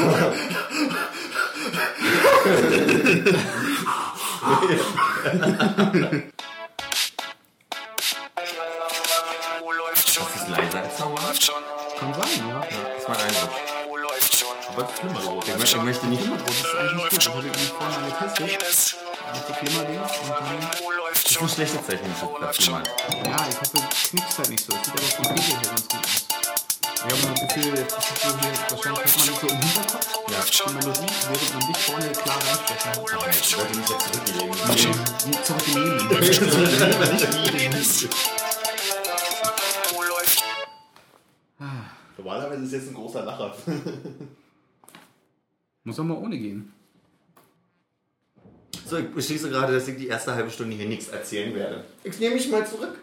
Schon? Ist es leiser als normal? Kann sein, ja. Das ist mein Eindruck. Läuft schon? Was Flimmerrot? Ich möchte, ich möchte nicht. Das ist eigentlich gut. Das ich nämlich vorhin mal getestet. Ines, Mit so Flimmerdings und dann... Das ist ein schlechtes Zeichen, das ist? Ja, ich hoffe, knickst halt nicht so. Das sieht aber vom Video her ganz gut aus. Ich habe das Gefühl, jetzt ist es so hier, wahrscheinlich hört man das so im Hinterkopf, Ja. die Melodie, während man dich vorne klar reinsprechen hat. Aber ich wollte mich jetzt zurücklegen. Nee. Wo läuft Normalerweise ist jetzt ein großer Lacher. Muss auch mal ohne gehen. So, ich beschließe gerade, dass ich die erste halbe Stunde hier nichts erzählen werde. Ich nehme mich mal zurück.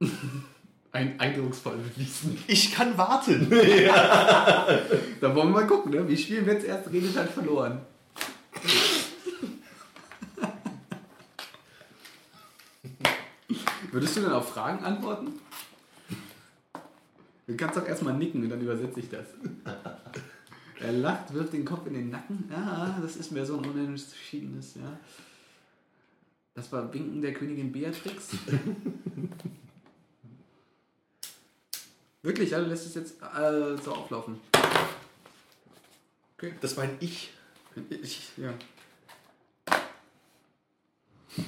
Ein eindrucksvoll bewiesen. Ich kann warten. Da wollen wir mal gucken, ne? Wie spielen wir jetzt erst redet hat verloren. Würdest du denn auf Fragen antworten? Du kannst doch erstmal nicken und dann übersetze ich das. Er lacht, wirft den Kopf in den Nacken. Ja, das ist mir so ein unentschiedenes, ja. Das war Winken der Königin Beatrix. Wirklich, ja, du lässt es jetzt äh, so auflaufen. Okay. Das mein Ich. Ich, ja.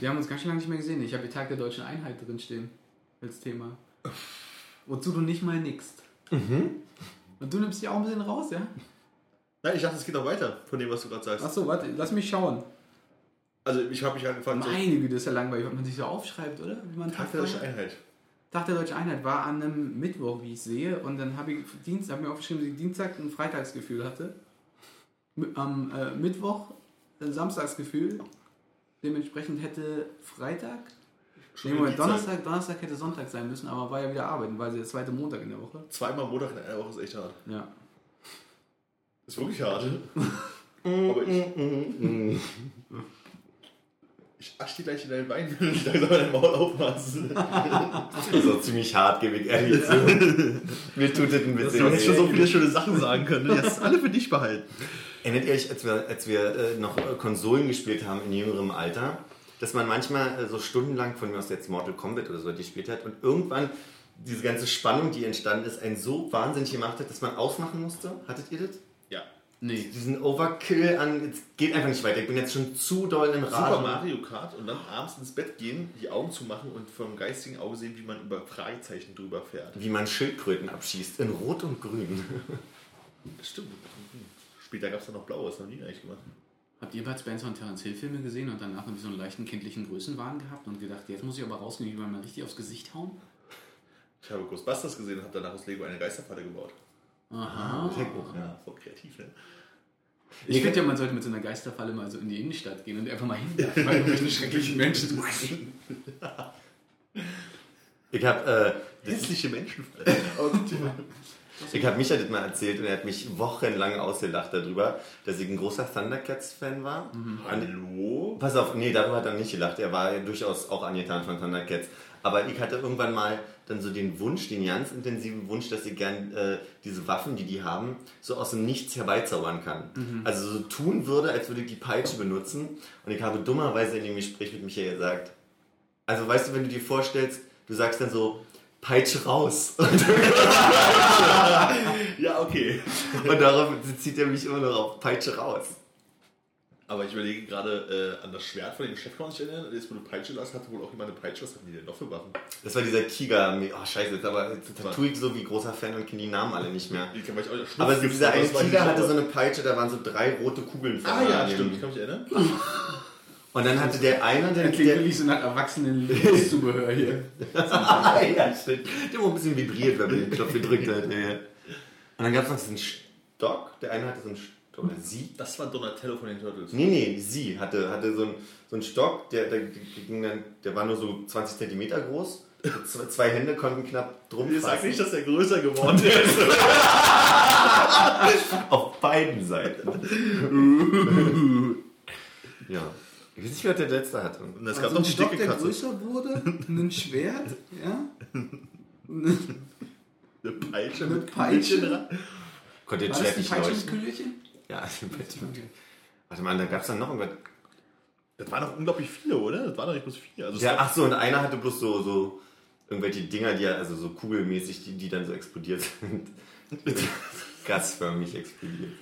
Wir haben uns ganz schön lange nicht mehr gesehen. Ich habe die Tag der deutschen Einheit drinstehen als Thema. Wozu du nicht mal nickst. Und du nimmst die auch ein bisschen raus, ja? Nein, ich dachte, es geht noch weiter von dem, was du gerade sagst. Achso, warte, lass mich schauen. Also ich habe mich angefangen, so Meine Güte, ist ja langweilig, was man sich so aufschreibt, oder? Wie man Tag der deutschen. Einheit. Tag der deutschen Einheit war an einem Mittwoch, wie ich sehe. Und dann habe ich Dienst, hab mir aufgeschrieben, dass ich Dienstag ein Freitagsgefühl hatte. Am äh, Mittwoch ein Samstagsgefühl. Dementsprechend hätte Freitag Nee, Moment, Dienstag. Donnerstag, Donnerstag hätte Sonntag sein müssen, aber war ja wieder arbeiten, weil sie der zweite Montag in der Woche. Zweimal Montag in einer Woche ist echt hart. Ja. Ist wirklich hart. Aber ich. Ich asch dir gleich in dein Bein, wenn du langsam dein Maul aufmachst. Das ist auch ziemlich hart, gebe ich ehrlich zu. Mir tut das ein Du bisschen hättest schon so weh. viele schöne Sachen sagen können. Die hast du alle für dich behalten. Erinnert ihr euch, als wir, als wir äh, noch äh, Konsolen gespielt haben in jüngerem Alter, dass man manchmal äh, so stundenlang, von mir aus jetzt Mortal Kombat oder so gespielt hat und irgendwann diese ganze Spannung, die entstanden ist, einen so wahnsinnig gemacht hat, dass man ausmachen musste? Hattet ihr das? Nee. Diesen Overkill an, es geht einfach nicht weiter. Ich bin jetzt schon zu doll im Super Rad. Mario Kart und dann abends ins Bett gehen, die Augen zu machen und vom geistigen Auge sehen, wie man über Fragezeichen drüber fährt. Wie man Schildkröten abschießt, in Rot und Grün. Stimmt. Später gab es dann noch Blau, was haben die eigentlich gemacht? Habt ihr Bud Spencer und Terence Hill Filme gesehen und danach irgendwie so einen leichten kindlichen Größenwahn gehabt und gedacht, jetzt muss ich aber rausgehen, wie man mal richtig aufs Gesicht hauen? Ich habe Ghostbusters gesehen und habe danach aus Lego eine Geisterfalle gebaut. Aha. Ja, voll kreativ, ne? Ich finde ja, man sollte mit so einer Geisterfalle mal so in die Innenstadt gehen und einfach mal hinwerfen, weil irgendwelche schrecklichen Menschen. Ich habe äh, Hässliche Menschen. Ich habe Micha das mal erzählt und er hat mich wochenlang ausgelacht darüber, dass ich ein großer Thundercats-Fan war. Und, Hallo? pass auf, nee, darüber hat er nicht gelacht. Er war ja durchaus auch angetan von Thundercats. Aber ich hatte irgendwann mal dann so den Wunsch, den ganz intensiven Wunsch, dass ich gern äh, diese Waffen, die die haben, so aus dem Nichts herbeizaubern kann. Also so tun würde, als würde ich die Peitsche benutzen. Und ich habe dummerweise in dem Gespräch mit Micha gesagt, also weißt du, wenn du dir vorstellst, du sagst dann so, Peitsche raus. Ja, okay. Und darauf zieht er mich immer noch auf Peitsche raus. Aber ich überlege gerade äh, an das Schwert von dem Chef, kann man sich erinnern? Jetzt, wo du Peitsche las, hatte wohl auch jemand eine Peitsche. Was hatten die denn noch für Waffen? Das war dieser Tiger. Oh, scheiße, jetzt aber jetzt tue ich so wie großer Fan und kenne die Namen alle nicht mehr. Die kann man auch Aber so dieser eine Tiger hatte so eine Peitsche, da waren so drei rote Kugeln Ah vorne ja, an dem- stimmt, ich kann mich erinnern. Und dann hatte der eine, der, Das klingt der, wirklich so nach erwachsenen Zubehör hier. ja, stimmt. Der war ein bisschen vibriert, wenn man den Knopf gedrückt hat. Ja. Und dann gab es noch diesen Stock. Der eine hatte so einen Stock. Oder sie? Das war Donatello von den Turtles. Nee, nee, sie hatte, hatte so, einen, so einen Stock, der, der, ging dann, der war nur so 20 Zentimeter groß. Zwei, zwei Hände konnten knapp drum sagt fassen. nicht, dass er größer geworden ist. Auf beiden Seiten. ja. Ich weiß nicht, wer der letzte hatte. Und es gab Also noch ein die Stock, dicke der Katze. größer wurde, ein Schwert, ja, Eine Peitsche Eine mit Peitsche. Dran. Konnte War jetzt das die schlecht falsche leuchten. Kügelchen? Ja, Peitschen. Warte mal, da gab es dann noch irgendwas. Das waren doch unglaublich viele, oder? Das waren doch nicht bloß vier. Also Ja, ach so, und einer hatte bloß so, so irgendwelche Dinger, die ja, also so kugelmäßig, die, die dann so explodiert sind. Gasförmig explodiert.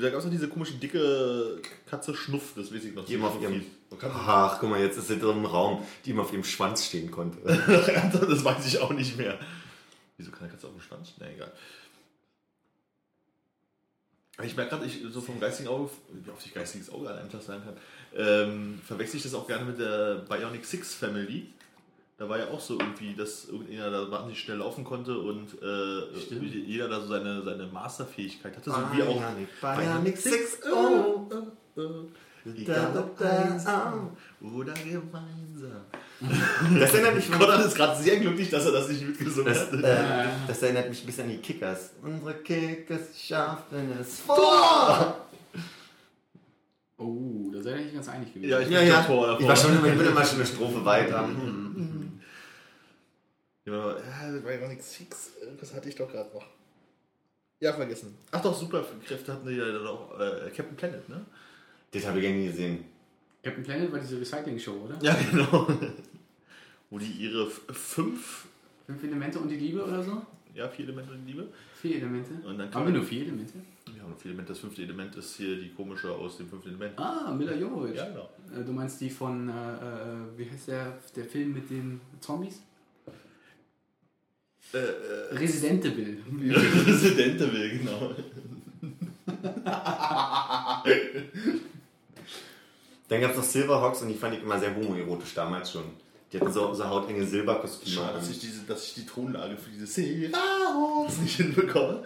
Da gab es noch diese komische dicke Katze Schnuff, das weiß ich noch. Die immer auf ihrem. Ach, guck mal, jetzt ist sie drin im Raum, die immer auf ihrem Schwanz stehen konnte. das weiß ich auch nicht mehr. Wieso kann eine Katze auf dem Stand? Na egal. Ich merke gerade, ich so vom geistigen Auge, wie oft ich geistiges Auge an einem Tag sein kann, ähm, verwechsel ich das auch gerne mit der Bionic Six Family. Da war ja auch so irgendwie, dass irgendjemand da wahnsinnig schnell laufen konnte und äh, jeder da so seine, seine Masterfähigkeit hatte. So Ah, wie auch Bionic, Bionic Six, oh. Egal ob einsam oder gemeinsam. Das erinnert mich Konrad ist gerade sehr glücklich, dass er das nicht mitgesungen Das, hat. äh, das erinnert mich ein bisschen an die Kickers. Unsere Kickers schaffen es vor! Oh, da seid ihr nicht ganz einig gewesen. Ja, ich- Ja, ja. Tor davor. Ich war schon immer, ich bin immer schon eine Strophe weiter. Ja, das war ja nicht Six. Das hatte ich doch gerade noch. Ja, vergessen. Ach doch, Superkräfte hatten die ja dann auch. Äh, Captain Planet, ne? Das habe ich ja nie gesehen. Captain Planet war diese Recycling-Show, oder? Ja, genau. Wo die ihre fünf, Fünf Elemente und die Liebe oder so? ja, vier Elemente in Liebe. Vier Elemente. Und dann Haben wir nur vier Elemente? Ja, und vier Elemente. Das fünfte Element ist hier die komische aus dem fünften Element. Ah, Mila Jovovich. Ja, genau. Äh, Du meinst die von, äh, äh, wie heißt der, der Film mit den Zombies? Äh, äh, Resident Evil. Resident Evil, genau. Dann gab es noch Silverhawks und die fand ich immer sehr homoerotisch damals schon. Die hatten so, so hautenge Silberkostüme. Schade, dass ich, diese, dass ich die Tonlage für diese Silverhawks nicht hinbekomme.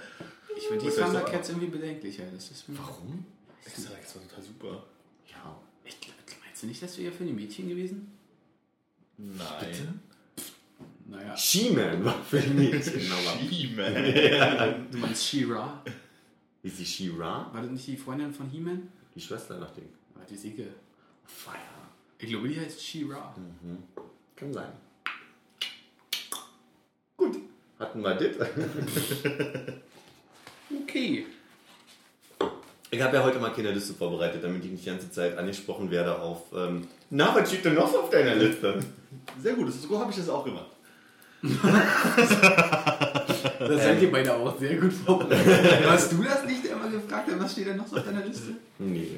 Ich finde die. Thundercats irgendwie bedenklicher. Das ist Warum? Ich sag, das war total super. Ja. Ich, meinst du nicht, das wäre für die Mädchen gewesen? Nein. Naja. She-Man war für die Mädchen. She-Man. Du meinst She-Ra? Ist die She-Ra? War das nicht die Freundin von He-Man? Die Schwester nach dem. War die Sicke. Fire. Ich glaube, die heißt She-Ra. Kann sein. Gut. Hatten wir das? Okay. Ich habe ja heute mal keine Liste vorbereitet, damit ich nicht die ganze Zeit angesprochen werde auf. Ähm, Na, was steht denn noch auf deiner Liste? Sehr gut, so habe ich das auch gemacht. Da seid ihr beide auch sehr gut vorbereitet. Hast du das nicht immer gefragt, was steht denn noch so auf deiner Liste? Nee,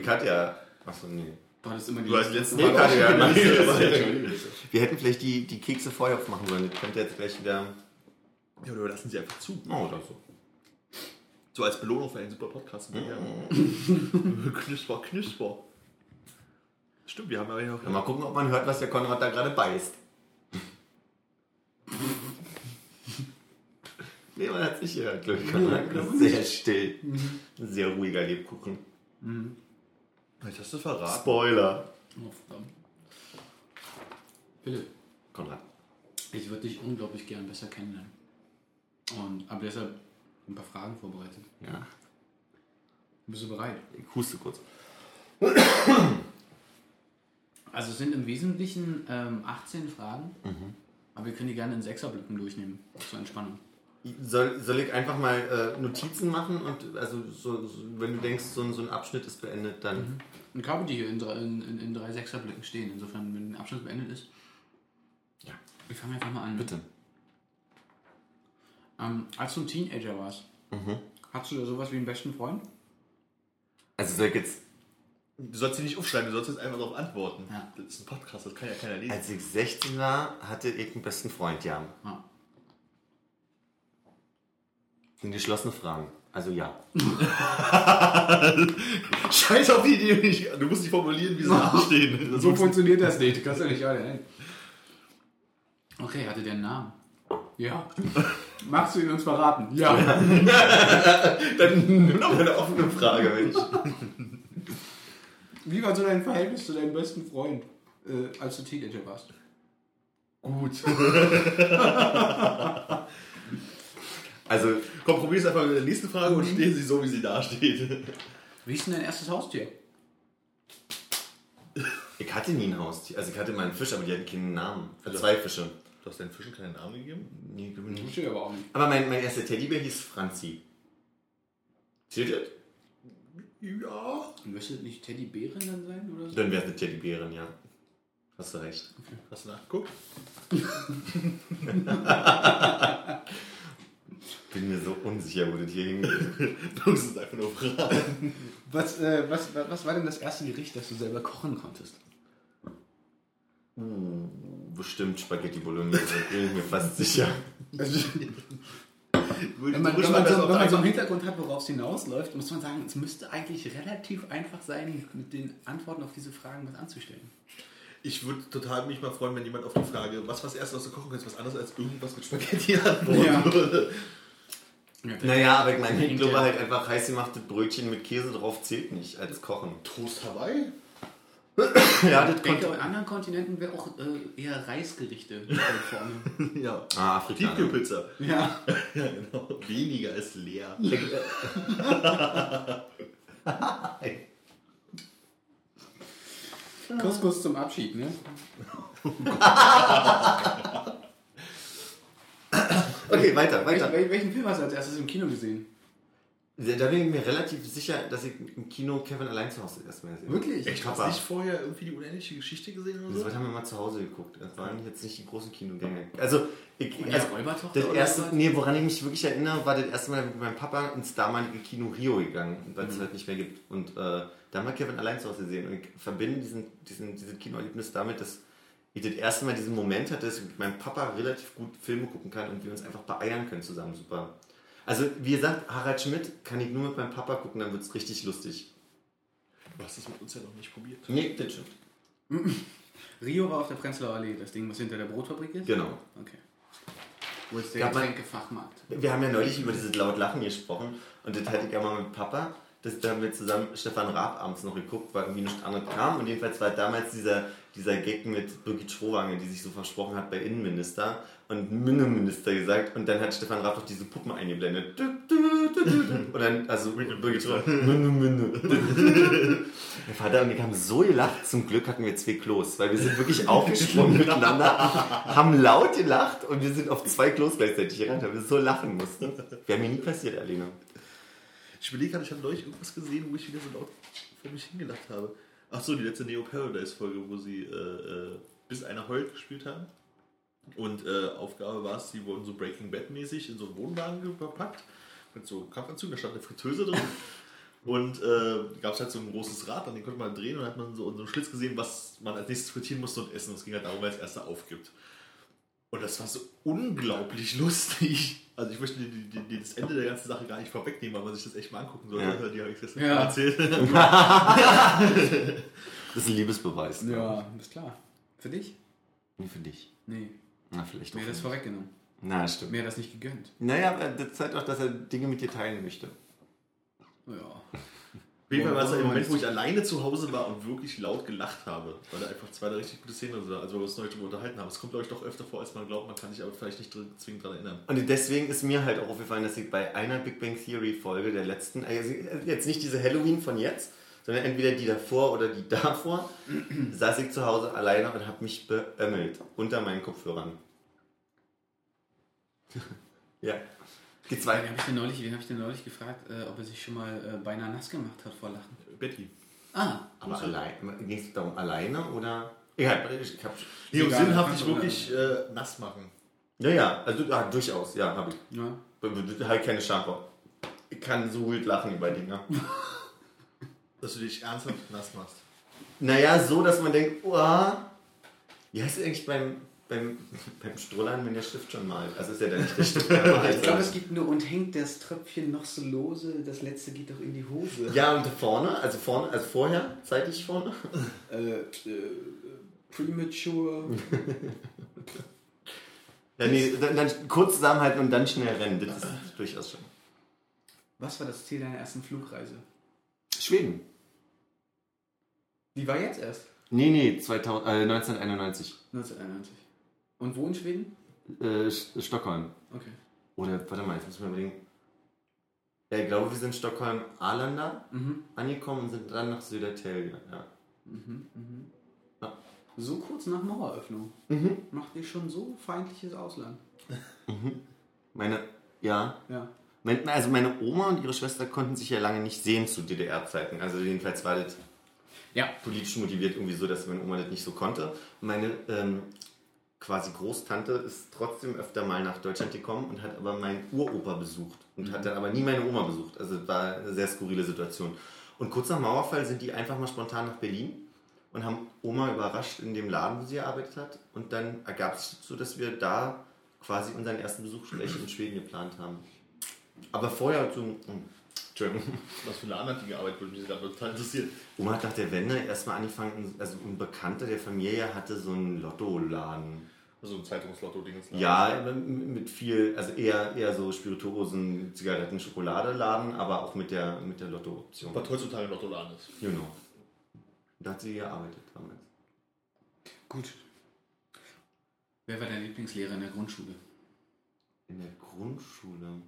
ich hatte ja. Achso, nee. War das immer die Du hast letzten Nee, Mal ja nicht. Wir hätten vielleicht die, die Kekse vorher aufmachen sollen. Das könnte jetzt gleich wieder. Ja, oder lassen sie einfach zu. Oh, oder so. So als Belohnung für einen super Podcast. Ja. knusper, knusper. Stimmt, wir haben aber ja auch. Ja, mal gucken, ob man hört, was der Konrad da gerade beißt. nee, man hat sich gehört, glaube ich. Konrad sehr still. Ein sehr ruhiger Lebkuchen. Jetzt hast du verraten. Spoiler. Oh, verdammt. Philipp, Konrad. ich würde dich unglaublich gern besser kennenlernen. Und habe deshalb ein paar Fragen vorbereitet. Ja, Bist du bereit? ich huste kurz. Also es sind im Wesentlichen ähm, 18 Fragen, aber wir können die gerne in Sechserblöcken durchnehmen, zur Entspannung. Soll, soll ich einfach mal äh, Notizen machen und also so, so, wenn du denkst, so, ein- so ein Abschnitt ist beendet, dann. Und habe die hier in drei, in, in, in drei Sechserblöcken stehen. Insofern, wenn der Abschnitt beendet ist. Ja. Ich fange einfach mal an. Bitte. Ähm, als du ein Teenager warst, Mhm. hattest du da sowas wie einen besten Freund? Also soll ich jetzt, Du sollst sie nicht aufschreiben, du sollst jetzt einfach darauf antworten. Ja. Das ist ein Podcast, das kann ja keiner lesen. als ich 16 war, hatte ich einen besten Freund, ja. Ja. Sind geschlossene Fragen. Also ja. Scheiß auf die Idee, nicht. du musst dich formulieren, wie sie anstehen. So funktioniert das nicht. Kannst du nicht alle. Okay, hatte der einen Namen? Ja. Magst du ihn uns verraten? Ja. Dann nimm doch eine offene Frage, Mensch. Wie war so dein Verhältnis zu deinem besten Freund, äh, als du Teenager warst? Gut. Also, es einfach mit der nächsten Frage und stehen sie so, wie sie da steht. Wie ist denn dein erstes Haustier? ich hatte nie ein Haustier. Also ich hatte mal einen Fisch, aber die hatten keinen Namen. Also zwei Fische. Du hast deinen Fischen keinen Namen gegeben? Nee, ich nicht. Steht aber auch nicht. Aber mein, mein erster Teddybär hieß Franzi. Zählt das? Ja. Müsste nicht Teddybären dann sein oder so? Dann wäre es eine Teddybären, ja. Hast du recht. Hast du nachgeguckt? Bin mir so unsicher, wo das hier hingeht. Du musst es einfach nur fragen. Was, äh, was, was, was war denn das erste Gericht, das du selber kochen konntest? Uh, bestimmt Spaghetti Bolognese, bin ich mir fast sicher. Also, Wenn man, wenn man, so, wenn man so im Hintergrund hat, worauf es hinausläuft, muss man sagen, es müsste eigentlich relativ einfach sein, mit den Antworten auf diese Fragen was anzustellen. Ich würde total mich mal freuen, wenn jemand auf die Frage, was war das erste, was du kochen kannst, was anderes als irgendwas mit Spaghetti antworten Ja. würde. Naja, aber ich meine, ich glaube ja- halt einfach heiß gemachte Brötchen mit Käse drauf zählt nicht als Kochen. Toast Hawaii? Ja, das Ich denke, konnte. in anderen Kontinenten wäre auch äh, eher Reisgerichte vorne. Ja. Ah, Afrikaner. Tiefkühlpizza. Ja. Ja, genau. Weniger ist leer. Couscous zum Abschied, ne? Okay, weiter, weiter. Welchen, welchen Film hast du als erstes im Kino gesehen? Da bin ich mir relativ sicher, dass ich im Kino Kevin allein zu Hause erstmal gesehen habe. Wirklich? Hast du nicht vorher irgendwie die unendliche Geschichte gesehen oder Das so? haben wir mal zu Hause geguckt. Das waren jetzt nicht die großen Kinogänge. Also, ich, Ja, also das oder erste, was? nee, woran ich mich wirklich erinnere, war das erste Mal mit meinem Papa ins damalige Kino Rio gegangen, weil es halt nicht mehr gibt. Und äh, da haben wir Kevin allein zu Hause gesehen. Und ich verbinde diesen, diesen, dieses Kinoerlebnis damit, dass ich das erste Mal diesen Moment hatte, dass ich mit meinem Papa relativ gut Filme gucken kann und wir uns einfach beeiern können zusammen. Super. Also, wie gesagt, Harald Schmidt kann ich nur mit meinem Papa gucken, dann wird es richtig lustig. Du hast das mit uns ja noch nicht probiert. Nee, das stimmt. Rio war auf der Prenzlauer Allee, das Ding, was hinter der Brotfabrik ist? Genau. Okay. Wo ist der Getränkefachmarkt? Wir haben ja neulich über dieses laut Lachen gesprochen und das hatte ich ja mal mit Papa. Das, da haben wir zusammen Stefan Raab abends noch geguckt, weil irgendwie nichts anderes kam. Und jedenfalls war damals dieser, dieser Gag mit Birgit Schrowange, die sich so versprochen hat bei Innenminister und Innenminister gesagt. Und dann hat Stefan Raab doch diese Puppen eingeblendet. Und dann, also Birgit Schrowange. Der Vater und ich haben so gelacht. Zum Glück hatten wir zwei Klos, weil wir sind wirklich aufgesprungen miteinander, haben laut gelacht und wir sind auf zwei Klos gleichzeitig gerannt, weil wir so lachen mussten. Wäre mir nie passiert, Alina. Ich überlege gerade, ich habe neulich irgendwas gesehen, wo ich wieder so laut vor mich hingelacht habe. Ach so, die letzte Neo Paradise Folge, wo sie äh, äh, bis einer heult gespielt haben. Und äh, Aufgabe war es, sie wurden so Breaking Bad mäßig in so einen Wohnwagen verpackt mit so Kampfanzug, da stand eine Fritteuse drin. Und äh, gab es halt so ein großes Rad, an dem konnte man drehen und hat man so so einem Schlitz gesehen, was man als nächstes frittieren musste und essen. Es ging halt darum, wer als erster aufgibt. Und das war so unglaublich lustig. Also ich möchte die, die, die, das Ende der ganzen Sache gar nicht vorwegnehmen, weil man sich das echt mal angucken sollte. Ja. Die habe ich das Ja. erzählt. Das ist ein Liebesbeweis. Ja, ist klar. Für dich? Nur für dich. Nee, Na, vielleicht auch. mir das mich. vorweggenommen. Na, stimmt. Mir das nicht gegönnt. Naja, aber das zeigt auch, dass er Dinge mit dir teilen möchte. Ja. Auf jeden Fall war es der wo Moment, wo ich alleine zu Hause war und wirklich laut gelacht habe, weil da einfach zwei da richtig gute Szenen sind, also weil wir uns neulich darüber unterhalten haben. Es kommt, glaube ich, doch öfter vor, als man glaubt, man kann sich aber vielleicht nicht zwingend daran erinnern. Und deswegen ist mir halt auch aufgefallen, dass ich bei einer Big Bang Theory Folge der letzten, also jetzt nicht diese Halloween von jetzt, sondern entweder die davor oder die davor, saß ich zu Hause alleine und habe mich beömmelt unter meinen Kopfhörern. ja. Geht's Wen habe ich, denn neulich- wen hab ich denn neulich gefragt, äh, ob er sich schon mal äh, beinahe nass gemacht hat vor Lachen? Betty. Ah, Aber allein, ging es darum alleine oder? Ja, ich hab, Nee, und Egal, sinnhaft kannst dich du- wirklich äh, nass machen. ja, ja, also ja, durchaus, ja, habe ich. ja. Halt keine Scham vor. Ich kann so wild lachen über Dinge. Dass du dich ernsthaft nass machst. Naja, so, dass man denkt, oh, wie heißt es eigentlich beim, beim, beim Strohlein, wenn der Stift schon malt? Also ist ja dann nicht der Stift. Ich glaube, es gibt nur und hängt das Tröpfchen noch so lose, das letzte geht doch in die Hose. ja, und vorne, also vorne, also vorher, zeitig vorne. Äh, äh, premature. Ja, nee, dann, dann kurz zusammenhalten und dann schnell rennen. Das ist durchaus schon. Was war das Ziel deiner ersten Flugreise? Schweden. Die war jetzt erst. Nee, nee, 2000, äh, 1991. 1991. Und wo in Schweden? Äh, Stockholm. Okay. Oder, warte mal, jetzt muss ich mal überlegen. Ja, ich glaube, wir sind Stockholm-Arlanda Mhm. angekommen und sind dann nach Södertälje. Ja. Mhm. Mhm. Ja. So kurz nach Maueröffnung. Mhm. Macht ihr schon so feindliches Ausland? Meine, ja, Ja. Also meine Oma und ihre Schwester konnten sich ja lange nicht sehen zu DDR-Zeiten. Also jedenfalls war das Ja. politisch motiviert irgendwie so, dass meine Oma das nicht so konnte. Und meine ähm, quasi Großtante ist trotzdem öfter mal nach Deutschland gekommen und hat aber meinen Uropa besucht und hat dann aber nie meine Oma besucht. Also es war eine sehr skurrile Situation. Und kurz nach Mauerfall sind die einfach mal spontan nach Berlin und haben Oma überrascht in dem Laden, wo sie gearbeitet hat. Und dann ergab es so, dass wir da quasi unseren ersten Besuch gleich in Schweden geplant haben. Aber vorher so... hm, Entschuldigung. Was für eine anderthaltige Arbeit würde mich gerade total interessieren. Oma hat nach der Wende erstmal angefangen, also ein Bekannter der Familie hatte so einen Lottoladen. Also ein Zeitungslotto-Ding. Ja, mit viel, also eher, eher so Spirituosen, Zigaretten, Schokoladeladen, aber auch mit der, mit der Lotto-Option. Was heutzutage ein Lottoladen ist. Genau. Da hat sie gearbeitet damals. Gut. Wer war dein Lieblingslehrer in der Grundschule? In der Grundschule.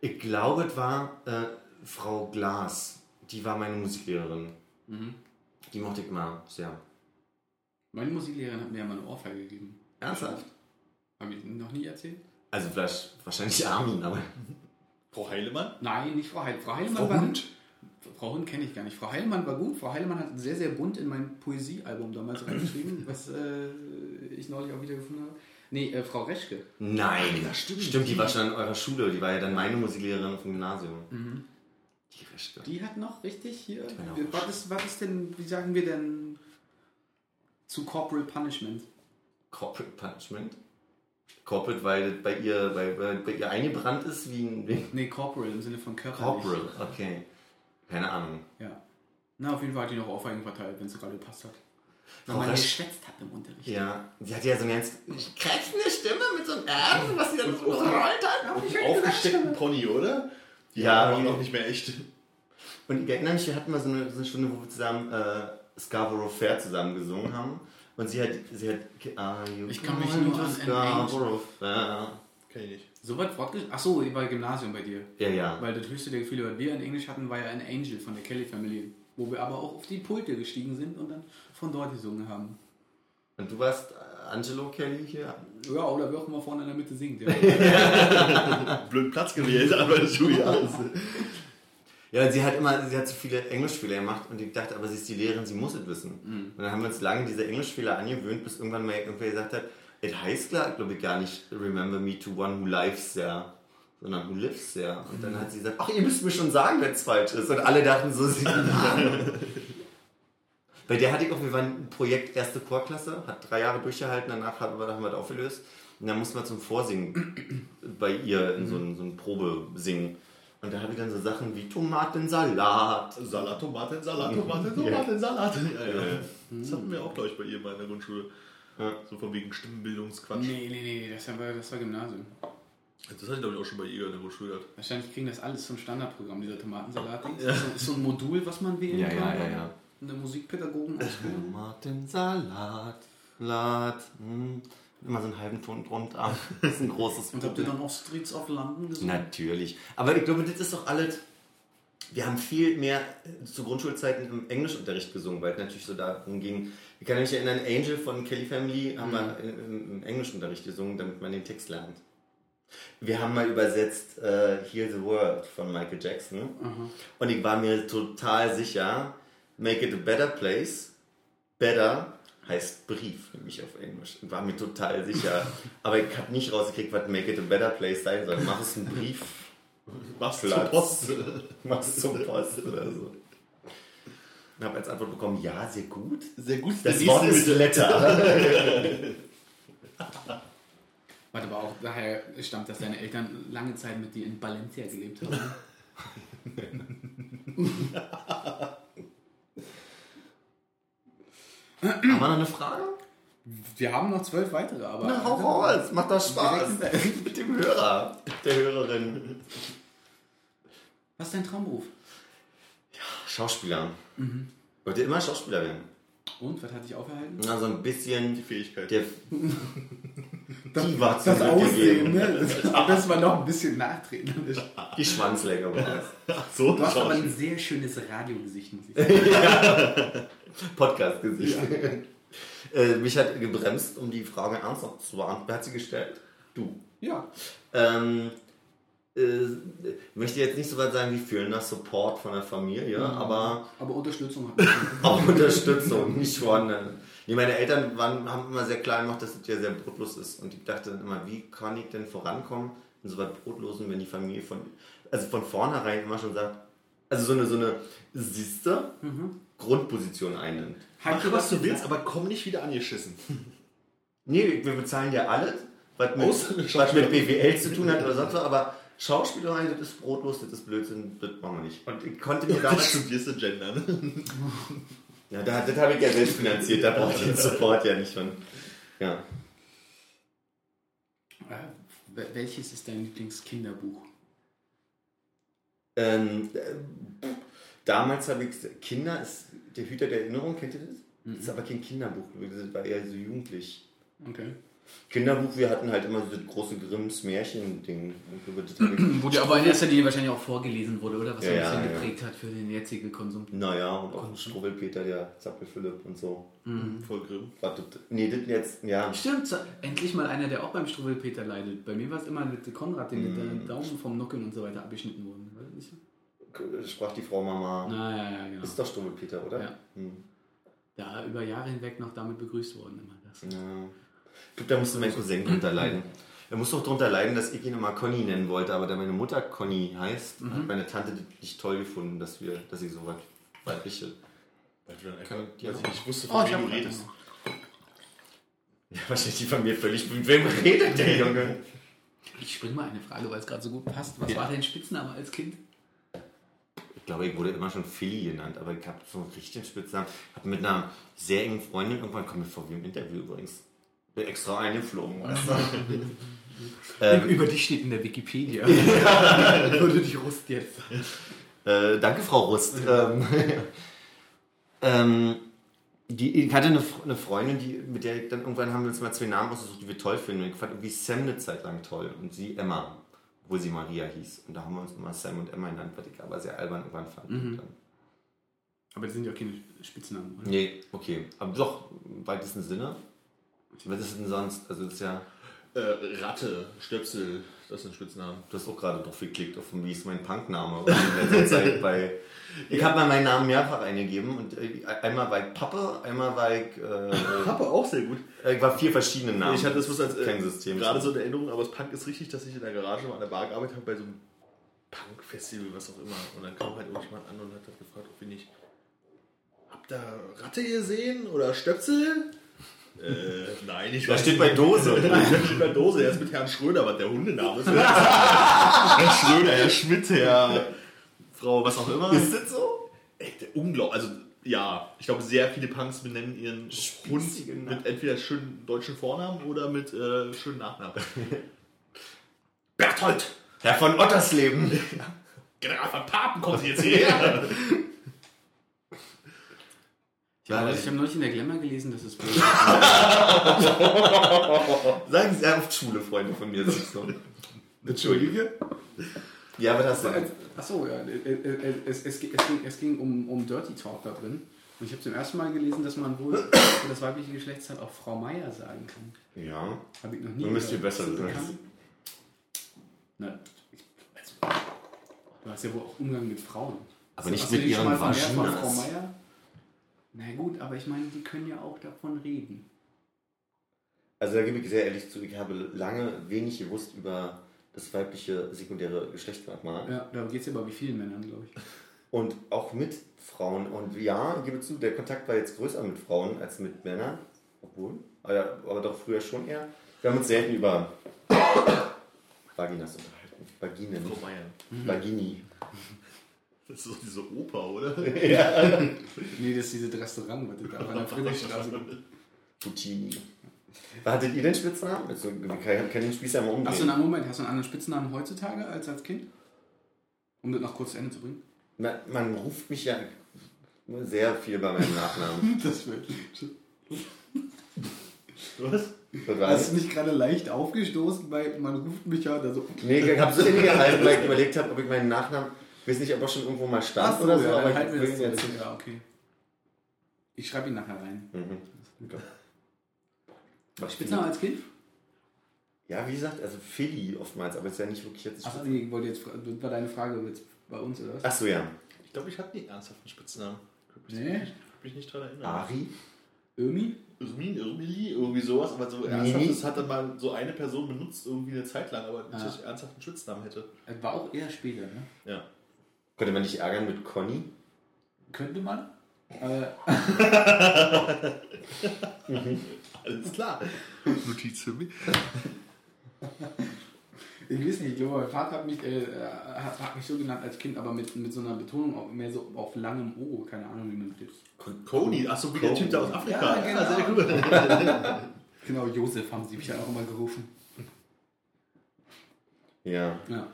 Ich glaube, es war äh, Frau Glas. Die war meine Musiklehrerin. Mhm. Die mochte ich immer sehr. Meine Musiklehrerin hat mir ja mal eine Ohrfeige gegeben. Ernsthaft? Habe ich noch nie erzählt? Also vielleicht, wahrscheinlich Armin, aber Frau Heilemann? Nein, nicht Frau Heil. Frau Heilemann Frau war Hund? Frau Hund kenne ich gar nicht. Frau Heilemann war gut. Frau Heilemann hat sehr, sehr bunt in mein Poesiealbum damals reingeschrieben, was äh, ich neulich auch wieder gefunden habe. Nee, äh, Frau Reschke. Nein, Ja, stimmt. stimmt, die war schon in eurer Schule, die war ja dann meine Musiklehrerin vom Gymnasium. Die Rechte. Die hat noch richtig hier. Genau. Was ist, was ist denn, wie sagen wir denn zu Corporal Punishment? Corporate Punishment. Corporate, weil das bei ihr, bei, bei, bei ihr eingebrannt ist wie ein wie Nee, Corporal im Sinne von körperlich. Corporal. Okay. Keine Ahnung. Ja. Na, auf jeden Fall hat die noch Ohrfeigen verteilt, wenn es gerade gepasst hat. Wenn Frau man Resch- geschwätzt hat im Unterricht. Ja, sie hatte ja so eine ganz kräftige Stimme mit so einem R, was sie dann so gerollt hat. Aufgesteckten Pony, oder? Die Ja, waren wie- noch nicht mehr echt. Und ich erinnere mich, wir hatten mal so eine, so eine Stunde, wo wir zusammen äh, Scarborough Fair zusammen gesungen haben. Und sie hat, sie hat, Are you Ich kann mich nur an Scarborough Fair? Kenn ich nicht. So weit fortgeschritten? Achso, bei Gymnasium bei dir. Ja, ja. Weil das höchste der Gefühle, was wir in Englisch hatten, war ja ein Angel von der Kelly Family. Wo wir aber auch auf die Pulte gestiegen sind und dann von dort gesungen haben. Und du warst äh, Angelo Kelly hier? Ja, oder wer auch immer vorne in der Mitte singt. Ja. Blöd Platz gewählt, aber Julia. Ja, sie hat immer, sie hat so viele Englischfehler gemacht und ich dachte, aber sie ist die Lehrerin, sie muss es wissen. Und dann haben wir uns lange diese Englischfehler angewöhnt, bis irgendwann mal irgendwer gesagt hat, es heißt klar, glaube ich, gar nicht Remember me to one who lives there, sondern who lives there. Und dann hat sie gesagt, ach, ihr müsst mir schon sagen, wenn es falsch ist. Und alle dachten so, sie Bei der hatte ich auch, wir waren ein Projekt erste Chorklasse, hat drei Jahre durchgehalten, danach haben wir, haben wir das aufgelöst. Und dann mussten wir zum Vorsingen bei ihr in so ein, so ein Probesingen. Und da habe ich dann so Sachen wie Tomatensalat. Salat, Tomaten, Salat, Tomaten, Tomaten, Salat. Ja, ja. Das hatten wir auch, glaube ich, bei ihr mal in der Grundschule. Ja. So von wegen Stimmenbildungsquatsch. nee, nee, nee, das war, das war Gymnasium. Das hatte ich, glaube ich, auch schon bei ihr in der Grundschule gehabt. Wahrscheinlich kriegen das alles zum Standardprogramm, dieser Tomatensalat. Das ist so- ist so ein Modul, was man wählen Ja, kann. ja, ja, ja. In der Musikpädagogen-Ausbildung. Tomatensalat, Lat. Hm. Immer so einen halben Ton drunter. Das ist ein großes Und habt ihr Problem. dann auch Streets of London gesungen? Natürlich. Aber ich glaube, das ist doch alles. Wir haben viel mehr äh, zu Grundschulzeiten im Englischunterricht gesungen, weil es natürlich so darum ging. Ich kann mich erinnern, Angel von Kelly Family haben wir im, im Englischunterricht gesungen, damit man den Text lernt. Wir haben mal übersetzt äh, Heal the World von Michael Jackson. Und ich war mir total sicher, Make it a better place. Better heißt Brief, nämlich auf Englisch. Ich war mir total sicher. Aber ich habe nicht rausgekriegt, was Make it a better place sein soll. Mach es einen Brief, Was Platz. zur Post? mach es zum Post oder so. Und habe als Antwort bekommen, ja, sehr gut. Sehr gut. Das Wort ist. Letter. Warte, aber auch daher stammt, dass deine Eltern lange Zeit mit dir in Valencia gelebt haben. Haben wir noch eine Frage? Wir haben noch zwölf weitere, aber. Na, hau raus, macht doch Spaß. Mit dem Hörer, der Hörerin. Was ist dein Traumberuf? Schauspieler. Wollt ihr immer Schauspieler werden? Und, was hat dich aufgehalten? Na, so ein bisschen Die Fähigkeit. der. Die war Das zum Glück Aussehen, ne? Das, das war noch ein bisschen nachtreten. Die Schwanzleger war das. Ach so, Du hast aber ein sehr schönes Radiogesicht, muss ich sagen. Podcast-Gesicht. äh, mich hat gebremst, um die Frage ernsthaft zu beantworten. Wer hat sie gestellt? Du. Ja. Ähm, äh, möchte jetzt nicht so weit sagen wie fühlender Support von der Familie, Mhm. aber Aber Unterstützung hat man. auch Unterstützung, nicht von. äh, Nee, meine Eltern waren, haben immer sehr klar gemacht, dass es ja sehr brotlos ist. Und ich dachte dann immer, wie kann ich denn vorankommen in so was Brotlosen, wenn die Familie von, also von vornherein immer schon sagt, also so eine, so eine siehste Grundposition einnimmt. Habt Mach, was du willst, aber komm nicht wieder angeschissen. Nee, wir bezahlen ja alles, was mit, was mit BWL zu tun hat oder sonst was, aber Schauspielerei, das ist brotlos, das ist Blödsinn, das machen wir nicht. Und ich konnte mir damals studierst du Gender, ne? Ja, da, das habe ich ja selbst finanziert, da brauche ich den Support ja nicht von. Ja. Äh, wel- welches ist dein Lieblingskinderbuch? Ähm, äh, damals habe ich gesagt, Kinder ist der Hüter der Erinnerung, kennt ihr das? Das ist aber kein Kinderbuch, das war eher so jugendlich. Okay. Kinderbuch, wir hatten halt immer so das große Grimms Märchen-Ding. Wo dir aber in erster Linie wahrscheinlich auch vorgelesen wurde, oder? Was Ja, so ein ja, bisschen ja. geprägt hat für den jetzigen Konsum. Naja, und auch Struwwelpeter, der Zappel-Philipp und so. Voll grimm. Warte, nee, das jetzt, ja. Stimmt, endlich mal einer, der auch beim Struwwelpeter leidet. Bei mir war es immer mit der Konrad, dem mit Mhm. der Daumen vom Nuckeln und so weiter abgeschnitten wurde. War das nicht so? Sprach die Frau Mama. Na, ja, ja, genau. Ist doch Struwwelpeter, oder? Ja. Hm. Da über Jahre hinweg noch damit begrüßt worden immer. Das. Ja. Ich glaube, da musste mein Cousin drunter leiden. Er musste auch drunter leiden, dass ich ihn immer Conny nennen wollte, aber da meine Mutter Conny heißt, Mhm. hat meine Tante das nicht toll gefunden, dass wir, dass ich so was weibliche. Weil du dann einfach, Ja. weil ich wusste, Oh, von ich wem du redest. Ja, wahrscheinlich die von mir völlig. Mit wem redet der Junge? Ich spring mal eine Frage, weil es gerade so gut passt. Was Ja. war dein Spitzname als Kind? Ich glaube, ich wurde immer schon Philly genannt, aber ich habe so einen richtigen Spitznamen. Habe mit einer sehr engen Freundin irgendwann kommt mir vor wie im Interview übrigens. Bin extra eingeflogen, du? ähm, Über dich steht in der Wikipedia. Würde dich Rust jetzt. Äh, danke, Frau Rust. ähm, ähm, die, ich hatte eine, eine Freundin, die, mit der ich dann irgendwann haben wir uns mal zwei Namen ausgesucht, die wir toll finden. Und ich fand irgendwie Sam eine Zeit lang toll und sie Emma, obwohl sie Maria hieß. Und da haben wir uns immer Sam und Emma genannt, was ich aber sehr albern irgendwann fand. Dann, Aber das sind ja keine Spitznamen, oder? nee, okay. Aber doch, im weitesten Sinne. Was ist denn sonst? Also, das ist ja. Äh, Ratte, Stöpsel, das sind Spitznamen. Du hast auch gerade drauf geklickt, auf wie ist mein Punkname in letzter Zeit bei. Ich habe mal meinen Namen mehrfach eingegeben und äh, einmal war ich Pappe, einmal war ich. Äh, Papa auch sehr gut. äh, ich war vier verschiedene Namen. Ich hatte das bloß als äh, gerade so in Erinnerung, aber das Punk ist richtig, dass ich in der Garage mal an der Bar gearbeitet habe bei so einem Punk-Festival, was auch immer. Und dann kam halt irgendjemand an und hat gefragt, ob wir nicht. Habt ihr Ratte gesehen oder Stöpsel? Äh, nein, ich Da weiß steht nicht. bei Dose. Da steht bei Dose, er ist mit Herrn Schröder, was der Hundename ist. Herr Schröder, Herr Schmidt, Herr Frau, was auch immer. Ist das so? Der unglaublich. Also, ja, ich glaube, sehr viele Punks benennen ihren Hund Spießigen Namen. mit entweder schönen deutschen Vornamen oder mit äh, schönen Nachnamen. Berthold! Herr von Ottersleben. General von Papen kommt jetzt hierher! Ja, also ich habe neulich in der Glamour gelesen, dass es böse Sagen Sie oft Schule, Freunde von mir. Sind so. Entschuldige? Ja, aber das Achso, ja. äh, äh, Es, es, es, ging, es ging um, um Dirty Talk da drin. Und ich habe zum ersten Mal gelesen, dass man wohl für das weibliche Geschlechtsteil auch Frau Meier sagen kann. Ja. Habe ich noch nie Du müsst gehört. viel besser Ist bekannt? Na, ich, also, du hast ja wohl auch Umgang mit Frauen. Aber Hast nicht mit ihren Vaginas. Frau Meier? Na gut, aber ich meine, die können ja auch davon reden. Also da gebe ich sehr ehrlich zu, ich habe lange wenig gewusst über das weibliche sekundäre Geschlechtsmerkmal. Ja, da geht es ja bei wie vielen Männern, glaube ich. Und auch mit Frauen. Und ja, ich gebe zu, der Kontakt war jetzt größer mit Frauen als mit Männern. Obwohl, aber, ja, aber doch früher schon eher. Wir haben uns selten über Vaginas unterhalten. Vaginen. Vagini. Das ist so diese Oper, oder? Nee, das ist dieses Restaurant, was da an der Friedrichstraße. Puccini. Hattet ihr den Spitznamen? Also, ich kann den Spieß ja mal umdrehen. Hast du einen Moment, hast du einen anderen Spitznamen heutzutage als als Kind? Um das noch kurz zu Ende zu bringen. man, man ruft mich ja sehr viel bei meinem Nachnamen. Das wird. Was? Hast du nicht gerade leicht aufgestoßen, weil man ruft mich ja da so. Nee, ich habe es innegehalten, weil ich überlegt habe, ob ich meinen Nachnamen, weiß nicht, ob er schon irgendwo mal stand so, oder so, ja, aber dann ich will jetzt. Ja, okay. Ich schreibe ihn nachher rein. Mhm. Spitzname als Kind? Ja, wie gesagt, also Philly oftmals, aber ist ja nicht wirklich jetzt. Achso, nee, ich wollte jetzt, war deine Frage jetzt bei uns, oder was? Achso, ja. Ich glaube, ich hatte nie ernsthaften Spitznamen. Mich Nee. nicht- kann mich nicht dran erinnern. Ari? Ömi? Irmin, Irmili, irgendwie sowas, aber so Nee. ernsthaft, das hat dann mal so eine Person benutzt, irgendwie eine Zeit lang, aber nicht, Ah. dass ich ernsthaften Spitznamen hätte. War auch eher später, ne? Ja. Konnte man dich ärgern mit Conny? Könnte man. Äh, Alles klar. Notiz für mich. ich weiß nicht, ich glaube, mein Vater hat mich, äh, hat, hat mich so genannt als Kind, aber mit, mit so einer Betonung auch mehr so auf langem O. Keine Ahnung, wie man das. Coney, achso, wie der Typ da aus Afrika. Ja, genau. sehr gut. Genau, Josef haben sie mich ja auch immer gerufen. Ja. Ja.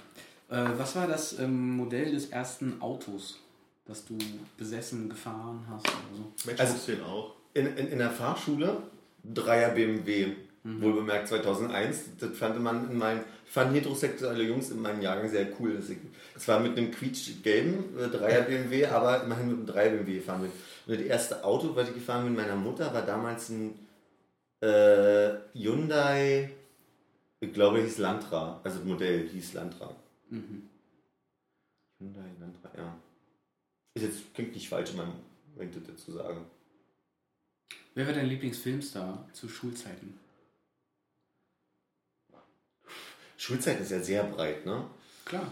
Äh, was war das ähm, Modell des ersten Autos, das du besessen, gefahren hast oder so? Mensch, Also- den auch. In, in, in der Fahrschule, Dreier BMW, wohlbemerkt 2001, das fand man in meinen, fanden heterosexuelle Jungs in meinem Jahrgang sehr cool. Es war mit einem quietschgelben äh, Dreier BMW, aber immerhin mit einem Dreier BMW gefahren bin. Und das erste Auto, was ich gefahren bin mit meiner Mutter, war damals ein äh, Hyundai, ich glaube, hieß Lantra. Also das Modell hieß Lantra. Mhm. Hyundai Lantra, ja. Ist jetzt, klingt nicht falsch, in meinem- das dazu sage. Wer war dein Lieblingsfilmstar zu Schulzeiten? Schulzeit ist ja sehr breit, ne? Klar.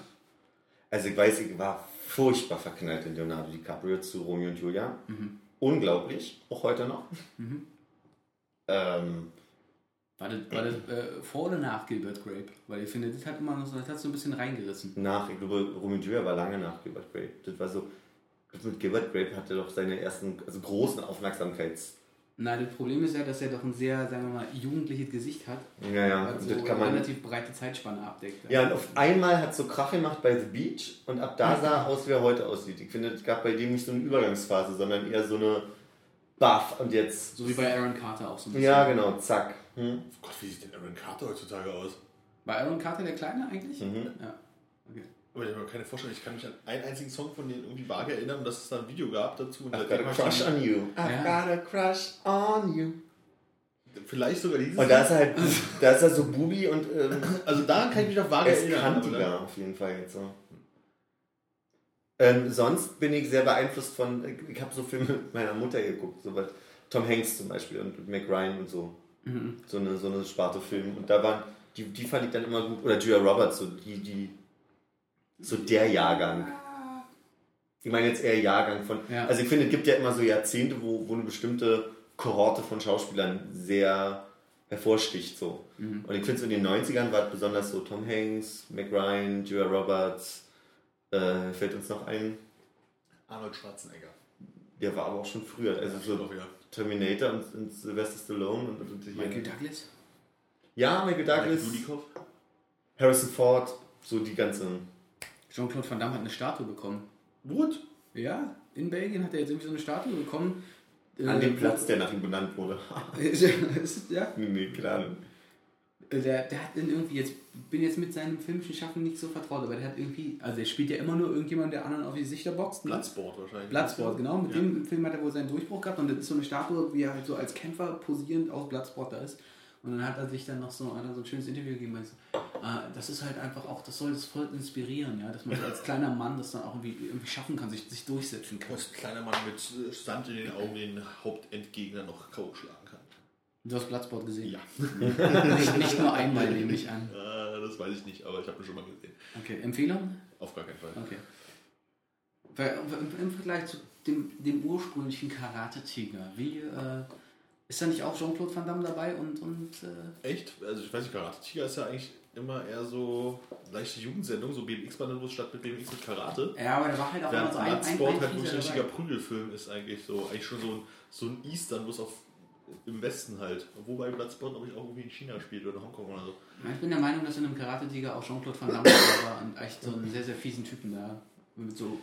Also ich weiß, ich war furchtbar verknallt in Leonardo DiCaprio zu Romeo und Julia. Mhm. Unglaublich, auch heute noch. Mhm. Ähm, War das, war das äh, vor oder nach Gilbert Grape? Weil ich finde, das hat immer noch so, das hat so ein bisschen reingerissen. nach, ich glaube, und Julia war lange nach Gilbert Grape. Das war so, mit Gilbert Grape hatte doch seine ersten, also großen Aufmerksamkeits... Nein, das Problem ist ja, dass er doch ein sehr, sagen wir mal, jugendliches Gesicht hat. Ja, ja, Also das kann man... relativ breite Zeitspanne abdeckt. Ja, und auf einmal hat so Krach gemacht bei The Beach und ab da sah er aus, wie er heute aussieht. Ich finde, es gab bei dem nicht so eine Übergangsphase, sondern eher so eine Buff und jetzt... So wie bei Aaron Carter auch so ein bisschen. Ja, genau, zack. Hm? Gott, wie sieht denn Aaron Carter heutzutage aus? War Aaron Carter der Kleine eigentlich? Mhm. Ja. Okay. Aber ich habe mir keine Vorstellung, ich kann mich an einen einzigen Song von denen irgendwie vage erinnern, dass es da ein Video gab dazu. Und I've got a crush on you. I've Ja. got a crush on you. Vielleicht sogar dieses. Und da ist er halt, da ist er so Bubi und ähm, also daran kann ich mich noch vage er ist erinnern. kantiger auf jeden Fall jetzt so. Ähm, sonst bin ich sehr beeinflusst von, ich habe so Filme mit meiner Mutter geguckt, so was, Tom Hanks zum Beispiel und Mac Ryan und so. Mhm. So eine, so eine Sparte Film. Und da waren, die, die fand ich dann immer gut. Oder Julia Roberts, so die, die, so der Jahrgang. Ich meine jetzt eher Jahrgang von. Ja. Also ich finde, es gibt ja immer so Jahrzehnte, wo, wo eine bestimmte Kohorte von Schauspielern sehr hervorsticht. So. Mhm. Und ich finde so in den 90ern war es besonders so Tom Hanks, Mac Ryan, Julia Roberts, äh, fällt uns noch ein. Arnold Schwarzenegger. Der war aber auch schon früher. Also Stimmt so auch wieder. Terminator und, und Sylvester Stallone und, und hier. Michael Douglas? Ja, Michael Douglas, Dudikoff. Harrison Ford, so die ganzen. Jean-Claude Van Damme hat eine Statue bekommen. What? Ja, in Belgien hat er jetzt irgendwie so eine Statue bekommen. An Äh, dem Platz, der nach ihm benannt wurde. Ist- ja, nee. Äh, der, der hat dann irgendwie, jetzt bin jetzt mit seinem filmischen Schaffen nicht so vertraut, aber der hat irgendwie, also er spielt ja immer nur irgendjemand, der anderen auf die Sichter boxt. ne? Bloodsport wahrscheinlich. Bloodsport, genau. Mit Ja. dem Film hat er wohl seinen Durchbruch gehabt und das ist so eine Statue, wie er halt so als Kämpfer posierend aus Bloodsport da ist. Und dann hat er sich dann noch so, hat so ein schönes Interview gegeben. weil so, ah, das ist halt einfach auch, das soll das Volk inspirieren, ja, dass man als kleiner Mann das dann auch irgendwie, irgendwie schaffen kann, sich, sich durchsetzen kann. Als kleiner Mann mit äh, Sand in den Augen den Hauptendgegner noch K.O. schlagen kann. Du hast Bloodsport gesehen? Ja. Nicht, nicht nur einmal, nehme ich an. Äh, das weiß ich nicht, aber ich habe ihn schon mal gesehen. Okay, Empfehlung? Auf gar keinen Fall. Okay. Weil, im, Vergleich zu dem, dem ursprünglichen Karate-Tiger, wie äh, ist da nicht auch Jean-Claude Van Damme dabei und, und äh, Echt? Also ich weiß nicht, Karate Tiger ist ja eigentlich immer eher so leichte Jugendsendung, so BMX-Band bloß statt mit BMX mit Karate. ja, aber da war halt auch immer Während so ein, Bloodsport halt wirklich ein richtiger. Prügelfilm ist eigentlich so, eigentlich schon so ein, so ein Eastern, bloß auf im Westen halt. Wobei Bloodsport, glaube ich, auch irgendwie in China spielt oder Hongkong oder so. Ich bin der Meinung, dass in einem Karate-Tiger auch Jean-Claude Van Damme war und echt so einen sehr, sehr fiesen Typen da mit so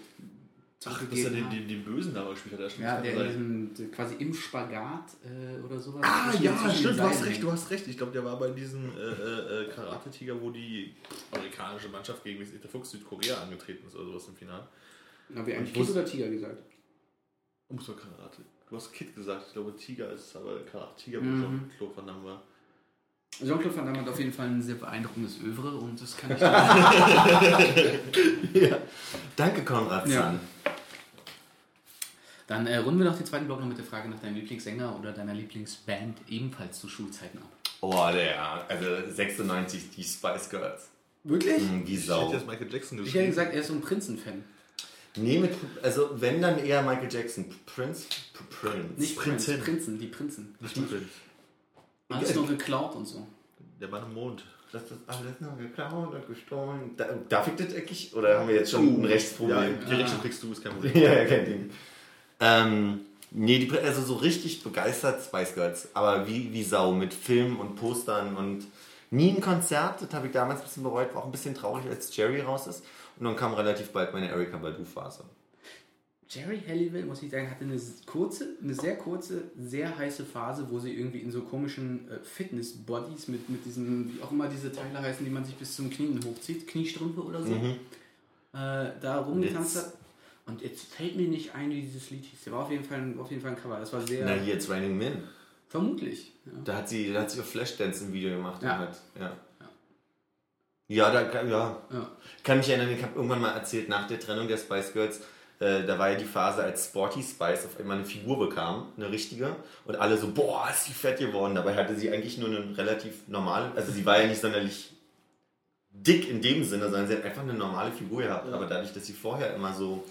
Ach, dass er den, den, den Bösen da gespielt hat. Ja, Ja, der in diesem, quasi im Spagat äh, oder sowas. Ah, ja, den stimmt, du hast recht, du hast recht. Ich glaube, der war bei diesem äh, äh, äh, Karate-Tiger, wo die amerikanische Mannschaft gegen der Fuchs Südkorea angetreten ist oder sowas im Finale. Haben wir eigentlich Kid oder Tiger gesagt? Doch Karate. Du hast Kid gesagt, ich glaube Tiger ist es, aber Karate-Tiger, wo Mhm. schon Claude Van Damme war. Jean-Claude Van Damme hat auf jeden Fall ein sehr beeindruckendes Övre und das kann ich Ja. Danke, Konrad Ja. Dann äh, runden wir noch den zweiten Block noch mit der Frage nach deinem Lieblingssänger oder deiner Lieblingsband ebenfalls zu Schulzeiten ab. Oh, der, also 96 die Spice Girls. Wirklich? Hm, Wie Ich hätte Sau. jetzt Michael Jackson Ich hätte geschrieben. gesagt, er ist so ein Prinzen-Fan. Nee, mit, also wenn dann eher Michael Jackson. Prince? Prince. Nicht Prinz, Prinzen. Prinzen, die Prinzen. Nicht die Prinz. Alles nur geklaut und so. Der war am Mond. Das ist alles noch geklaut und gestohlen. Da, darf ich das eigentlich? Oder haben wir jetzt schon ein Rechtsproblem? Ja, die Rechnung kriegst du, ist kein Problem. Ja, ja, kein Ding. Ähm, nee, die, also so richtig begeistert Spice Girls, aber wie, wie Sau mit Filmen und Postern und nie ein Konzert, das habe ich damals ein bisschen bereut, war auch ein bisschen traurig, als Jerry raus ist. Und dann kam relativ bald meine Erika Badu-Phase. Jerry Halliwell, muss ich sagen, hatte eine kurze, eine sehr kurze, sehr heiße Phase, wo sie irgendwie in so komischen äh, Fitness-Bodies mit, mit diesen, wie auch immer diese Teile heißen, die man sich bis zum Knien hochzieht, Kniestrümpfe oder so, äh, da rumgetanzt hat. Und jetzt fällt mir nicht ein, wie dieses Lied hieß. Der war auf jeden Fall, ein- auf jeden Fall ein Cover. Das war sehr. Na, hier, jetzt Raining Men. Vermutlich. Ja. Da hat sie, da hat sie auf Flashdance ein Video gemacht. Ja. Hat, ja. Ja, da kann, ja. Ja. kann mich erinnern, ich habe irgendwann mal erzählt, nach der Trennung der Spice Girls, äh, da war ja die Phase, als Sporty Spice auf einmal eine Figur bekam, eine richtige, und alle so, boah, ist sie fett geworden. Dabei hatte sie eigentlich nur einen relativ normalen, also sie war ja nicht sonderlich dick in dem Sinne, sondern sie hat einfach eine normale Figur gehabt. Aber dadurch, dass sie vorher immer so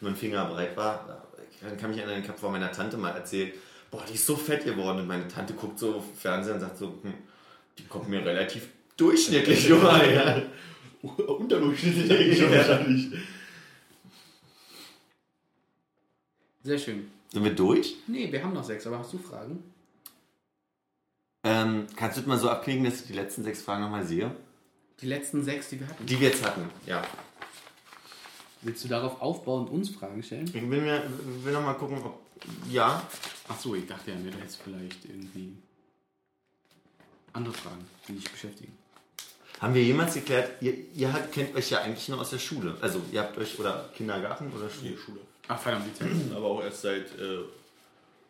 nur ein Finger breit war, ich kann mich erinnern, ich habe von meiner Tante mal erzählt, boah, die ist so fett geworden. Und meine Tante guckt so auf Fernsehen und sagt so, hm, die kommt mir relativ durchschnittlich vor. Ja. Unterdurchschnittlich eigentlich schon Ja. wahrscheinlich. Sehr schön. Sind wir durch? Nee, wir haben noch sechs, aber hast du Fragen? Ähm, kannst du das mal so abklicken, dass ich die letzten sechs Fragen nochmal sehe? Die letzten sechs, die wir hatten. Die wir jetzt hatten, ja. Willst du darauf aufbauend uns Fragen stellen? Ich will, mir, will nochmal gucken, ob. Ja. Ach so, ich dachte ja, mir da jetzt vielleicht irgendwie andere Fragen, die dich beschäftigen. Haben wir jemals geklärt, ihr, ihr habt, kennt euch ja eigentlich nur aus der Schule. Also, ihr habt euch, oder Kindergarten oder Schule? Nee, Schule. Ach, verdammt, die Zeit. Aber auch erst seit äh,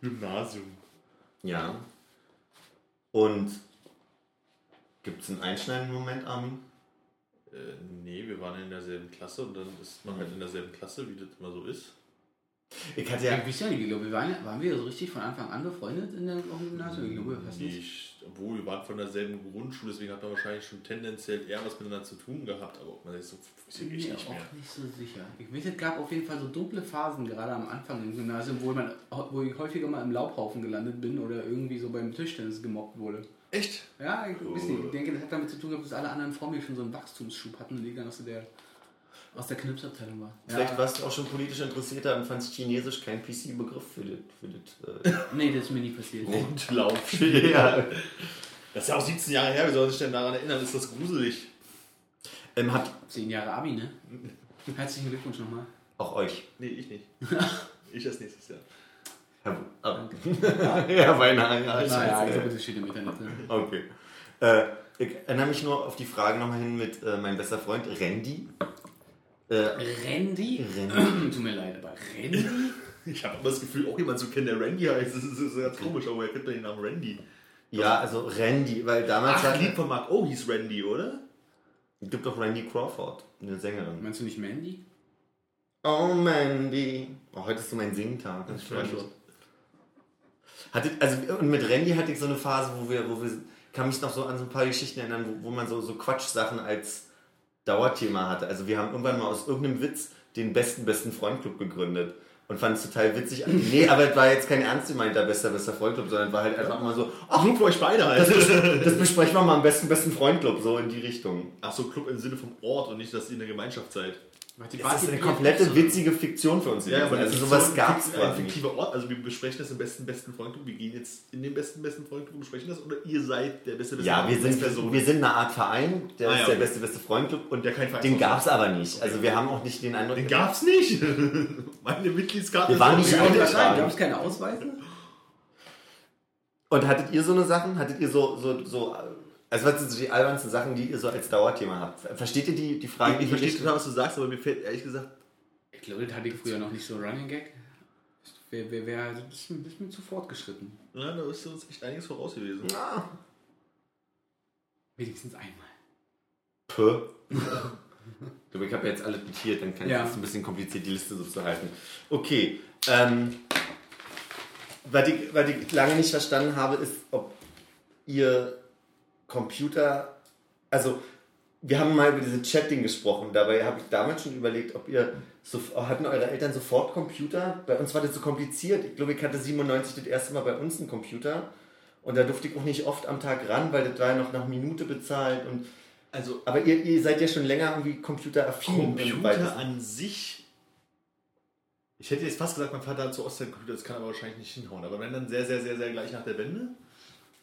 Gymnasium. Ja. Und gibt es einen einschneidenden Moment, Armin? Äh, nee, wir waren in derselben Klasse und dann ist man halt in derselben Klasse, wie das immer so ist. Ich hatte Ja. ja. Ich weiß ja nicht, ich glaube, wir waren, ja- waren wir so richtig von Anfang an befreundet in der Gymnasium? Ich glaube, fast nicht. Ich, obwohl wir waren von derselben Grundschule, deswegen hat man wahrscheinlich schon tendenziell eher was miteinander zu tun gehabt, aber ob man jetzt so weiß ich Bin nicht mir mehr. auch nicht so sicher. Ich weiß, es gab auf jeden Fall so dunkle Phasen, gerade am Anfang im Gymnasium, wo, man, wo ich häufiger mal im Laubhaufen gelandet bin oder irgendwie so beim Tischtennis gemobbt wurde. Echt? Ja, ich, weiß nicht, ich denke, das hat damit zu tun gehabt, dass alle anderen vor mir schon so einen Wachstumsschub hatten und ich dann aus der, aus der Knipsabteilung war. Vielleicht ja, warst du auch schon politisch interessierter und fandst Chinesisch kein PC-Begriff für das. Für das Nee, das ist mir nie passiert. Rundlauf. äh. ja. Das ist ja auch 17 Jahre her, wie soll man sich denn daran erinnern? Ist das gruselig? ähm, habt Zehn Jahre Abi, ne? Herzlichen Glückwunsch nochmal. auch euch. Nee, ich nicht. ich erst nächstes Jahr. Herr, ah. ja, beinahe. Ja, Naja, ich scheiße. glaube, das steht im Internet. Ne? Okay. Äh, ich erinnere mich nur auf die Frage nochmal hin mit äh, meinem bester Freund Randy. Äh, Randy? Randy. Tut mir leid, aber Randy? Ich habe aber das Gefühl, auch jemand zu kennen, der Randy heißt. Das ist, das ist ganz komisch, aber er kennt doch den Namen Randy. ja, also Randy, weil damals Ach, hat Lied von Mark O hieß Randy, oder? es gibt doch Randy Crawford, eine Sängerin. Meinst du nicht Mandy? Oh Mandy. Oh, heute ist so mein Singtag. Das weiß schon. Hatte, also, und mit Randy hatte ich so eine Phase, wo wir, wo wir, kann mich noch so an so ein paar Geschichten erinnern, wo, wo man so, so Quatschsachen als Dauerthema hatte. Also wir haben irgendwann mal aus irgendeinem Witz den besten, besten Freundclub gegründet und fanden es total witzig. Nee, aber es war jetzt kein ernst gemeinter bester, bester Freundclub, sondern war halt einfach mal so, ach, Nur für euch beide das, halt. bes- das besprechen wir mal am besten, besten Freundclub, so in die Richtung. Ach so, Club im Sinne vom Ort und nicht, dass ihr eine Gemeinschaft seid. Warte, Das ist eine komplette witzige Fiktion für uns. gewesen. das also ist sowas gab es Ein fiktiver Ort. Also wir besprechen das im besten, besten Freundclub. Wir gehen jetzt in den besten, besten Freundclub und besprechen das. Oder ihr seid der beste, beste Ja, wir sind, Person. wir sind eine Art Verein, der Ah, ist ja, der okay. beste, beste Freundclub und der kein Verein den gab es aber nicht. Okay. Also wir haben auch nicht den Eindruck, Den gab's nicht. Meine Mitgliedskarte Wir waren nicht eingetragen. Gab es keine Ausweise? Und hattet ihr so eine Sachen? Hattet ihr so, so, so, also was sind so die albernsten Sachen, die ihr so als Dauerthema habt? Versteht ihr die, die Frage? Ich, ich verstehe total, was du sagst, aber mir fällt ehrlich gesagt, Ich glaube, das hatte ich früher noch nicht so Running Gag. Wäre wär, wär, also ein bisschen, zu fortgeschritten. ja, da ist uns echt einiges voraus gewesen. Ah. Wenigstens einmal. Puh. Ich glaube, ich habe jetzt alles notiert, dann kann Ja. ich es ein bisschen kompliziert, die Liste so zu halten. Okay. Ähm, was, ich, was ich lange nicht verstanden habe, ist, ob ihr Computer. Also, wir haben mal über diese Chatting gesprochen. Dabei habe ich damals schon überlegt, ob ihr. So, hatten eure Eltern sofort Computer? Bei uns war das so kompliziert. Ich glaube, ich hatte 97 das erste Mal bei uns einen Computer. Und da durfte ich auch nicht oft am Tag ran, weil das war ja noch nach Minute bezahlt. Und Also aber ihr, ihr seid ja schon länger irgendwie computeraffin. Computer an sich. Ich hätte jetzt fast gesagt, mein Vater hat zu Ostzeit Computer, das kann aber wahrscheinlich nicht hinhauen. Aber wenn dann sehr, sehr, sehr, sehr gleich nach der Wende.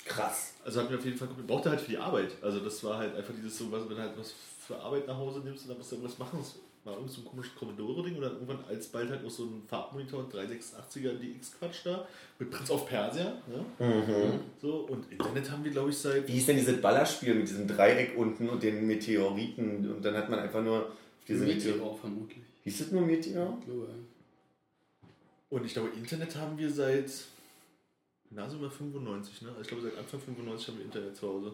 Krass. Also hat mir auf jeden Fall brauchte halt für die Arbeit. Also das war halt einfach dieses so, was, wenn du halt was für Arbeit nach Hause nimmst und dann musst du irgendwas machen. Das war irgend so ein komisches Commodore-Ding und dann irgendwann alsbald halt auch so ein Farbmonitor 386er DX-Quatsch da mit Prinz auf Persia. Ne? So, und Internet haben wir, glaube ich, seit. Wie hieß denn dieses Ballerspiel mit diesem Dreieck unten und den Meteoriten? Und dann hat man einfach nur diese Meteor. Meteor vermutlich. Hieß das nur Meteor? Ich glaube, Und ich glaube, Internet haben wir seit. Na, sogar 95, ne? Ich glaube, seit Anfang 95 haben wir Internet zu Hause.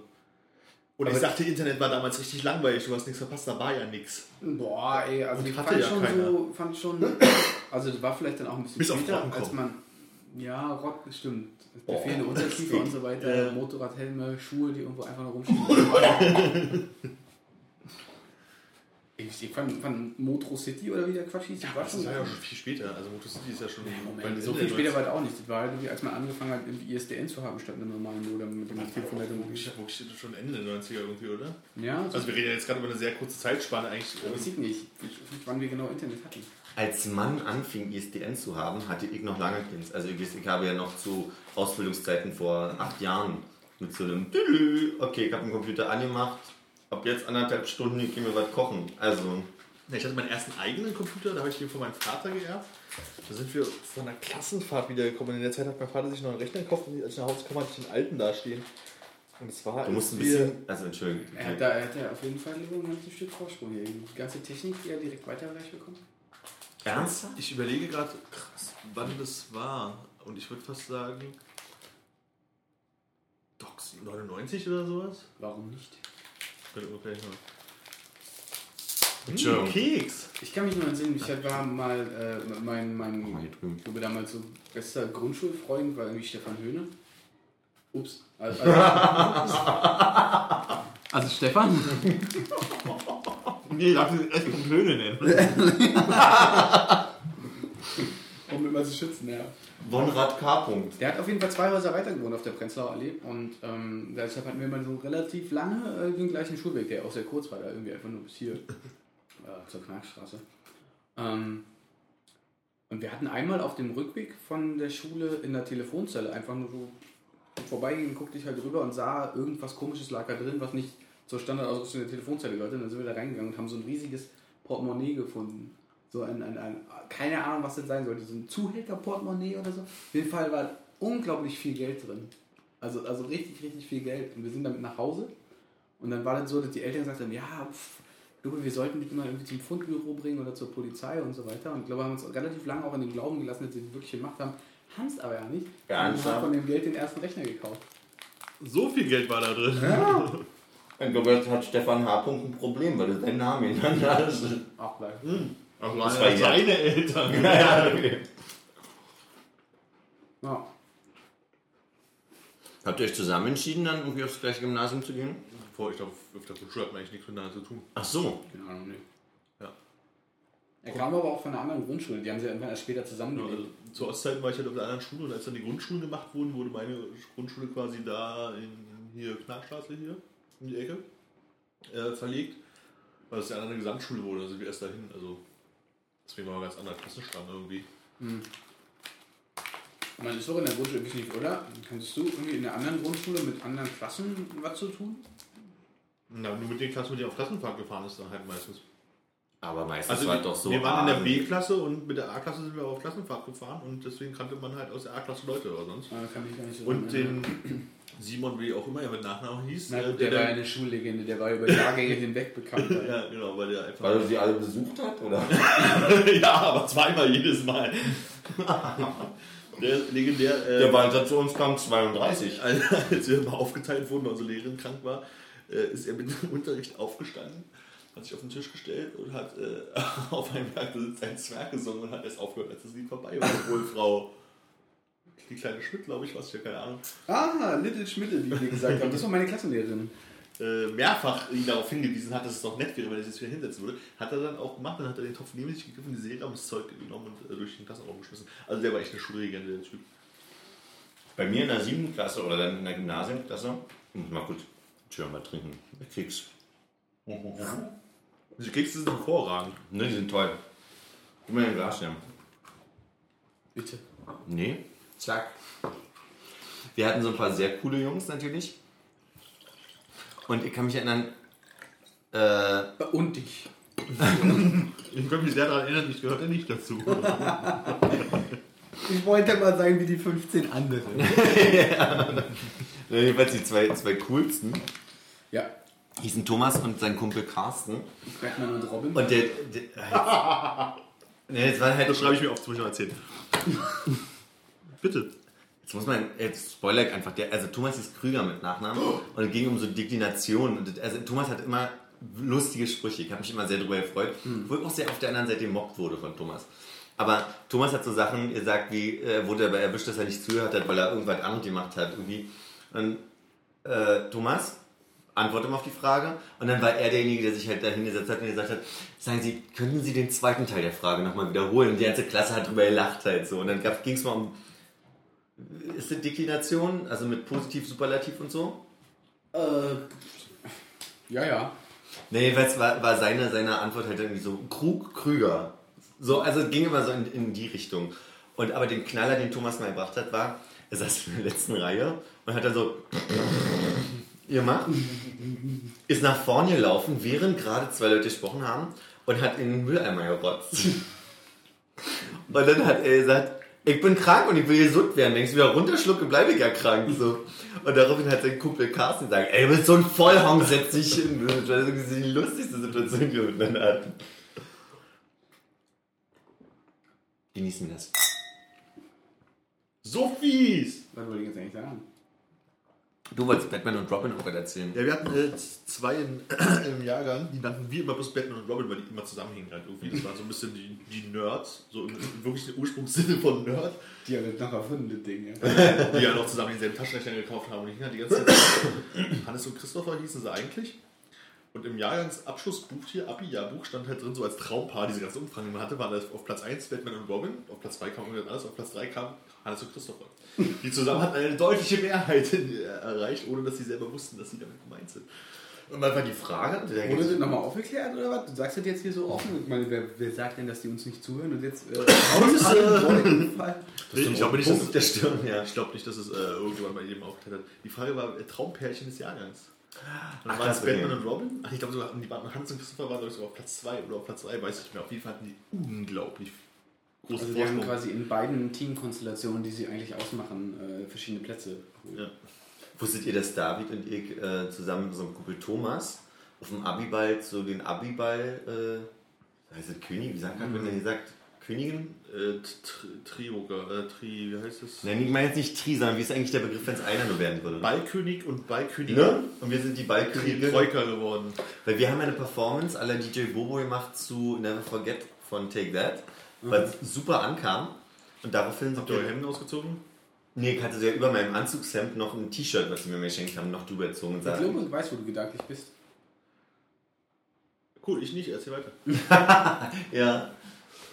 Und Aber- ich dachte, Internet war damals richtig langweilig, du hast nichts verpasst, da war ja nichts. Boah, ey, also Und ich fand ja schon keiner. so, fand schon, also das war vielleicht dann auch ein bisschen Bis später, als man, ja, Rock, stimmt, der fehlende Unterkiefer und so weiter, Ja. Motorradhelme, Schuhe, die irgendwo einfach nur rumstehen. ich, ich fand, fand Motro City oder wie der Quatsch hieß, das war Das schon, war ja schon viel später. Also Motor City ist ja schon. Moment, so viel später war das auch nicht, das war halt irgendwie, als man angefangen hat, irgendwie ISDN zu haben, statt einem normalen Modem mit dem Telefonleitung. Ich wirklich schon Ende der 90er irgendwie, oder? Ja, so, Also wir reden ja jetzt gerade über eine sehr kurze Zeitspanne eigentlich. weiß ich nicht, ich- wann wir genau Internet hatten. Als Mann anfing, ISDN zu haben, hatte ich noch lange keins. Also ich, habe ja noch zu Ausbildungszeiten vor acht Jahren mit so einem okay, ich habe einen Computer angemacht, ab jetzt anderthalb Stunden, ich gehe mir was kochen. Also, ich hatte meinen ersten eigenen Computer, da habe ich den von meinem Vater geerbt. Da sind wir von einer Klassenfahrt wiedergekommen. In der Zeit hat mein Vater sich noch einen Rechner gekauft und als ich nach Hause kam, hatte ich den alten dastehen. Und es war du musst ein wir- bisschen, also Entschuldigung. Er hat, da, er hat ja auf jeden Fall ein ganzes Stück Vorsprung hier. Die ganze Technik, die er direkt weiterreicht bekommt. Ernsthaft? Ich überlege gerade, krass, wann das war. Und ich würde fast sagen, Docs 99 oder sowas? Warum nicht? Hm, Keks! Ich kann mich nur entsinnen, ich war mal, äh, mein, mein, ich glaube damals so bester Grundschulfreund war irgendwie Stefan Höhne. Ups. Also, also, also Stefan? Nee, darf ich echt einen Höhne nennen. Immer zu schützen, ja. Bonrad K. -Punkt. Der hat auf jeden Fall zwei Häuser weiter gewohnt auf der Prenzlauer Allee und ähm, deshalb hatten wir immer so relativ lange äh, den gleichen Schulweg, der auch sehr kurz war, da irgendwie einfach nur bis hier äh, zur Knackstraße. Ähm, und wir hatten einmal auf dem Rückweg von der Schule in der Telefonzelle einfach nur so vorbeigehen, guckte ich halt rüber und sah, irgendwas komisches lag da drin, was nicht zur Standardausrüstung der Telefonzelle gehörte. Und dann sind wir da reingegangen und haben so ein riesiges Portemonnaie gefunden. So ein, ein, ein keine Ahnung, was das sein sollte, so ein Zuhälter-Portemonnaie oder so. Auf jeden Fall war unglaublich viel Geld drin. Also, also richtig, richtig viel Geld. Und wir sind damit nach Hause. Und dann war das so, dass die Eltern gesagt haben, ja, pff, ich glaube, wir sollten die immer irgendwie zum Fundbüro bringen oder zur Polizei und so weiter. Und ich glaube, haben uns relativ lange auch an den Glauben gelassen, dass sie das wirklich gemacht haben. Haben es aber ja nicht. Ja, und ernsthaft? haben von dem Geld den ersten Rechner gekauft. So viel Geld war da drin. Ich glaube, jetzt hat Stefan H. ein Problem, weil das sein Name hintereinander ist. Ach, bleib. Ach, Das war ja ja- seine Eltern. Ja, okay. Ja. Habt ihr euch zusammen entschieden, dann irgendwie aufs gleiche Gymnasium zu gehen? Vor, ich glaube, auf der Grundschule hat man eigentlich nichts miteinander zu tun. Ach so. Keine Ahnung, nee. Ja. Er kam aber auch von einer anderen Grundschule. Die haben sie irgendwann erst später Ja, zusammengelebt. also, zu Ostzeiten war ich halt auf der anderen Schule und als dann die Grundschulen gemacht wurden, wurde meine Grundschule quasi da in hier Knackstraße hier in die Ecke äh, verlegt, weil es ja eine Gesamtschule wurde, also wir erst dahin, also deswegen war ganz anderer Klassenstamm irgendwie. Man ist doch in der Grundschule nicht, oder? Kannst du irgendwie in der anderen Grundschule mit anderen Klassen was zu tun? Na, nur mit den Klassen, mit denen auf Klassenfahrt gefahren ist, dann halt meistens. Aber meistens Also war wir, doch so. wir waren in der B-Klasse und mit der A-Klasse sind wir auf Klassenfahrt gefahren und deswegen kannte man halt aus der A-Klasse Leute oder sonst. Ah, kann ich gar nicht so Und den Simon, wie auch immer er mit Nachnamen hieß, Na äh, gut, der war ja eine Schullegende, der war über Jahrgänge hinweg bekannt. ja, genau, weil der einfach. Weil er sie alle besucht hat, oder? ja, aber zweimal jedes Mal. der legendär. Äh, Der Walter zu uns kam 32. als wir mal aufgeteilt wurden, weil unsere Lehrerin krank war, äh, ist er mit dem Unterricht aufgestanden, hat sich auf den Tisch gestellt und hat äh, auf einem Berg ein Zwerg gesungen und hat erst aufgehört, als das Lied vorbei war. Obwohl Frau, die kleine Schmidt, glaube ich, was ich ja keine Ahnung, Ah, Little Schmittel, wie wir gesagt haben. Das war meine Klassenlehrerin. äh, mehrfach ihn darauf hingewiesen hat, dass es doch nett wäre, wenn er sich jetzt wieder hinsetzen würde, hat er dann auch gemacht. Dann hat er den Topf neben sich gegriffen, die Seele ums Zeug genommen und äh, durch den Klassenraum geschmissen. Also der war echt eine Schullegende, der Typ. Bei mir in der siebten Klasse oder dann in der Gymnasiumklasse, hm, mal gut, schön mal trinken. Keks. Die Kekse sind hervorragend. Ne, die sind toll. Gib mir ein Glas her. Bitte. Nee, zack. Wir hatten so ein paar sehr coole Jungs natürlich. Und ich kann mich erinnern, äh, Und dich. Ich kann mich sehr daran erinnern, ich gehörte nicht dazu. Ich wollte mal sein wie die 15 anderen. jedenfalls die zwei, zwei coolsten Ja. Hießen Thomas und sein Kumpel Carsten. Batman und Robin. Und der. der nee, jetzt war halt. Das schreibe ich mir auf, das muss ich noch erzählen. Bitte. Jetzt muss man, jetzt spoiler ich einfach, der, also Thomas ist Krüger mit Nachnamen und es ging um so Deklination. Und das- also Thomas hat immer lustige Sprüche. Ich habe mich immer sehr darüber gefreut, wo ich auch sehr auf der anderen Seite gemobbt wurde von Thomas. Aber Thomas hat so Sachen gesagt, wie er wurde dabei erwischt, dass er nicht zugehört hat, weil er irgendwas anderes gemacht hat. Irgendwie. Und äh, Thomas, antworte mal auf die Frage. Und dann war er derjenige, der sich halt da hingesetzt hat und gesagt hat, sagen Sie, könnten Sie den zweiten Teil der Frage nochmal wiederholen? Und die ganze Klasse hat drüber gelacht halt so. Und dann ging es mal um ist das Deklination, also mit Positiv, Superlativ und so? äh, ja, ja. Nee, jedenfalls war, war seine, seine Antwort halt irgendwie so Krug, Krüger. So, also es ging immer so in, in die Richtung. Und aber den Knaller, den Thomas mal gebracht hat, war, er saß in der letzten Reihe und hat dann so gemacht, ist nach vorne gelaufen, während gerade zwei Leute gesprochen haben und hat in den Mülleimer gerotzt. Und dann hat er gesagt, ich bin krank und ich will gesund werden. Wenn ich es wieder runterschlucke, bleibe ich ja krank. So. Und daraufhin hat sein Kumpel Carsten gesagt, ey, du bist so ein Vollhong, setz dich hin. Das irgendwie die lustigste Situation, die wir miteinander hatten. Genießen wir das. So fies! Was wollte ich jetzt eigentlich sagen? Du wolltest Batman und Robin auch erzählen. Ja, wir hatten äh, zwei in, im Jahrgang, die nannten wir immer bloß Batman und Robin, weil die immer zusammenhingen halt irgendwie. Das waren so ein bisschen die, die Nerds, so im, im wirklichen Ursprungssinne von Nerd, Die haben das noch erfundene Dinge. die ja noch zusammen denselben Taschenrechner gekauft haben. Und ich hatte die ganze Zeit. Hannes und Christopher hießen sie eigentlich. Und im Jahrgangsabschlussbuch hier, Abi-Jahrbuch, stand halt drin, so als Traumpaar, diese ganze Umfrage, die man hatte, waren das auf Platz 1 Batman und Robin, auf Platz 2 kam irgendwas anderes, auf Platz 3 kam Hannes und Christopher. Die zusammen hatten eine deutliche Mehrheit äh, erreicht, ohne dass sie selber wussten, dass sie damit gemeint sind. Und was war die Frage? Der Wurde das nochmal aufgeklärt oder was? Du sagst das jetzt hier so offen. Ich meine, wer, wer sagt denn, dass die uns nicht zuhören und jetzt äh, Wolken Ich glaube nicht, dass Punkt der Stirn, ja. Ich glaube nicht, dass es äh, irgendjemand bei jedem aufgeklärt hat. Die Frage war äh, Traumpärchen des Jahrgangs. Dann Ach, waren es das Batman und Robin. Ach, ich glaube sogar, die waren Hans und Christopher waren sogar auf Platz 2 oder auf Platz 3, weiß ich nicht mehr. Auf jeden Fall hatten die unglaublich großen Also die haben quasi in beiden Teamkonstellationen, die sie eigentlich ausmachen, äh, verschiedene Plätze. Ja. Wusstet ihr, dass David und ich äh, zusammen mit unserem Kumpel Thomas auf dem Abiball so den Abiball, äh, heißt das König, wie sagt man, wenn er gesagt, Königin? Äh, T- Trioga, äh, Tri, wie heißt es? Nein, ich meine jetzt nicht Tri, sondern wie ist eigentlich der Begriff, wenn es einer nur werden würde? Ballkönig und Ballkönigin. Ne? Und wir sind die Ballkönige. Troika geworden. Weil wir haben eine Performance aller DJ Bobo gemacht zu Never Forget von Take That, was super ankam. Und daraufhin sind Habt ihr eure. Hemden ausgezogen? Nee, ich hatte ja über meinem Anzugshemd noch ein T-Shirt, was sie mir geschenkt haben, noch drüber gezogen und Ich glaube, ich weiß, wo du gedanklich bist. Cool, ich nicht, erzähl weiter. Ja.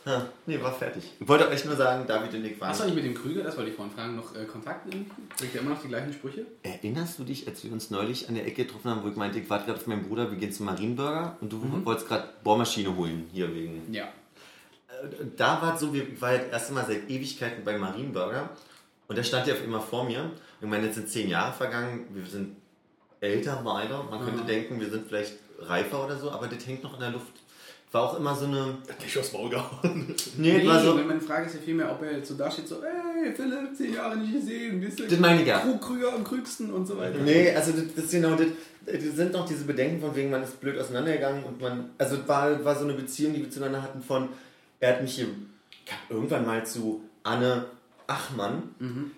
Ha, nee, war fertig. Ich wollte euch nur sagen, David und ich waren. Hast du eigentlich mit dem Krüger, das wollte ich vorhin fragen, noch äh, Kontakt? irgendwie? Bringt er immer noch die gleichen Sprüche? Erinnerst du dich, als wir uns neulich an der Ecke getroffen haben, wo ich meinte, ich warte gerade auf meinen Bruder, wir gehen zum Marienburger und du wolltest gerade Bohrmaschine holen, hier wegen. Ja. Äh, Da war es so, wir waren das erste Mal seit Ewigkeiten beim Marienburger und da stand er auf immer vor mir. Und ich meine, jetzt sind zehn Jahre vergangen, wir sind älter beide. Man könnte Mhm. denken, wir sind vielleicht reifer oder so, aber das hängt noch in der Luft. War auch immer so eine. Hat nicht aufs Maul gehauen. Nee, Nee, war so. meine Frage ist ja vielmehr, ob er jetzt so da steht, so, ey, Philipp, zehn Jahre nicht gesehen, bist du Das meine ich ja. Krüger am krügsten und so weiter. Nee, also das, das ist genau das. Das sind noch diese Bedenken von wegen, man ist blöd auseinandergegangen und man. Also es war, war so eine Beziehung, die wir zueinander hatten von. Er hat mich hier irgendwann mal zu Anne Achmann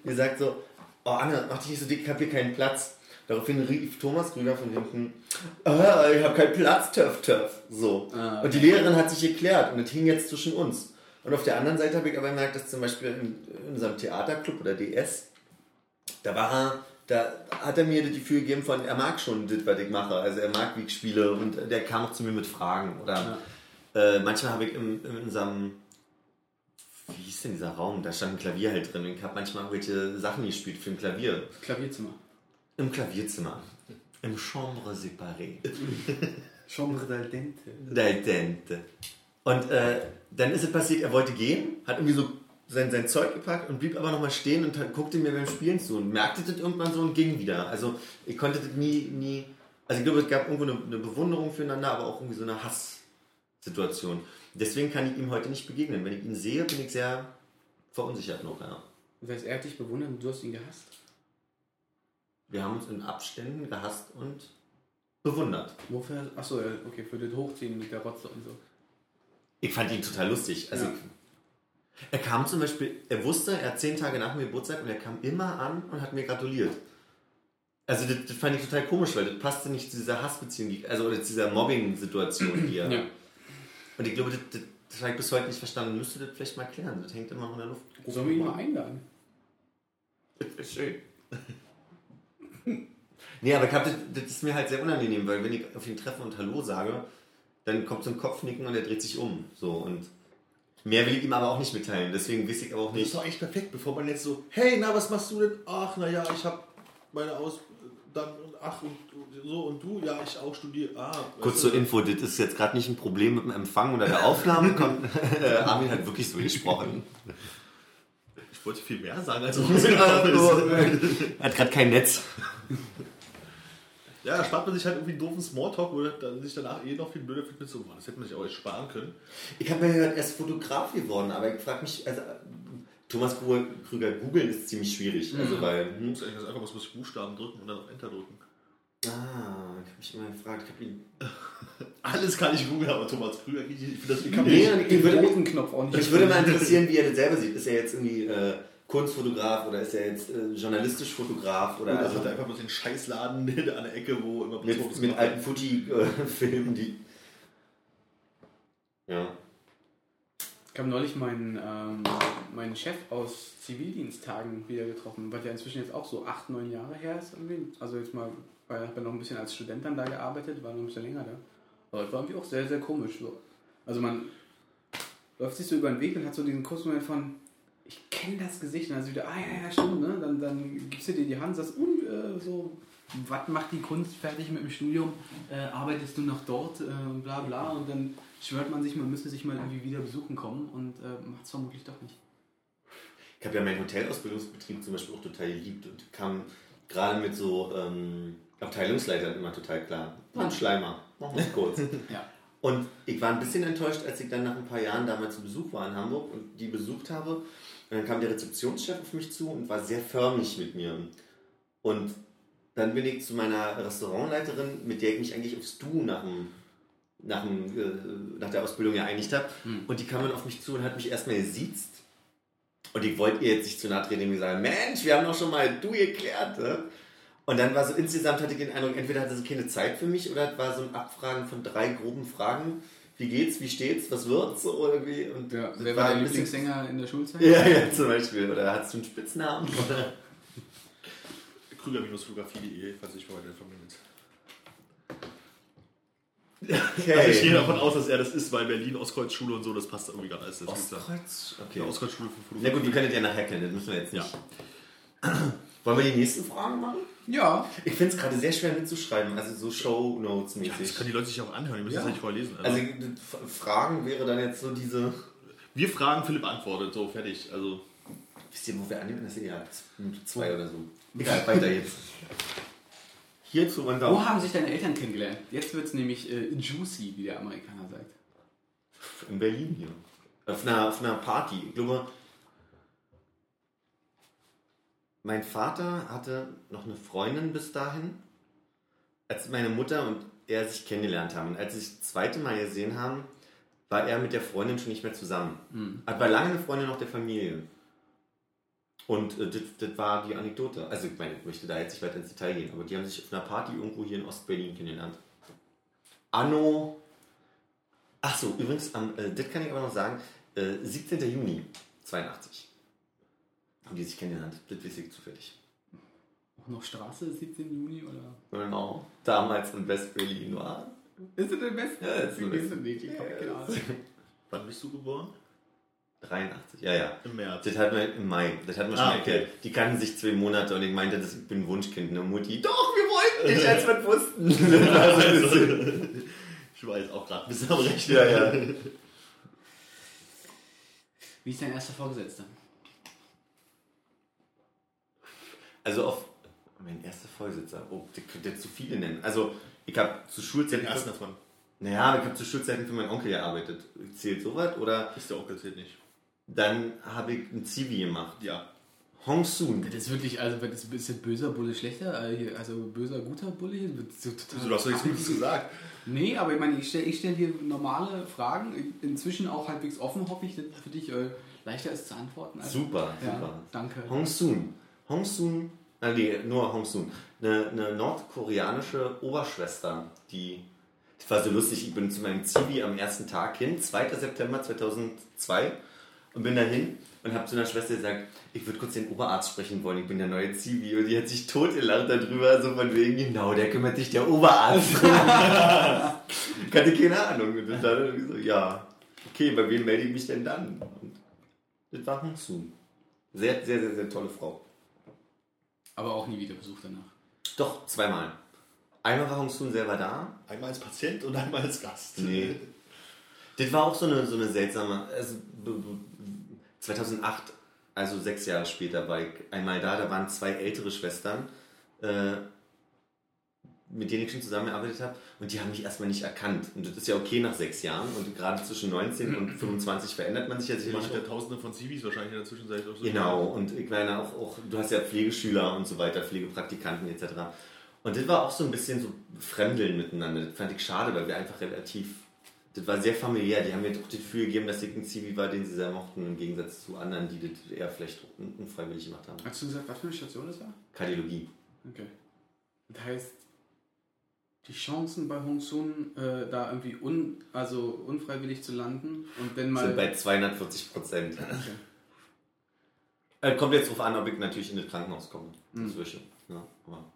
gesagt so, oh Anne, mach dich nicht so dick, ich hab hier keinen Platz. Daraufhin rief Thomas Krüger von hinten, ah, ich habe keinen Platz, Töff, Töff. So. Ah, Und die Lehrerin hat sich geklärt und das hing jetzt zwischen uns. Und auf der anderen Seite habe ich aber gemerkt, dass zum Beispiel in, in unserem Theaterclub oder DS, da war er, da hat er mir das Gefühl gegeben von, er mag schon das, was ich mache. Also er mag, wie ich spiele und der kam auch zu mir mit Fragen. Oder äh, manchmal habe ich im, in unserem, wie hieß denn dieser Raum? Da stand ein Klavier halt drin. Ich habe manchmal irgendwelche Sachen gespielt für ein Klavier. Klavierzimmer. Im Klavierzimmer. Im Chambre séparée. Chambre dal dente. Del Dente. Und äh, dann ist es passiert, er wollte gehen, hat irgendwie so sein, sein Zeug gepackt und blieb aber nochmal stehen und hat, guckte mir beim Spielen zu und merkte das irgendwann so und ging wieder. Also ich konnte das nie, nie, also ich glaube, es gab irgendwo eine, eine Bewunderung füreinander, aber auch irgendwie so eine Hasssituation. Deswegen kann ich ihm heute nicht begegnen. Wenn ich ihn sehe, bin ich sehr verunsichert noch. Ja. Das heißt, er hat dich bewundert und du hast ihn gehasst. Wir haben uns in Abständen gehasst und bewundert. Wofür? Achso, okay, für das Hochziehen mit der Rotze und so. Ich fand ihn total lustig. Also Ja. Er kam zum Beispiel, er wusste, er hat zehn Tage nach dem Geburtstag und er kam immer an und hat mir gratuliert. Also das, das fand ich total komisch, weil das passte nicht zu dieser Hassbeziehung, also oder zu dieser Mobbing-Situation, die er. Ja. Und ich glaube, das, das, das habe ich bis heute nicht verstanden. Müsste das vielleicht mal klären. Das hängt immer noch in der Luft. Sollen wir ihn mal einladen? Das ist schön. nee, aber ich hab das, das ist mir halt sehr unangenehm, weil wenn ich auf ihn treffe und Hallo sage, dann kommt so ein Kopfnicken und er dreht sich um. So und mehr will ich ihm aber auch nicht mitteilen. Deswegen weiß ich aber auch Das ist nicht. doch eigentlich perfekt, bevor man jetzt so, hey, na, was machst du denn? Ach, naja, ich habe meine Aus... Dann, ach, und so, und du? Ja, ich auch studiere. Ah, Kurz zur Info, das ist jetzt gerade nicht ein Problem mit dem Empfang oder der Aufnahme. Äh, Armin hat wirklich so gesprochen. Ich wollte viel mehr sagen, als ist. er hat gerade kein Netz. Ja, da spart man sich halt irgendwie einen doofen Smalltalk, wo dann sich danach eh noch viel blöder fühlt mit so, das hätte man sich auch jetzt sparen können. Ich habe mir gehört, er ist Fotograf geworden, aber ich frage mich, also Thomas Krüger, googeln ist ziemlich schwierig. Also weil, Du hm, musst eigentlich ganz einfach was mit Buchstaben drücken und dann auf Enter drücken. Ah, ich habe mich immer gefragt, ich habe ihn. Alles kann ich googeln, aber Thomas Krüger, ich, ich finde das ich kann Nee, ich Den würde, roten Knopf auch nicht. mich würde mal interessieren, wie er das selber sieht. Ist er jetzt irgendwie äh, Kunstfotograf oder ist er jetzt äh, journalistisch Fotograf oder Oder also hat er einfach bloß den Scheißladen an der Ecke, wo immer mit, mit alten Fuji-Filmen, die. Ja. Ich habe neulich meinen, ähm, meinen Chef aus Zivildiensttagen wieder getroffen, weil der inzwischen jetzt auch so acht, neun Jahre her ist. Irgendwie. Also jetzt mal, ich habe noch ein bisschen als Student dann da gearbeitet, war noch ein bisschen länger da. Aber das war irgendwie auch sehr, sehr komisch. So. Also man läuft sich so über den Weg und hat so diesen kurzen Moment von, ich kenne das Gesicht. Und dann ist wieder, ah ja, ja, stimmt, ne? Dann, dann gibst du dir die Hand sagst, und äh, so, was macht die Kunst fertig mit dem Studium? Äh, arbeitest du noch dort? Äh, bla bla. Und dann schwört man sich, man müsste sich mal irgendwie wieder besuchen kommen und äh, macht es vermutlich doch nicht. Ich habe ja meinen Hotelausbildungsbetrieb zum Beispiel auch total geliebt und kam gerade mit so ähm, Abteilungsleitern immer total klar. Ein Schleimer, es kurz. Ja. Und ich war ein bisschen enttäuscht, als ich dann nach ein paar Jahren damals zu Besuch war in Hamburg und die besucht habe. Und dann kam der Rezeptionschef auf mich zu und war sehr förmlich mit mir. Und dann bin ich zu meiner Restaurantleiterin, mit der ich mich eigentlich aufs Du nach, dem, nach, dem, äh, nach der Ausbildung geeinigt habe. Und die kam dann auf mich zu und hat mich erstmal gesiezt. Und ich wollte ihr jetzt nicht zu nahe treten und gesagt, Mensch, wir haben doch schon mal Du geklärt. Ne? Und dann war so insgesamt hatte ich den Eindruck, entweder hatte sie keine Zeit für mich oder es war so ein Abfragen von drei groben Fragen. Wie geht's, wie steht's, was wird's so irgendwie. Und Ja, wer war dein Lieblingssänger in der Schulzeit? Ja, ja, zum Beispiel. Oder hast du einen Spitznamen? Krüger-fotografie.de, falls ich weiter informiert. Okay. Also ich gehe davon aus, dass er das ist, weil Berlin, Ostkreuzschule und so, das passt irgendwie gar nicht. Ostkreuz? ja, Okay. Ostkreuzschule für Na Fotografie. gut, wir können das ja nachher kennen, das müssen wir jetzt nicht. Wollen wir die nächsten Fragen machen? Ja. Ich finde es gerade sehr schwer mitzuschreiben, also so Show Notes Ja, das können die Leute sich auch anhören, die müssen Ja. das nicht vorlesen. Also, also F- Fragen wäre dann jetzt so diese. wir fragen, Philipp antwortet, so fertig. Also Wisst ihr, wo wir annehmen? Das ist ja Minute zwei oder so. Egal, weiter jetzt. Hierzu und Wo haben sich deine Eltern kennengelernt? Jetzt wird es nämlich äh, juicy, wie der Amerikaner sagt. In Berlin hier. Auf einer, auf einer Party. Ich glaube, mein Vater hatte noch eine Freundin bis dahin, als meine Mutter und er sich kennengelernt haben. Und als sie sich das zweite Mal gesehen haben, war er mit der Freundin schon nicht mehr zusammen. Hm. Aber war lange eine Freundin auch der Familie. Und äh, das, war die Anekdote. Also ich meine, ich möchte da jetzt nicht weiter ins Detail gehen, aber die haben sich auf einer Party irgendwo hier in Ostberlin kennengelernt. Anno. Ach so, übrigens, am, äh, das kann ich aber noch sagen, äh, 17. Juni 82 haben die sich kennengelernt. Das weiß ich zufällig. Auch noch Straße, 17 Juni oder? Genau. Damals in West-Berlin war. Ist das der beste? Ja, ist keine Ahnung. Wann bist du geboren? 83, ja, ja. Im März. Das hat man im Mai. Das hat man Ah, schon okay. erklärt. Die kannten sich zwei Monate und ich meinte, das, ich bin ein Wunschkind. Ne Mutti, doch, wir wollten dich, als wir wussten. Das war so ein bisschen- Ich weiß auch gerade ein bisschen am Rechnen. ja, ja. Wie ist dein erster Vorgesetzter? Also auf mein erster Vorsitzer. Oh, der könnte jetzt zu viele nennen. Also ich habe zu Schulzeiten. Den ersten davon. Naja, ich habe zu Schulzeiten für meinen Onkel gearbeitet. Zählt sowas? Oder Ist der Onkel zählt nicht. Dann habe ich ein Zivi gemacht. Ja. Hong Soon. Das ist wirklich, also das ist jetzt böser Bulle schlechter, äh, also böser guter Bulle hier. so total Also, du hast doch nichts Gutes gesagt. Nee, aber ich meine, ich stelle ich stell hier normale Fragen, inzwischen auch halbwegs offen, hoffe ich, dass für dich äh, leichter ist zu antworten. Also, Super, Ja, super. danke. Hong Soon. Hong Soon, nee, nur Hong Soon. Eine, eine nordkoreanische Oberschwester, die. Das war so lustig, ich bin zu meinem Zivi am ersten Tag hin, 2. September 2002, und bin dahin und habe zu einer Schwester gesagt, ich würde kurz den Oberarzt sprechen wollen, ich bin der neue Zivi. Und die hat sich totgelacht darüber, so von wegen, genau, der kümmert sich der Oberarzt. ich hatte keine Ahnung. Und dann dachte ich so, ja, okay, bei wem melde ich mich denn dann? Und das war Hong Soon. Sehr, sehr, sehr, sehr tolle Frau. Aber auch nie wieder Besuch danach. Doch, zweimal. Einmal war Hong Soon selber da. Einmal als Patient und einmal als Gast. Nee. Das war auch so eine, so eine seltsame. Also, b- b- 2008, also sechs Jahre später, war ich einmal da. Da waren zwei ältere Schwestern, äh, mit denen ich schon zusammengearbeitet habe. Und die haben mich erstmal nicht erkannt. Und das ist ja okay nach sechs Jahren. Und gerade zwischen 19 und 25 verändert man sich ja Man sicherlich. hat ja tausende von Civis wahrscheinlich in der Zwischenzeit auch so. Genau, und ich meine auch, auch, du hast ja Pflegeschüler und so weiter, Pflegepraktikanten etc. Und das war auch so ein bisschen so Fremdeln miteinander. Das fand ich schade, weil wir einfach relativ, das war sehr familiär. Die haben mir doch das Gefühl gegeben, dass ich ein Zivi war, den sie sehr mochten, im Gegensatz zu anderen, die das eher vielleicht un- unfreiwillig gemacht haben. Hast du gesagt, was für eine Station das war? Kardiologie. Okay. Das heißt, die Chancen bei Hong Sun, äh, da irgendwie un, also unfreiwillig zu landen und dann mal. Sind bei 240 Prozent. okay. Äh, kommt jetzt drauf an, ob ich natürlich in das Krankenhaus komme. Inzwischen. Ja, aber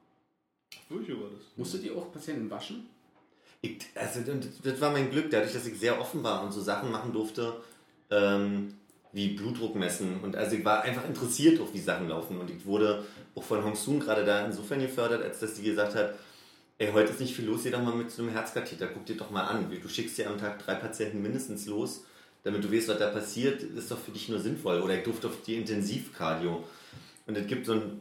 Wirklich war das. Musstet ihr auch Patienten waschen? Ich, also, das- das war mein Glück, dadurch, dass ich sehr offen war und so Sachen machen durfte, ähm, wie Blutdruck messen. Und also ich war einfach interessiert, auf wie Sachen laufen. Und ich wurde auch von Hong Soon gerade da insofern gefördert, als dass sie gesagt hat, ey, heute ist nicht viel los, geh doch mal mit so einem Herzkatheter, guck dir doch mal an. Du schickst ja am Tag drei Patienten mindestens los, damit du weißt, was da passiert, ist doch für dich nur sinnvoll. Oder ich durfte auf die Intensivkardio. Und es gibt so ein,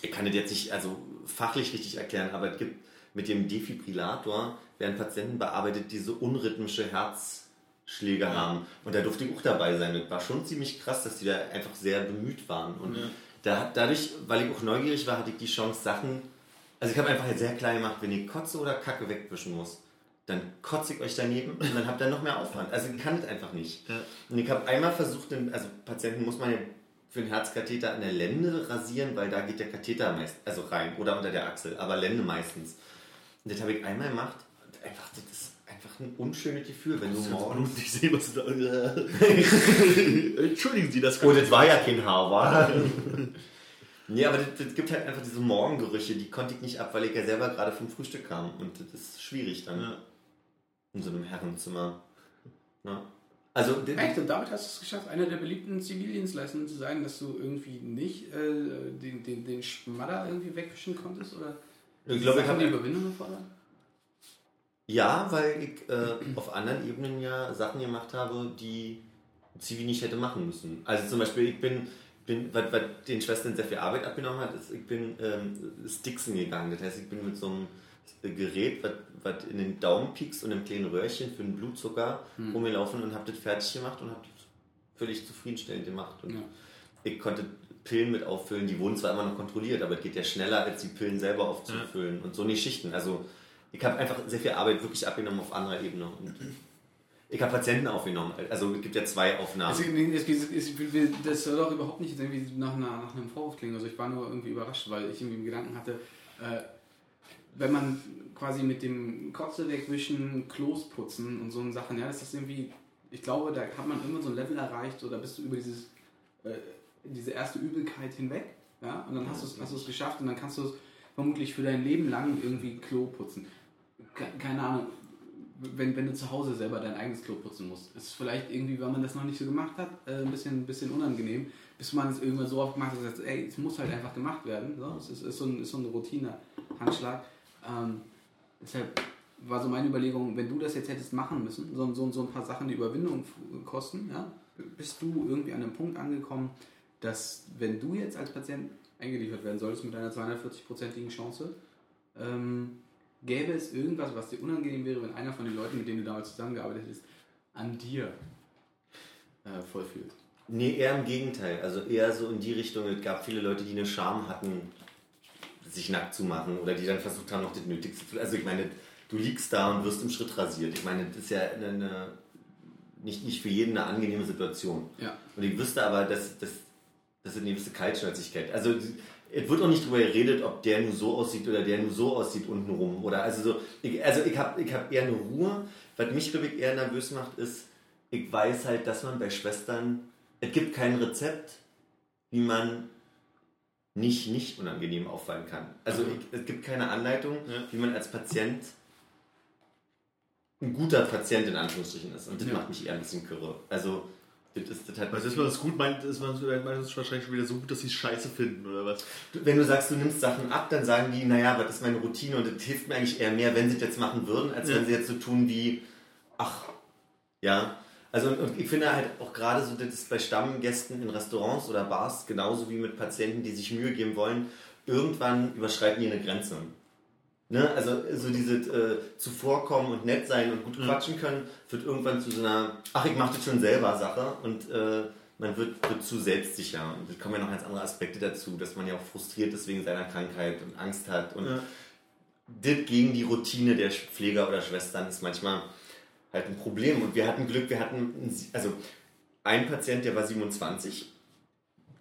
ich kann das jetzt nicht also fachlich richtig erklären, aber es gibt mit dem Defibrillator werden Patienten bearbeitet, die so unrhythmische Herzschläge haben. Und da durfte ich auch dabei sein. Das war schon ziemlich krass, dass die da einfach sehr bemüht waren. Und Ja. da, dadurch, weil ich auch neugierig war, hatte ich die Chance, Sachen. Also ich habe einfach sehr klar gemacht, wenn ich Kotze oder Kacke wegwischen muss, dann kotze ich euch daneben und dann habt ihr noch mehr Aufwand. Also ich kann das einfach nicht. Ja. Und ich habe einmal versucht, also Patienten muss man ja für einen Herzkatheter an der Lende rasieren, weil da geht der Katheter meist, also rein oder unter der Achsel, aber Lende meistens. Und das habe ich einmal gemacht und einfach, das ist einfach ein unschönes Gefühl, wenn du morgens... Blut nicht sehen, was du da. Entschuldigen Sie, das Oh, das war ja kein Haar, war. nee, aber das, das gibt halt einfach diese Morgengerüche, die konnte ich nicht ab, weil ich ja selber gerade vom Frühstück kam. Und das ist schwierig dann Ja. in so einem Herrenzimmer. Ja. Also, d- Echt? Und damit hast du es geschafft, einer der beliebten Zivildienstleistenden zu sein, dass du irgendwie nicht äh, den, den, den Schmadder irgendwie wegwischen konntest? Oder ich glaube, ich Sachen, die habe Überwindung erfordern? Ja, weil ich äh, auf anderen Ebenen ja Sachen gemacht habe, die Zivi nicht hätte machen müssen. Also zum Beispiel, ich bin, bin was, was den Schwestern sehr viel Arbeit abgenommen hat, ist, ich bin ähm, Stixen gegangen. Das heißt, ich bin mit so einem Gerät, was, was in den Daumen piekst und einem kleinen Röhrchen für den Blutzucker rumgelaufen und habe das fertig gemacht und habe das völlig zufriedenstellend gemacht. Und Ja. ich konnte Pillen mit auffüllen, die wurden zwar immer noch kontrolliert, aber es geht ja schneller, als die Pillen selber aufzufüllen und so eine Schichten. Also ich habe einfach sehr viel Arbeit wirklich abgenommen auf anderer Ebene. Und Ich habe Patienten aufgenommen. Also es gibt ja zwei Aufnahmen. Es, es, es, das soll doch überhaupt nicht irgendwie nach, einer, nach einem Vorwurf klingen. Also ich war nur irgendwie überrascht, weil ich irgendwie im Gedanken hatte, äh, wenn man quasi mit dem Kotze wegwischen, Klos putzen und so Sachen, ja, das ist irgendwie, ich glaube, da hat man immer so ein Level erreicht, da bist du über dieses, äh, diese erste Übelkeit hinweg, ja, und dann hast du es geschafft und dann kannst du es vermutlich für dein Leben lang irgendwie Klo putzen. Ke- Keine Ahnung, wenn, wenn du zu Hause selber dein eigenes Klo putzen musst. Ist vielleicht irgendwie, weil man das noch nicht so gemacht hat, äh, ein bisschen, ein bisschen unangenehm, bis man es irgendwann so oft gemacht hat, dass ey, es muss halt einfach gemacht werden. So. Es ist, ist, so ein, ist so ein Routine-Handschlag. Ähm, deshalb war so meine Überlegung, wenn du das jetzt hättest machen müssen, so, so, so ein paar Sachen, die Überwindung kosten, ja, bist du irgendwie an einem Punkt angekommen, dass wenn du jetzt als Patient eingeliefert werden solltest mit einer 240-prozentigen Chance, ähm, gäbe es irgendwas, was dir unangenehm wäre, wenn einer von den Leuten, mit denen du damals zusammengearbeitet hast, an dir äh, vollfühlt? Nee, eher im Gegenteil. Also eher so in die Richtung, es gab viele Leute, die eine Scham hatten, sich nackt zu machen oder die dann versucht haben, noch das Nötigste zu Also ich meine, du liegst da und wirst im Schritt rasiert. Ich meine, das ist ja eine, eine, nicht, nicht für jeden eine angenehme Situation. Ja. Und ich wüsste aber, dass, dass, dass es eine gewisse Kaltschnäuzigkeit. Also es wird auch nicht darüber geredet, ob der nur so aussieht oder der nur so aussieht untenrum. Oder also so, ich, also ich habe ich hab eher eine Ruhe. Was mich, glaube ich, eher nervös macht, ist, ich weiß halt, dass man bei Schwestern, es gibt kein Rezept, wie man nicht, nicht unangenehm auffallen kann. Also ich, es gibt keine Anleitung, Ja. wie man als Patient ein guter Patient in Anführungsstrichen ist. Und das Ja. macht mich eher ein bisschen kirre. Also das ist das Also, dass man das gut meint, ist man meint es wahrscheinlich schon wieder so gut, dass sie es scheiße finden, oder was? wenn du sagst, du nimmst Sachen ab, dann sagen die, naja, aber das ist meine Routine und das hilft mir eigentlich eher mehr, wenn sie das jetzt machen würden, als Ja. wenn sie jetzt so tun wie, ach, ja. Also und, und ich finde halt auch gerade so, das ist bei Stammgästen in Restaurants oder Bars genauso wie mit Patienten, die sich Mühe geben wollen, irgendwann überschreiten die eine Grenze. Ne? Also so dieses äh, zuvorkommen und nett sein und gut quatschen können, wird irgendwann zu so einer, ach, ich mache das schon selber Sache und äh, man wird, wird zu selbstsicher. Und da kommen ja noch ganz andere Aspekte dazu, dass man ja auch frustriert ist wegen seiner Krankheit und Angst hat. Und Ja. das gegen die Routine der Pfleger oder Schwestern ist manchmal halt ein Problem. Und wir hatten Glück, wir hatten, also ein Patient, der war 27.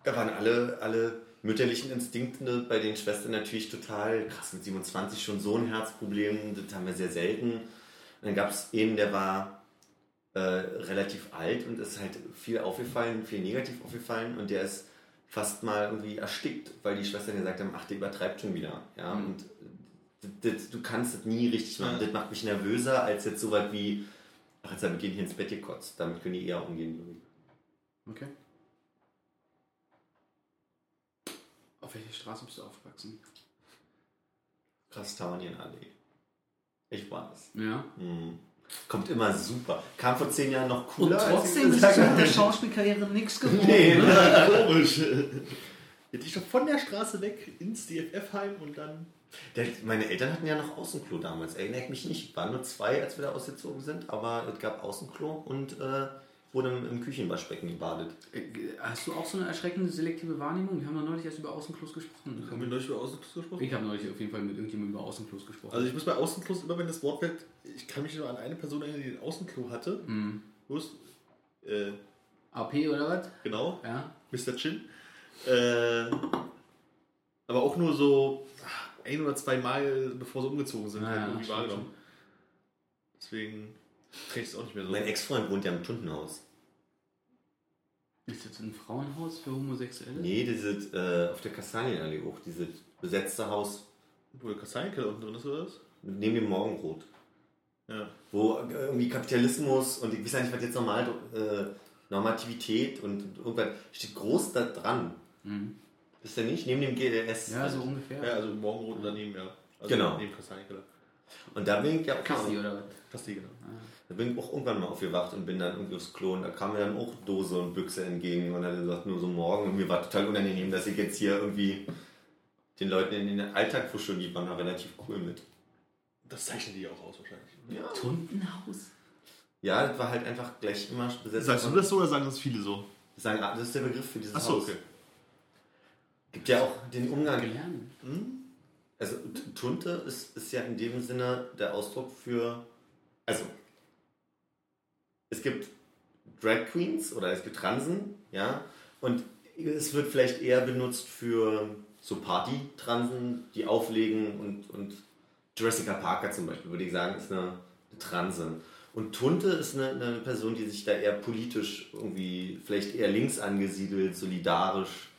Da waren alle, alle mütterlichen Instinkte bei den Schwestern natürlich total krass. Mit 27 schon so ein Herzproblem, das haben wir sehr selten. Und dann gab es einen, der war äh, relativ alt und ist halt viel aufgefallen, viel negativ aufgefallen und der ist fast mal irgendwie erstickt, weil die Schwestern gesagt haben, ach, der übertreibt schon wieder. Ja, Mhm. und das, das, du kannst das nie richtig machen. Das macht mich nervöser als jetzt so was wie, ach, jetzt habe ich den hier ins Bett gekotzt. Damit können die eher umgehen. Okay. Auf welcher Straße bist du aufgewachsen? Kastanienallee. Ich weiß. Ja. Mhm. Kommt immer super. Kam vor zehn Jahren noch Und cooler. als trotzdem ist mit der. Schauspielkarriere nichts geworden. Nee, ne? Komisch. Hätte ich doch von der Straße weg ins DFF-Heim und dann. Der, meine Eltern hatten ja noch Außenklo damals. Erinnere ich mich nicht. Waren nur zwei, als wir da ausgezogen sind, aber es gab Außenklo und äh, wurde im, im Küchenwaschbecken gebadet. Äh, Hast du auch so eine erschreckende selektive Wahrnehmung? Wir haben doch neulich erst über Außenklos gesprochen. Haben wir neulich über Außenklos gesprochen? Ich habe neulich auf jeden Fall mit irgendjemandem über Außenklos gesprochen. Also ich muss bei Außenklos immer, wenn das Wort fällt, ich kann mich nur an eine Person erinnern, die ein Außenklo hatte. Hm. Wo ist? Äh, AP oder was? genau, Ja. Mr. Chin. Äh, aber auch nur so ah, ein oder zwei Mal, bevor sie umgezogen sind, Ja, halt ja, irgendwie wahrgenommen. Deswegen krieg ich es auch nicht mehr so. Mein Ex-Freund wohnt ja im Tuntenhaus. Ist das ein Frauenhaus für Homosexuelle? Nee, dieses äh, auf der Kastanienallee hoch, dieses besetzte Haus Wo der Kastanienkeller unten drin ist, oder was? neben dem Morgenrot. Ja. Wo äh, irgendwie Kapitalismus und ich weiß ja nicht, was jetzt normal äh, Normativität und irgendwas steht groß da dran. Mhm. Ist der nicht? Neben dem GLS. Ja, so ungefähr. Ja, also Morgenrot daneben, ja. Also Genau. Neben Kastanienkeller. Und da bin ich ja auch Kassi oder was? Kasti, genau. Da bin ich auch irgendwann mal aufgewacht und bin dann irgendwie aufs Klo und da kam mir dann auch Dose und Büchse entgegen und hat gesagt, nur so morgen. Und mir war total unangenehm, dass ich jetzt hier irgendwie den Leuten in den Alltag fuschel, die waren da relativ cool mit. Das zeichnen die auch aus wahrscheinlich. Ja. Tuntenhaus? Ja, das war halt einfach gleich immer besetzt. Sagst du das so oder sagen das viele so? Sagen, ah, das ist der Begriff für dieses Achso, Haus. okay. Gibt ja auch den Umgang. Gelernt. Also T- Tunte ist, ist ja in dem Sinne der Ausdruck für, also es gibt Drag Queens oder es gibt Transen, ja, und es wird vielleicht eher benutzt für so Party-Transen, die auflegen und, und Jessica Parker zum Beispiel, würde ich sagen, ist eine, eine Transe. Und Tunte ist eine, eine Person, die sich da eher politisch irgendwie, vielleicht eher links angesiedelt, solidarisch.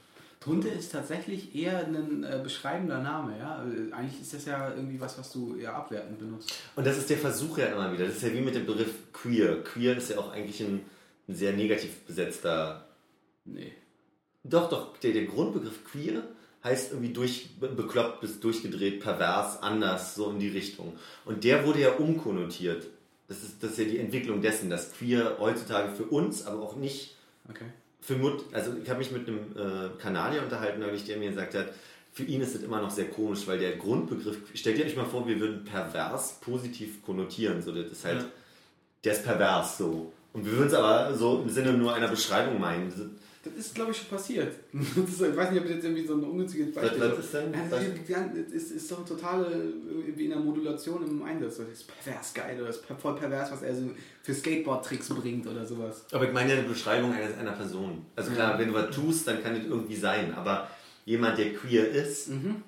Tunte ist tatsächlich eher ein äh, beschreibender Name, ja. Äh, Eigentlich ist das ja irgendwie was, was du eher abwertend benutzt. Und das ist der Versuch ja immer wieder. Das ist ja wie mit dem Begriff queer. Queer ist ja auch eigentlich ein, ein sehr negativ besetzter. Nee. Doch, doch, der, der Grundbegriff queer heißt irgendwie durch, be- bekloppt bis durchgedreht, pervers, anders, so in die Richtung. Und der wurde ja umkonnotiert. Das ist, das ist ja die Entwicklung dessen, dass queer heutzutage für uns, aber auch nicht Okay. Für Mut, also ich habe mich mit einem äh, Kanadier unterhalten, neulich, der mir gesagt hat, für ihn ist es immer noch sehr komisch, weil der Grundbegriff, stellt ihr euch mal vor, wir würden pervers positiv konnotieren, so das ist halt, Ja. der ist pervers so. Und wir würden es aber so im Sinne nur einer Beschreibung meinen. Das ist, glaube ich, schon passiert. Ist, ich weiß nicht, ob das jetzt irgendwie so ein ungünstiges Beispiel Was- was ist denn? Ja, Das ist, ist, ist doch total äh, wie in der Modulation im Einsatz. Das ist pervers geil oder das ist voll pervers, was er so für Skateboard-Tricks bringt oder sowas. Aber ich meine ja eine Beschreibung einer, einer Person. Also klar, Ja. wenn du was tust, dann kann das irgendwie sein, aber jemand, der queer ist, Mhm.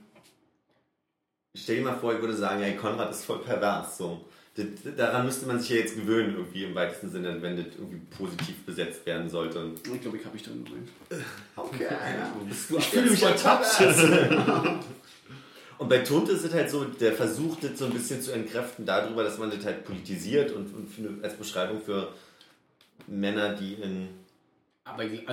stell dir mal vor, ich würde sagen, ja, Konrad ist voll pervers, so. Daran müsste man sich ja jetzt gewöhnen, irgendwie im weitesten Sinne, wenn das irgendwie positiv besetzt werden sollte. Ich glaube, ich habe mich drin gewöhnt. Okay, Ich fühle mich ertappt. Und bei Tunte ist es halt so, der versucht das so ein bisschen zu entkräften darüber, dass man das halt politisiert und, und als Beschreibung für Männer, die in Aber ich-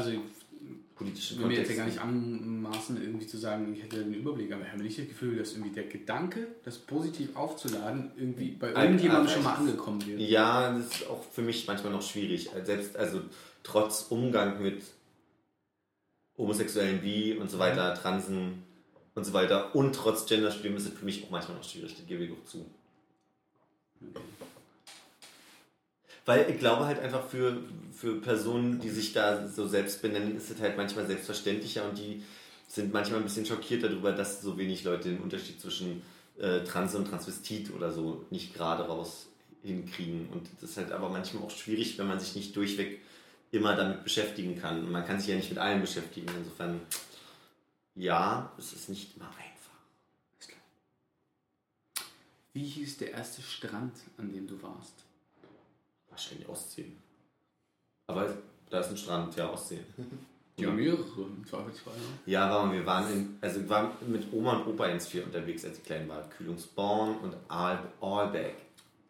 also, ich politischen will mir jetzt ja gar nicht anmaßen, irgendwie zu sagen, ich hätte den Überblick, aber ich habe nicht das Gefühl, dass irgendwie der Gedanke, das positiv aufzuladen, irgendwie bei irgendjemandem schon mal angekommen wird. Ja, das ist auch für mich manchmal noch schwierig. Selbst also trotz Umgang mit Homosexuellen wie und so weiter, Transen und so weiter und trotz Genderstudium ist es für mich auch manchmal noch schwierig, das gebe ich auch zu. Weil ich glaube halt einfach für, für Personen, die sich da so selbst benennen, ist es halt manchmal selbstverständlicher und die sind manchmal ein bisschen schockiert darüber, dass so wenig Leute den Unterschied zwischen äh, Trans und Transvestit oder so nicht gerade raus hinkriegen. Und das ist halt aber manchmal auch schwierig, wenn man sich nicht durchweg immer damit beschäftigen kann. Und man kann sich ja nicht mit allem beschäftigen. Insofern, ja, es ist nicht immer einfach. Wie hieß der erste Strand, an dem du warst? Wahrscheinlich Ostsee. Aber da ist ein Strand, ja, Ostsee. Ja, mehrere im Zweifelsfall. Ja. Ja, aber wir waren in, also ich war mit Oma und Opa ins Vier unterwegs, als ich klein war. Kühlungsborn und Aal, Aalbeck.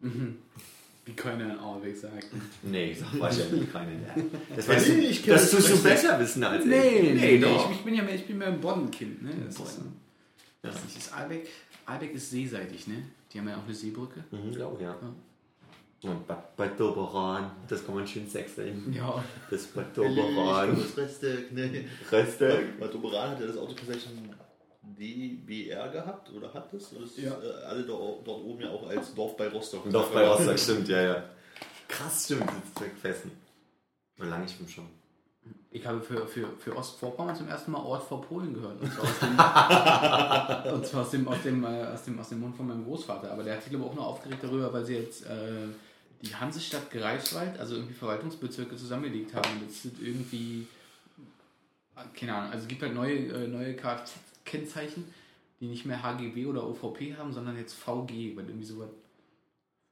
Wie keiner in Auerweg sagt. Nee, ich sag wahrscheinlich keine. Das, Ja, weißt nee, du, ich das das tust du besser wissen als ich. nee, doch. Ich, ich bin ja mehr, ich bin mehr ein Boddenkind. Ne? Das ist, Bodden. äh, Ja. das ist Albeck. Albeck ist seeseitig, ne? Die haben ja auch eine Seebrücke. Mhm, glaube ja. Und Bad, Bad Doberan, das kann man schön sechseln. Ja. Das Bad Ich Doberan. das Reste, ne. Reste. Bei Doberan hat ja das Autokennzeichen DBR gehabt oder hat es? Oder ist Ja. äh, alle dort, dort oben ja auch als Dorf bei Rostock. Doch, bei Rostock, stimmt, ja, ja. Krass, stimmt, das ist festen. Und lange ich schon. Ich habe für, für, für Ostvorpommern zum ersten Mal Ort vor Polen gehört. Und zwar aus dem, und zwar aus, dem, aus, dem, äh, aus, dem, aus dem Mund von meinem Großvater. Aber der hat sich glaube ich auch nur aufgeregt darüber, weil sie jetzt äh, die Hansestadt Greifswald, also irgendwie Verwaltungsbezirke zusammengelegt haben. Das sind irgendwie, keine Ahnung, also es gibt halt neue, äh, neue Kennzeichen, die nicht mehr HGB oder OVP haben, sondern jetzt VG, weil irgendwie sowas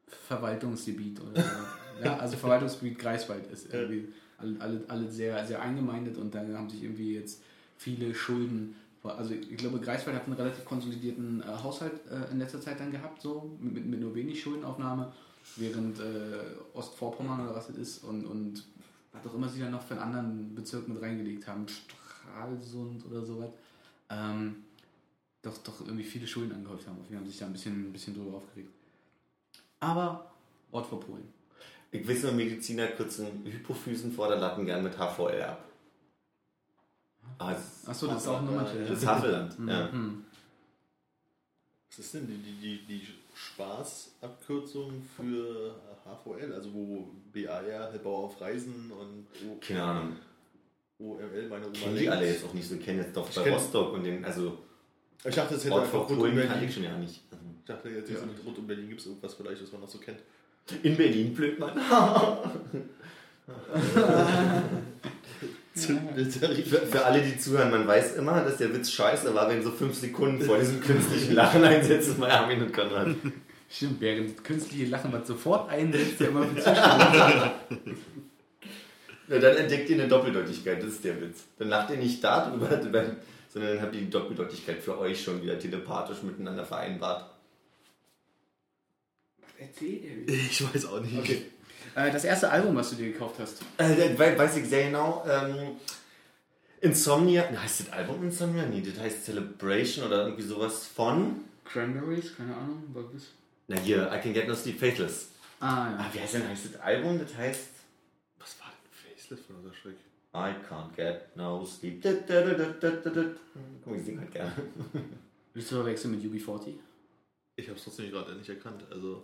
Verwaltungsgebiet oder so. ja, also Verwaltungsgebiet Greifswald ist irgendwie alle, alle, alle sehr, sehr eingemeindet und dann haben sich irgendwie jetzt viele Schulden. Also ich glaube, Greifswald hat einen relativ konsolidierten äh, Haushalt äh, in letzter Zeit dann gehabt, so mit, mit nur wenig Schuldenaufnahme, während äh, Ostvorpommern oder was es ist und, und was auch immer sie dann noch für einen anderen Bezirk mit reingelegt haben, Stralsund oder sowas, ähm, doch, doch irgendwie viele Schulden angehäuft haben. Wir haben sich da ein bisschen, ein bisschen drüber aufgeregt. Aber Ort vor Polen. Ich weiß nur, Mediziner kürzen Hypophysenvorderlatten gern mit HVL ab. Ah, das Achso, das ist auch ein Nummernschild. das ist Havelland, ja. Mhm. Was ist denn die, die, die, die Spaßabkürzung für HVL? Also wo BAR, Hellbauer auf Reisen und O- Keine Ahnung. OML, meine Oma Kennen die alle jetzt auch nicht so, kennen jetzt doch Ich bei Rostock und den, also Ich dachte, es hätte Ort einfach rund um Berlin. ich schon ja nicht. Ich dachte jetzt, Ja. rund um Berlin gibt es irgendwas vielleicht, was man noch so kennt. In Berlin blöd, Mann. Für, für alle, die zuhören, man weiß immer, dass der Witz scheiße war, wenn so fünf Sekunden vor diesem künstlichen Lachen einsetzen bei Armin und Konrad. Stimmt, während künstliche Lachen was sofort einsetzt, der immer für Zuschauer. Ja, dann entdeckt ihr eine Doppeldeutigkeit, das ist der Witz. Dann lacht ihr nicht darüber, sondern dann habt ihr die Doppeldeutigkeit für euch schon wieder telepathisch miteinander vereinbart. Erzähl dir Ich weiß auch nicht. Okay. Äh, das erste Album, was du dir gekauft hast. Äh, we- weiß ich sehr genau. Ähm, Insomnia, heißt das Album Insomnia? Nee, das heißt Celebration oder irgendwie sowas von. Cranberries, keine Ahnung, was ist Na hier, I Can Get No Sleep, Faithless. Ah, Ah, ja. wie heißt denn heißt das Album? Das heißt Was war denn Facelift von unser Schreck? I Can't Get No Sleep. Da, da, da, da, da, da. Guck, ich singe halt gerne. Willst du verwechseln mit UB40? Ich habe es trotzdem gerade nicht erkannt. Also,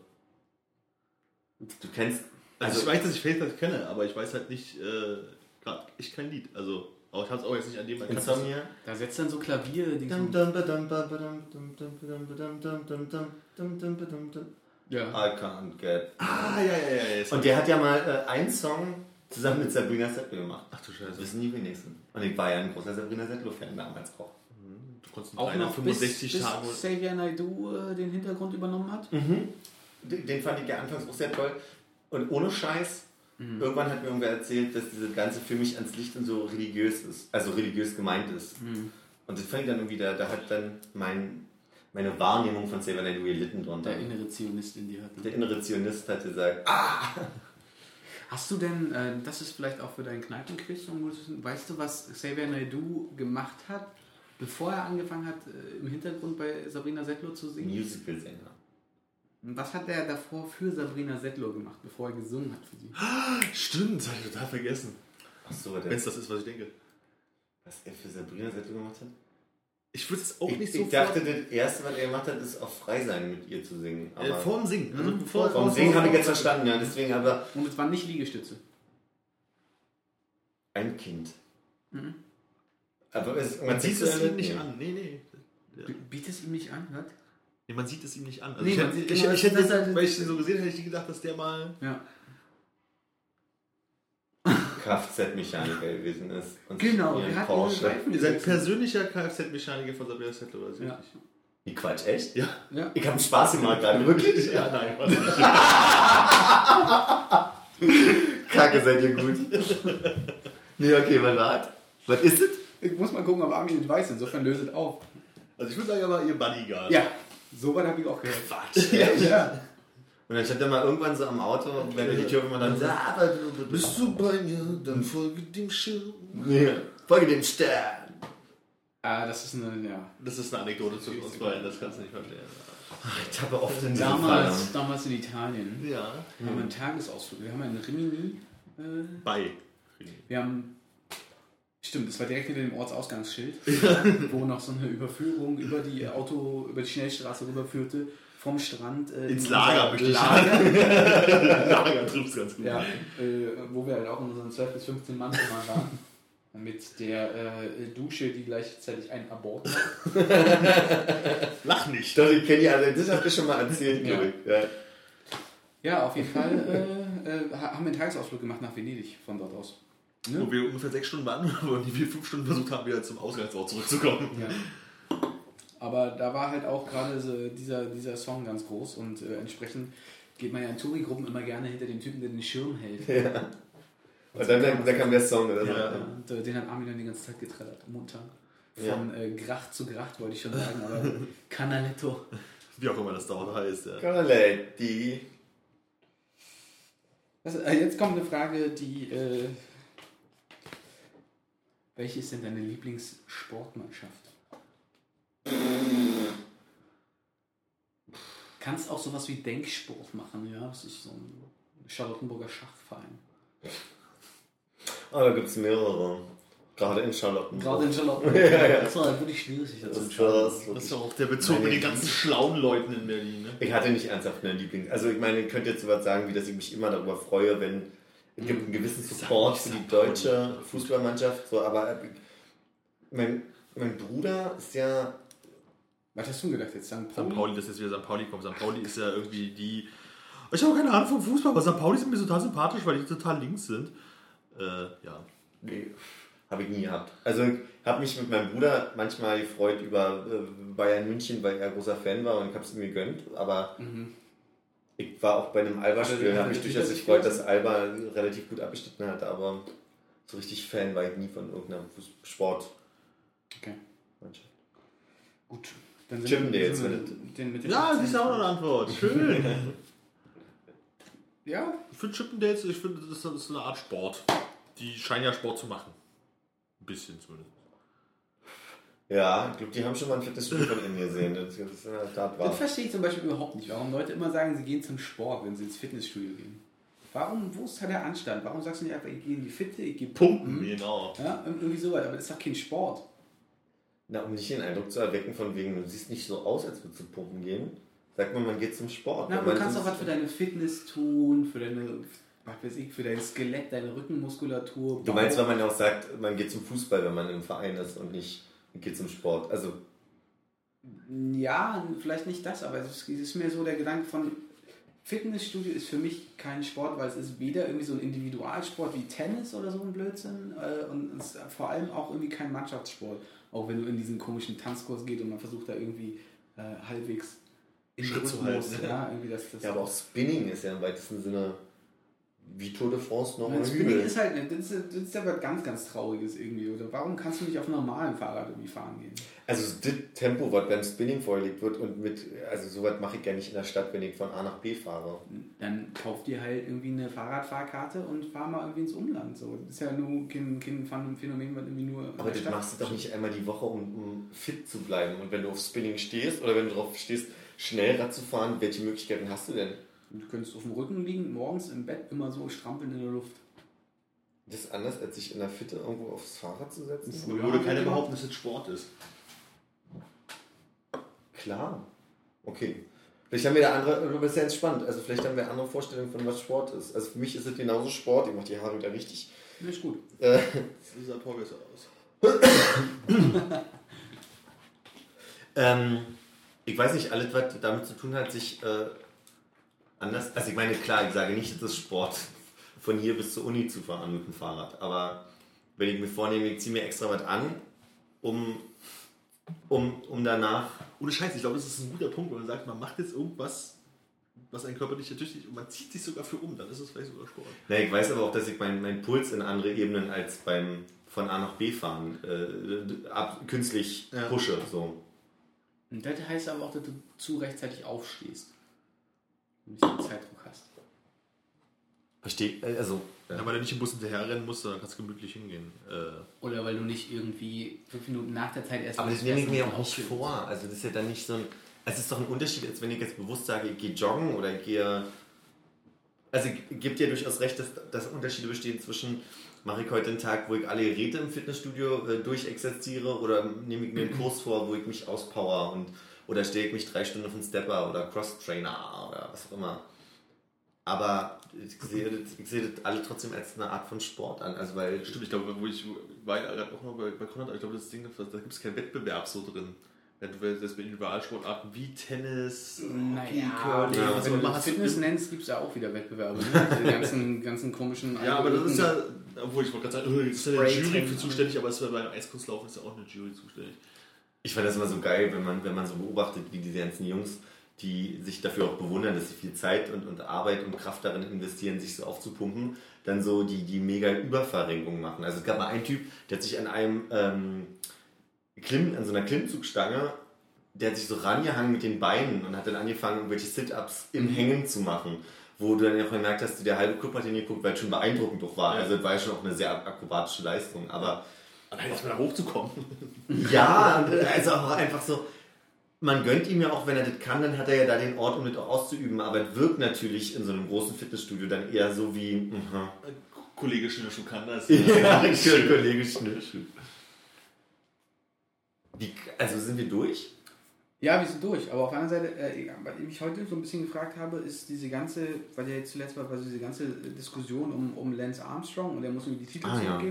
Du kennst. Also, Also, ich weiß, dass ich Facelift kenne, aber ich weiß halt nicht, äh, gerade ich kein Lied. Also, aber ich habe es auch jetzt nicht an dem erkannt. Insomnia. Da setzt dann so Klavier. Ja. I can't get. Ah, ja, ja, ja. ja. Und der hat ja mal äh, einen Song zusammen mit Sabrina Settler gemacht. Ach du Scheiße. wissen die wenigsten. Und ich war ja ein großer Sabrina Settler-Fan damals auch. Du konntest Auch noch 365 bis, Tagen. bis Xavier Naidoo äh, den Hintergrund übernommen hat. Den den fand ich ja anfangs auch sehr toll. Und ohne Scheiß, irgendwann hat mir irgendwer erzählt, dass diese ganze für mich ans Licht und so religiös ist. Also religiös gemeint ist. Und das fand ich dann irgendwie, da, da hat dann mein, meine Wahrnehmung von Saber Night gelitten drunter. Der innere Zionist in dir hat. Der innere Zionist hat gesagt, ah, Hast du denn, äh, das ist vielleicht auch für deinen Kneipenquiz, weißt du, was Xavier Naidoo gemacht hat, bevor er angefangen hat, äh, im Hintergrund bei Sabrina Settler zu singen? Musical-Sänger. Was hat er davor für Sabrina Settler gemacht, bevor er gesungen hat für sie? Stimmt, das habe ich total vergessen. Achso, Wenn es das ist, was ich denke. was er für Sabrina Settler gemacht hat? Ich würde es auch Ich, nicht ich so dachte, das erste, was er gemacht hat, ist auch frei sein, mit ihr zu singen. äh, Aber vorm Singen. Also Mhm, bevor, vom Singen habe ich jetzt verstanden, ja. Deswegen aber Und es waren nicht Liegestütze. ein Kind. Mhm. Aber es, Man sieht es ihm nicht an. Nee, nee. Ja. Biet es ihm nicht an, was? Nee. Man sieht es ihm nicht an. Also Nee, ich hätte, ich, genau, ich das- hätte halt- weil ich den so gesehen hätte, hätte ich gedacht, dass der mal. Ja. Kfz-Mechaniker gewesen ist. Und Genau, ihren er hat Porsche. Ihr seid persönlicher Kfz-Mechaniker von Sabrina Settler, oder so? Ja. Wie Quatsch, echt? Ja. Ja. Ich habe einen Spaß gemacht gerade, wirklich? Ja, nein, warte. Kacke, seid ihr gut. nee, okay, was war Was ist es? Ich muss mal gucken, ob Armin das weiß, insofern löse es auf. Also ich würde sagen, er war ihr Bodyguard. Ja, so weit habe ich auch gehört. Quatsch. Ja, ja. Und dann stand er mal irgendwann so am Auto, wenn er die Tür immer dann sagt, aber du Bist du bei mir, dann folge dem Schirm. nee, folge dem Stern. Ah, das ist eine, ja. Das ist eine Anekdote zu uns beiden, das kannst du nicht verstehen. Ich habe oft in Damals, Fall. damals in Italien. Ja. haben wir einen Tagesausflug. Wir haben einen Rimini. Äh, Bei. wir haben. Stimmt, das war direkt hinter dem Ortsausgangsschild, wo noch so eine Überführung über die Auto, über die Schnellstraße rüberführte, vom Strand äh, Ins in Lager, unser möchte ich Lager, Lager trifft ganz gut. ja, äh, wo wir halt auch in unseren 12 bis 15 Mann Zimmer waren. Mit der äh, Dusche, die gleichzeitig ein Abort. Lach nicht. Doch, ich kenne die alle, das habt ihr schon mal erzählt, Ja. glaube ich. Ja. Ja, auf jeden Fall äh, äh, ha- haben wir einen Tagesausflug gemacht nach Venedig von dort aus. Ne? Wo wir ungefähr sechs Stunden waren und wir fünf Stunden versucht haben, wieder zum Ausgangsort zurückzukommen. Ja. Aber da war halt auch gerade so dieser, dieser Song ganz groß und äh, entsprechend geht man ja in Touri-Gruppen immer gerne hinter dem Typen, der den Schirm hält. Ja. Und dann, dann, dann kam der Song oder so. Ja, und äh, den hat Armin dann die ganze Zeit getrellert, munter. Von äh, Gracht zu Gracht wollte ich schon sagen, aber Canaletto. Wie auch immer das dort heißt. Ja. Caletti. Also, äh, jetzt kommt eine Frage, die. Äh, welche ist denn deine Lieblingssportmannschaft? Kannst auch sowas wie Denksport machen, ja? Das ist so ein Charlottenburger Schachverein. Oh, da gibt es mehrere. Gerade in Charlottenburg. Gerade in Charlottenburg. ja, ja. Das war wirklich schwierig, sich dazu Das entscheiden. Das wirklich. ist ja auch der Bezug mit den ganzen schlauen Leuten in Berlin. Ne? Ich hatte nicht ernsthaft eine Lieblings... Also ich meine, ich könnte jetzt sowas sagen, wie dass ich mich immer darüber freue, wenn es gibt einen gewissen Support für die deutsche Fußballmannschaft, so, aber äh, mein, mein Bruder ist ja Was hast du gedacht jetzt? St. St. Pauli? Pauli, das ist wieder St. Pauli kommt. St. Pauli ist ja irgendwie die Ich habe keine Ahnung vom Fußball, aber St. Pauli sind mir total sympathisch, weil die total links sind. Äh, ja. Nee, habe ich nie gehabt. Also ich habe mich mit meinem Bruder manchmal gefreut über äh, Bayern München, weil er großer Fan war und ich habe es ihm gegönnt. Aber ich war auch bei einem Alba-Spiel und habe mich durchaus gefreut, das dass Alba relativ gut abgeschnitten hat. Aber so richtig Fan war ich nie von irgendeiner Fuß- Sportmannschaft. Okay. Gut. Dann Chippendales, sind wir wenn mit den, mit den Ja, siehst du auch noch eine Antwort. Schön. Ja, ich finde Chippendales, ich finde, das ist- das ist eine Art Sport. Die scheinen ja Sport zu machen. Ein bisschen zumindest. Ja, ich glaube, die haben schon mal ein Fitnessstudio von innen gesehen. Das ist in der Tat wahr. das verstehe ich zum Beispiel überhaupt nicht, warum Leute immer sagen, sie gehen zum Sport, wenn sie ins Fitnessstudio gehen. Warum, wo ist da der Anstand? Warum sagst du nicht einfach, ich gehe in die Fitte, ich gehe pumpen? Genau. Ja, irgendwie sowas, aber das ist doch kein Sport. Na, um nicht den Eindruck zu erwecken, von wegen, du siehst nicht so aus, als würdest du pumpen gehen, sagt man, man geht zum Sport. Na, du kannst auch was für deine Fitness tun, für deine, was weiß ich, für dein Skelett, deine Rückenmuskulatur. Du meinst, wenn man auch sagt, man geht zum Fußball, wenn man im Verein ist und nicht geht zum Sport. Also, Ja, vielleicht nicht das, aber es ist mehr so der Gedanke von Fitnessstudio ist für mich kein Sport, weil es ist weder irgendwie so ein Individualsport wie Tennis oder so ein Blödsinn äh, und es ist vor allem auch irgendwie kein Mannschaftssport. Auch wenn du in diesen komischen Tanzkurs gehst und man versucht da irgendwie äh, halbwegs in Schritt zu Rhythmus, halten, Ja, irgendwie das, das ja, aber auch Spinning ist ja im weitesten Sinne wie Tour de France noch Ja, Spinning ist halt, das ist, das ist ja was ganz, ganz Trauriges irgendwie. Oder warum kannst du nicht auf einem normalen Fahrrad irgendwie fahren gehen? Also das Tempo, was beim Spinning vorgelegt wird und mit, also sowas mache ich ja nicht in der Stadt, wenn ich von A nach B fahre. Dann kauf dir halt irgendwie eine Fahrradfahrkarte und fahr mal irgendwie ins Umland. So. Das ist ja nur kein, kein Phänomen, was irgendwie nur. Aber das Stadt- machst du doch nicht einmal die Woche, um, um fit zu bleiben. Und wenn du auf Spinning stehst oder wenn du drauf stehst, schnell Rad zu fahren, welche Möglichkeiten hast du denn? Du könntest auf dem Rücken liegen, morgens im Bett immer so strampeln in der Luft. Das ist anders, als sich in der Fitte irgendwo aufs Fahrrad zu setzen? Früher wir keiner behaupten, dass es Sport ist. Klar. Okay. Vielleicht haben wir da andere, aber das ist ja entspannt. Also vielleicht haben wir andere Vorstellungen von was Sport ist. Also für mich ist es genauso Sport. Ich mache die Haare wieder richtig. Ja, ist gut. Äh, sah toll besser aus. ähm, ich weiß nicht, alles, was damit zu tun hat, sich äh, anders. Also ich meine, klar, ich sage nicht, es ist Sport, von hier bis zur Uni zu fahren mit dem Fahrrad. Aber wenn ich mir vornehme, ich ziehe mir extra was an, um, um, um danach Ohne Scheiß, ich glaube, das ist ein guter Punkt, wenn man sagt, man macht jetzt irgendwas, was einen Körper nicht ertüchtigt und man zieht sich sogar für um, dann ist es vielleicht sogar Sport. Ja, ich weiß aber auch, dass ich meinen mein Puls in andere Ebenen als beim von A nach B fahren äh, ab, künstlich Ja. pushe. So. Und das heißt aber auch, dass du zu rechtzeitig aufstehst. Nicht den Zeitdruck hast. Verstehe. Also, Ja. weil du nicht im Bus hinterherrennen musst, sondern kannst gemütlich hingehen. Äh, Oder weil du nicht irgendwie fünf Minuten nach der Zeit erst aber das nehme ich mir auch nicht vor. Also das ist ja dann nicht so ein. Es ist doch ein Unterschied, als wenn ich jetzt bewusst sage, ich gehe joggen oder ich gehe. Also gebe dir durchaus recht, dass, dass Unterschiede bestehen zwischen mache ich heute einen Tag, wo ich alle Geräte im Fitnessstudio äh, durchexerziere oder nehme ich mir einen Kurs vor, wo ich mich auspower und oder stelle ich mich drei Stunden auf einen Stepper oder Cross-Trainer oder was auch immer. Aber ich sehe, das, ich sehe das alle trotzdem als eine Art von Sport an. Also weil stimmt, ich glaube, wo ich war ja gerade auch noch bei, bei Konrad, ich glaube, das Ding, da gibt es keinen Wettbewerb so drin. Wenn du jetzt bei Individualsportarten wie Tennis, Naja, Curling, ja. was wenn auch du das Fitness nennst, gibt es ja auch wieder Wettbewerbe. Ne? Die ganzen, ganzen komischen Ja, aber das ist ja, obwohl ich wollte gerade sagen, oh, jetzt ist ja eine Jury für zuständig, aber es war beim Eiskunstlaufen ist ja auch eine Jury zuständig. Ich fand das immer so geil, wenn man, wenn man so beobachtet, wie diese ganzen Jungs, die sich dafür auch bewundern, dass sie viel Zeit und, und Arbeit und Kraft darin investieren, sich so aufzupumpen, dann so die, die mega Überverrenkung machen. Also es gab mal einen Typ, der hat sich an einem ähm, Klimm, an so einer Klimmzugstange, der hat sich so rangehangen mit den Beinen und hat dann angefangen, irgendwelche Sit-Ups im Hängen zu machen. Wo du dann auch gemerkt hast, der halbe Club hat ihn geguckt, weil es schon beeindruckend doch war. Ja. Also es war ja schon auch eine sehr akrobatische Leistung. Aber Allein erstmal da hochzukommen. ja, und also auch einfach so, man gönnt ihm ja auch, wenn er das kann, dann hat er ja da den Ort, um das auch auszuüben, aber es wirkt natürlich in so einem großen Fitnessstudio dann eher so wie, mhm. Kollege Schnürschuh kann das. ja, schön, Kollege Schnürschuh. Wie, also sind wir durch? Ja, wir sind durch. Aber auf der anderen Seite, äh, was ich mich heute so ein bisschen gefragt habe, ist diese ganze, weil ja jetzt zuletzt war, war so diese ganze Diskussion um, um Lance Armstrong und er muss mir die Titel Ah, ja.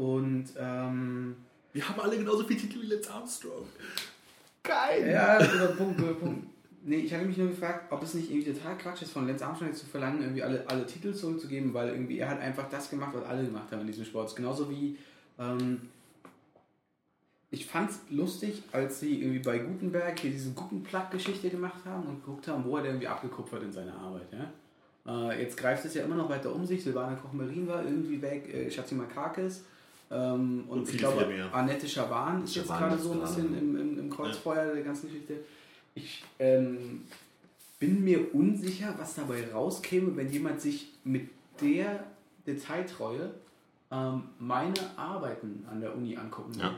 Und ähm, Wir haben alle genauso viel Titel wie Lance Armstrong. Geil! ja, guter Punkt, guter Punkt. Nee, ich hatte mich nur gefragt, ob es nicht irgendwie total Quatsch ist, von Lance Armstrong jetzt zu verlangen, irgendwie alle, alle Titel zurückzugeben, weil irgendwie er hat einfach das gemacht, was alle gemacht haben in diesem Sport. Genauso wie, ähm, ich fand's lustig, als sie irgendwie bei Gutenberg hier diese Gutenplatt-Geschichte gemacht haben und geguckt haben, wo er denn irgendwie abgekupfert in seiner Arbeit. Ja? Äh, jetzt greift es ja immer noch weiter um sich. Silvana Koch-Merin war irgendwie weg, äh, Schatzi Makakis. Ähm, und, Und ich glaube. Annette Schaban ist jetzt gerade so ein bisschen im, im, im Kreuzfeuer der ganzen Geschichte. Ich ähm, bin mir unsicher, was dabei rauskäme, wenn jemand sich mit der Detailtreue ähm, meine Arbeiten an der Uni angucken Ja. würde.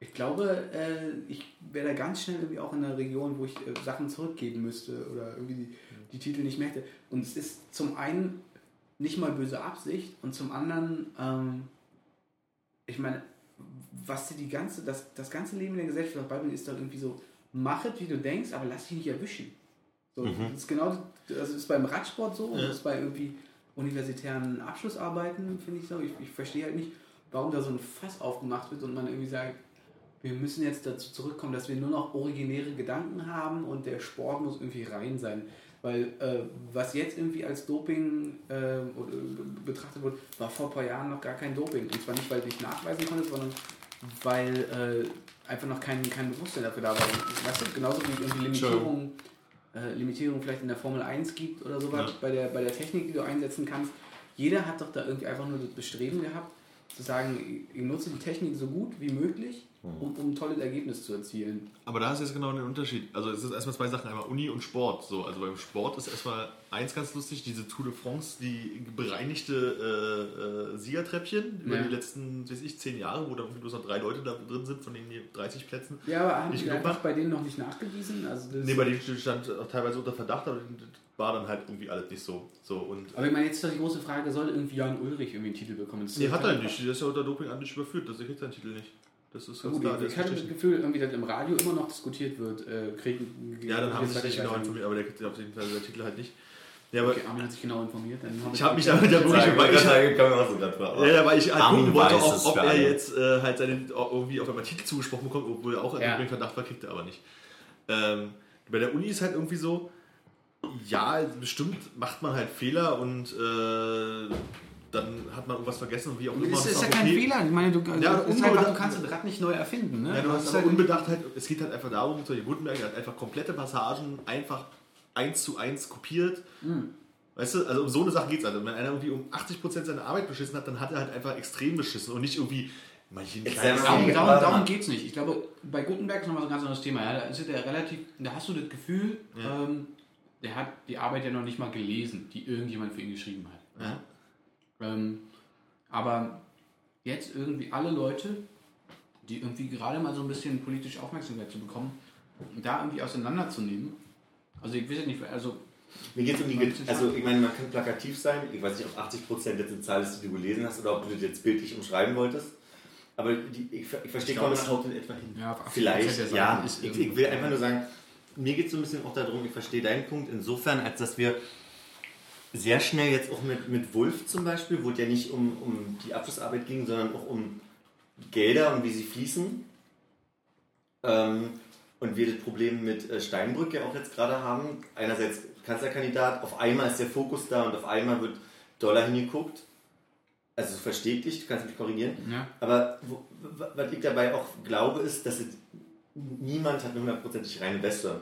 Ich glaube, äh, ich wäre da ganz schnell irgendwie auch in einer Region, wo ich äh, Sachen zurückgeben müsste oder irgendwie die, die Titel nicht mehr hätte. Und es ist zum einen nicht mal böse Absicht und zum anderen, ähm, ich meine, was dir die ganze, das, das ganze Leben in der Gesellschaft beibringt, ist doch irgendwie so, mach es, wie du denkst, aber lass dich nicht erwischen. So, Mhm. Das ist genau, das ist beim Radsport so und Ja. das ist bei irgendwie universitären Abschlussarbeiten, finde ich so. Ich, ich verstehe halt nicht, warum da so ein Fass aufgemacht wird und man irgendwie sagt, wir müssen jetzt dazu zurückkommen, dass wir nur noch originäre Gedanken haben und der Sport muss irgendwie rein sein. Weil äh, was jetzt irgendwie als Doping äh, oder, äh, betrachtet wird, war vor ein paar Jahren noch gar kein Doping. Und zwar nicht, weil du nicht nachweisen konntest, sondern weil äh, einfach noch kein, kein Bewusstsein dafür da war. Weißt du, genauso wie irgendwie Limitierung, äh, Limitierung vielleicht in der Formel 1 gibt oder sowas, Ja. bei, der, bei der Technik, die du einsetzen kannst. Jeder hat doch da irgendwie einfach nur das Bestreben gehabt, zu sagen, ich nutze die Technik so gut wie möglich, um, um ein tolles Ergebnis zu erzielen. Aber da ist jetzt genau der Unterschied. Also es ist erstmal zwei Sachen, einmal Uni und Sport. So, also beim Sport ist erstmal eins ganz lustig, diese Tour de France, die bereinigte äh, äh, Siegertreppchen über Ja. die letzten, weiß ich, zehn Jahre, wo da bloß noch drei Leute da drin sind von den 30 Plätzen. Ja, aber haben die einfach bei denen noch nicht nachgewiesen? Also Nee, bei denen stand auch teilweise unter Verdacht, aber das war dann halt irgendwie alles nicht so. so und aber ich meine, jetzt ist doch die große Frage, soll irgendwie Jan Ulrich irgendwie einen Titel bekommen? Nee, hat er nicht. Der ist ja unter Doping an dich überführt. Das kriegt seinen Titel nicht. Das ist Gut, klar. der ich hatte das. Gefühl, irgendwie, dass im Radio immer noch diskutiert wird. Äh, kriegen, Ja, dann haben sie sich nicht genau informiert, aber der kriegt auf jeden Fall der Titel halt nicht. Ja, aber Okay, Armin hat sich genau informiert. Dann ich habe mich damit ja wirklich weil ich, sagen, kann man auch so fragen. ja, weil ich halt Armin gucken wollte, weiß ob, er alle. jetzt äh, halt seinen auch irgendwie auf einmal Titel zugesprochen bekommt, obwohl er auch Ja. ja. Verdacht war, kriegt er aber nicht. Ähm, bei der Uni ist halt irgendwie so, ja, bestimmt macht man halt Fehler und äh, dann hat man irgendwas vergessen und wie auch immer. Das ist ja kein okay. Fehler. Ich meine, du, Ja, ist unbedacht- einfach, du kannst das Rad nicht neu erfinden. Ne? Ja, du hast halt- unbedacht halt, es geht halt einfach darum, zum Beispiel Gutenberg hat einfach komplette Passagen einfach eins zu eins kopiert. Hm. Weißt du, also um so eine Sache geht es halt. Wenn einer irgendwie um 80% seiner Arbeit beschissen hat, dann hat er halt einfach extrem beschissen und nicht irgendwie manche Jetzt kleines sagen wir Darum, darum, darum geht es nicht. Ich glaube, bei Gutenberg ist nochmal so ein ganz anderes Thema. Ja, da, ist ja relativ, da hast du das Gefühl, Ja. ähm, der hat die Arbeit ja noch nicht mal gelesen, die irgendjemand für ihn geschrieben hat. Ja. Ähm, aber jetzt irgendwie alle Leute, die irgendwie gerade mal so ein bisschen politische Aufmerksamkeit zu bekommen, da irgendwie auseinanderzunehmen. Also ich weiß nicht, also Mir geht es um die, also ich meine, man kann plakativ sein, ich weiß nicht, ob 80% jetzt eine Zahl ist, die du gelesen hast oder ob du das jetzt bildlich umschreiben wolltest, aber die, ich, ich verstehe kaum, haut in etwa hin. ja, auf 80% vielleicht, der ja, ist ich, ich will einfach nur sagen, mir geht es so ein bisschen auch darum, ich verstehe deinen Punkt. Insofern, als dass wir sehr schnell jetzt auch mit, mit Wolf zum Beispiel, wo es ja nicht um, um die Abschlussarbeit ging, sondern auch um Gelder und wie sie fließen. Ähm, und wir das Problem mit äh, Steinbrück ja auch jetzt gerade haben. Einerseits Kanzlerkandidat, auf einmal ist der Fokus da und auf einmal wird Dollar hingeguckt. Also so versteht dich, du kannst mich korrigieren. Ja. Aber wo, was ich dabei auch glaube, ist, dass niemand hat eine hundertprozentig reine Weste.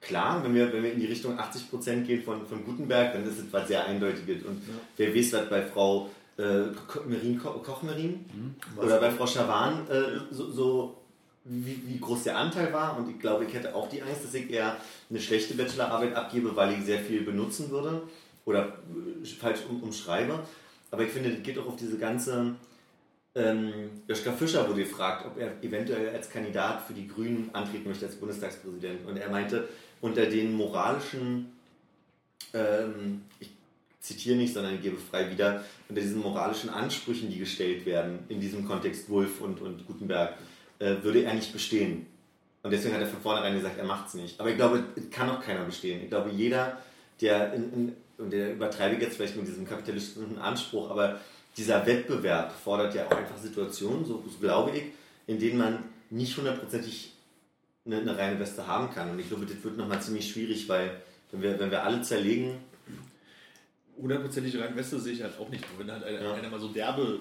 Klar, wenn wir, wenn wir in die Richtung 80% gehen von, von Gutenberg, dann ist es was sehr Eindeutiges. Und wer weiß, was bei Frau äh, Merin, Ko Kochmerin oder bei Frau Schawan äh, so, so wie, wie groß der Anteil war. Und ich glaube, ich hätte auch die Angst, dass ich eher eine schlechte Bachelorarbeit abgebe, weil ich sehr viel benutzen würde oder äh, falsch um, umschreibe. Aber ich finde, das geht auch auf diese ganze. Ähm, Joschka Fischer wurde gefragt, ob er eventuell als Kandidat für die Grünen antreten möchte als Bundestagspräsident. Und er meinte, unter den moralischen, ähm, ich zitiere nicht, sondern gebe frei wieder, unter diesen moralischen Ansprüchen, die gestellt werden, in diesem Kontext Wolf und, und Gutenberg, äh, würde er nicht bestehen. Und deswegen hat er von vornherein gesagt, er macht es nicht. Aber ich glaube, es kann auch keiner bestehen. Ich glaube, jeder, der, in, in, und der übertreibe jetzt vielleicht mit diesem kapitalistischen Anspruch, aber dieser Wettbewerb fordert ja auch einfach Situationen, so, so glaube ich, in denen man nicht hundertprozentig eine, eine reine Weste haben kann. Und ich glaube, das wird nochmal ziemlich schwierig, weil wenn wir, wenn wir alle zerlegen, hundertprozentig rein Weste sehe ich halt auch nicht. Aber wenn halt einer, Ja. einer mal so derbe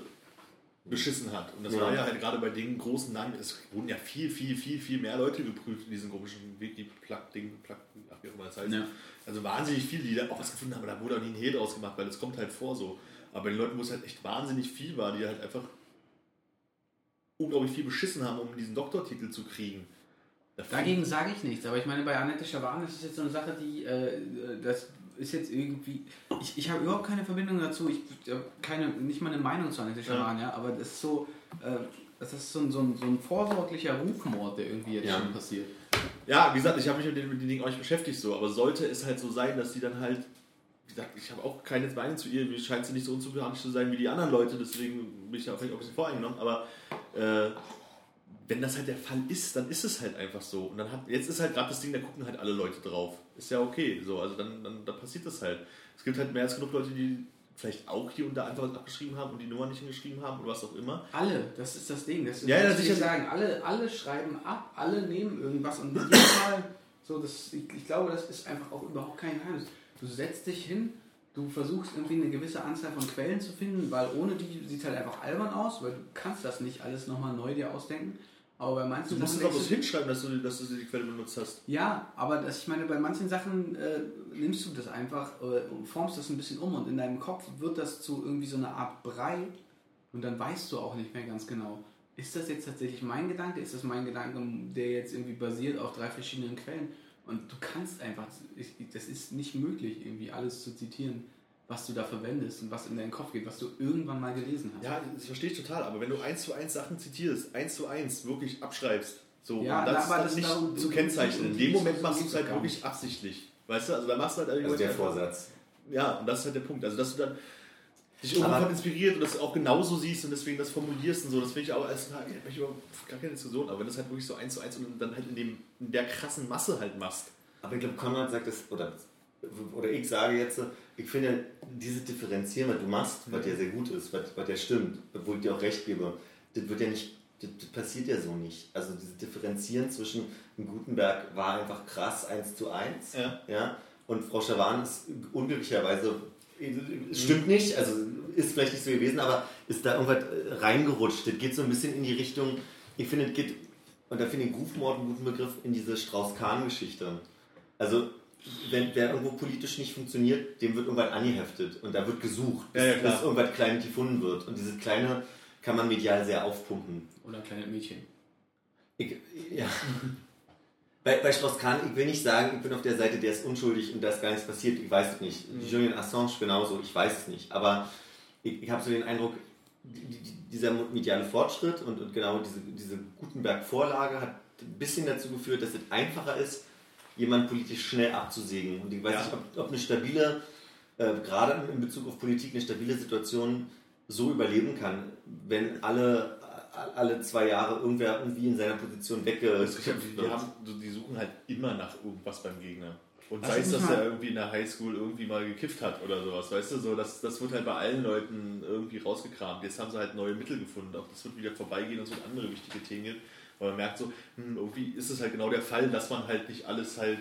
beschissen hat. Und das Ja. war ja halt gerade bei den großen Namen, es wurden ja viel, viel, viel, viel mehr Leute geprüft in diesem komischen Wiki-Plug-Ding, Plug, ach wie auch immer das heißt. Ja. Also wahnsinnig viele, die da auch was gefunden haben, aber da wurde auch nie ein Hehl draus gemacht, weil das kommt halt vor so. Aber bei den Leuten, wo es halt echt wahnsinnig viel war, die halt einfach unglaublich viel beschissen haben, um diesen Doktortitel zu kriegen. Da Dagegen sage ich nichts, aber ich meine, bei Annette Schawan ist es jetzt so eine Sache, die, äh, das ist jetzt irgendwie, ich, ich habe überhaupt keine Verbindung dazu, ich keine, nicht mal eine Meinung zu Annette Schawan, ja, aber das ist so, äh, das ist so ein, so, ein, so ein vorsorglicher Rufmord, der irgendwie jetzt Ja. schon passiert. Ja, wie gesagt, ich habe mich mit den, mit den Dingen auch nicht beschäftigt so, aber sollte es halt so sein, dass sie dann halt, wie gesagt, ich habe auch keine Meinung zu ihr, mir scheint sie nicht so unsympathisch zu sein wie die anderen Leute, deswegen bin ich da vielleicht auch ein bisschen voreingenommen, aber äh, wenn das halt der Fall ist, dann ist es halt einfach so. Und dann hat, jetzt ist halt gerade das Ding, da gucken halt alle Leute drauf. Ist ja okay, so, also dann, dann, dann passiert das halt. Es gibt halt mehr als genug Leute, die vielleicht auch hier und da einfach was abgeschrieben haben und die Nummer nicht hingeschrieben haben oder was auch immer. Alle, das ist das Ding. Das ist, Ja, das ich sicher. sagen. Alle, alle schreiben ab, alle nehmen irgendwas und Fall, so, das, ich, ich glaube, das ist einfach auch überhaupt kein Geheimnis. Du setzt dich hin, du versuchst irgendwie eine gewisse Anzahl von Quellen zu finden, weil ohne die sieht es halt einfach albern aus, weil du kannst das nicht alles nochmal neu dir ausdenken. Aber bei manchen Du musst es Sachen aber denkst bloß hinschreiben, dass du, dass du die Quelle benutzt hast. ja, aber das, ich meine, bei manchen Sachen äh, nimmst du das einfach äh, und formst das ein bisschen um und in deinem Kopf wird das zu irgendwie so einer Art Brei und dann weißt du auch nicht mehr ganz genau. Ist das jetzt tatsächlich mein Gedanke? Ist das mein Gedanke, der jetzt irgendwie basiert auf drei verschiedenen Quellen? Und du kannst einfach, ich, das ist nicht möglich, irgendwie alles zu zitieren, was du da verwendest und was in deinen Kopf geht, was du irgendwann mal gelesen hast. Ja, das verstehe ich total, aber wenn du eins zu eins Sachen zitierst, eins zu eins wirklich abschreibst, so, Ja, und das, aber dann das nicht darum- zu kennzeichnen. In dem Moment machst du es halt wirklich nicht. absichtlich. Weißt du, also da machst du halt also der Vorsatz. Ja, und das ist halt der Punkt. Also, dass du dann dich irgendwann Aber- inspiriert und das auch genauso siehst und deswegen das formulierst und so, das finde ich auch als na, ich überhaupt gar keine Diskussion, aber wenn du das halt wirklich so eins zu eins und dann halt in, dem, in der krassen Masse halt machst. Aber ich glaube, Konrad sagt es, oder, oder ich sage jetzt, ich finde, diese Differenzieren, was du machst, was ja sehr gut ist, was, was ja stimmt, obwohl ich dir auch recht gebe, das wird ja nicht, das, das passiert ja so nicht. Also dieses Differenzieren zwischen Gutenberg war einfach krass, eins zu eins, Ja. ja, und Frau Schawan ist unglücklicherweise, es stimmt nicht, also ist vielleicht nicht so gewesen, aber ist da irgendwas äh, reingerutscht. Das geht so ein bisschen in die Richtung, ich finde, es geht, und da finde ich Rufmord einen guten Begriff, in diese Strauß-Kahn-Geschichte. Also, wenn wer irgendwo politisch nicht funktioniert, dem wird irgendwas angeheftet und da wird gesucht, bis, Ja, ja, bis irgendwas Kleines gefunden wird. Und dieses Kleine kann man medial sehr aufpumpen. Oder kleine Mädchen. Ich, ja. Bei, bei Strauss Kahn, ich will nicht sagen, ich bin auf der Seite, der ist unschuldig und da ist gar nichts passiert, ich weiß es nicht. Julian Assange genauso, ich weiß es nicht. Aber ich, ich habe so den Eindruck, die, die, dieser mediale Fortschritt und, und genau diese, diese Gutenberg-Vorlage hat ein bisschen dazu geführt, dass es einfacher ist, jemanden politisch schnell abzusägen. Und ich weiß Ja. nicht, ob, ob eine stabile, äh, gerade in Bezug auf Politik, eine stabile Situation so überleben kann, wenn alle, alle zwei Jahre irgendwer irgendwie in seiner Position hab, die, haben, die suchen halt immer nach irgendwas beim Gegner. Und sei es, dass er irgendwie in der Highschool irgendwie mal gekifft hat oder sowas, weißt du, so, das, das wird halt bei allen Leuten irgendwie rausgekramt. Jetzt haben sie halt neue Mittel gefunden, auch das wird wieder vorbeigehen und es wird andere wichtige Themen geben. Weil man merkt so, hm, irgendwie ist es halt genau der Fall, dass man halt nicht alles halt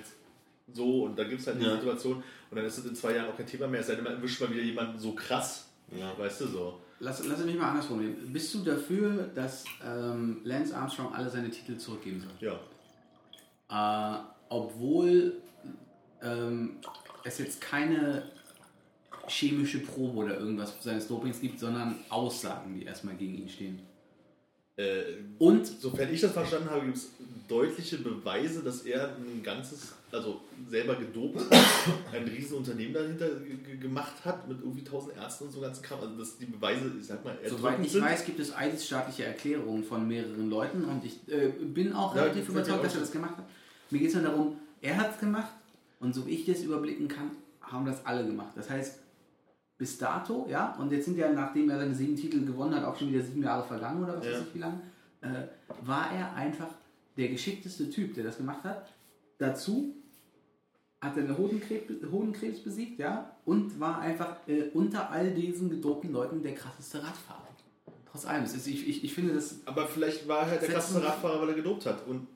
so und da gibt es halt die Ja. Situation und dann ist es in zwei Jahren auch kein Thema mehr, es sei denn, man erwischt mal wieder jemanden so krass, Ja. weißt du, so. Lass, lass mich mal anders formulieren. Bist du dafür, dass ähm, Lance Armstrong alle seine Titel zurückgeben soll? Ja. Äh, obwohl ähm, es jetzt keine chemische Probe oder irgendwas seines Dopings gibt, sondern Aussagen, die erstmal gegen ihn stehen. Äh, Und Sofern ich das verstanden habe, gibt es deutliche Beweise, dass er ein ganzes, also selber gedopt, ein Riesenunternehmen dahinter ge- ge- gemacht hat mit irgendwie 1000 Ärzten und so ganzen Kram. Also dass die Beweise, ich sag mal, soweit ich sind. weiß, gibt es eidesstaatliche Erklärungen von mehreren Leuten und ich äh, bin auch relativ ja überzeugt, dass er das gemacht hat. Mir geht es nur darum, er hat es gemacht und so wie ich das überblicken kann, haben das alle gemacht. Das heißt, bis dato, ja, und jetzt sind ja, nachdem er seine sieben Titel gewonnen hat, auch schon wieder sieben Jahre vergangen oder was Ja. weiß ich wie lange, äh, war er einfach der geschickteste Typ, der das gemacht hat. Dazu hat er den Hodenkrebs, Hodenkrebs besiegt, ja, und war einfach äh, unter all diesen gedopten Leuten der krasseste Radfahrer. Trotz allem, ist, ich, ich, ich finde das, Aber vielleicht war er halt der krasseste Radfahrer, weil er gedopt hat. Und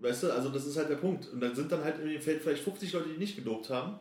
Weißt du, also das ist halt der Punkt. Und dann sind dann halt im Feld vielleicht 50 Leute, die nicht gedopt haben.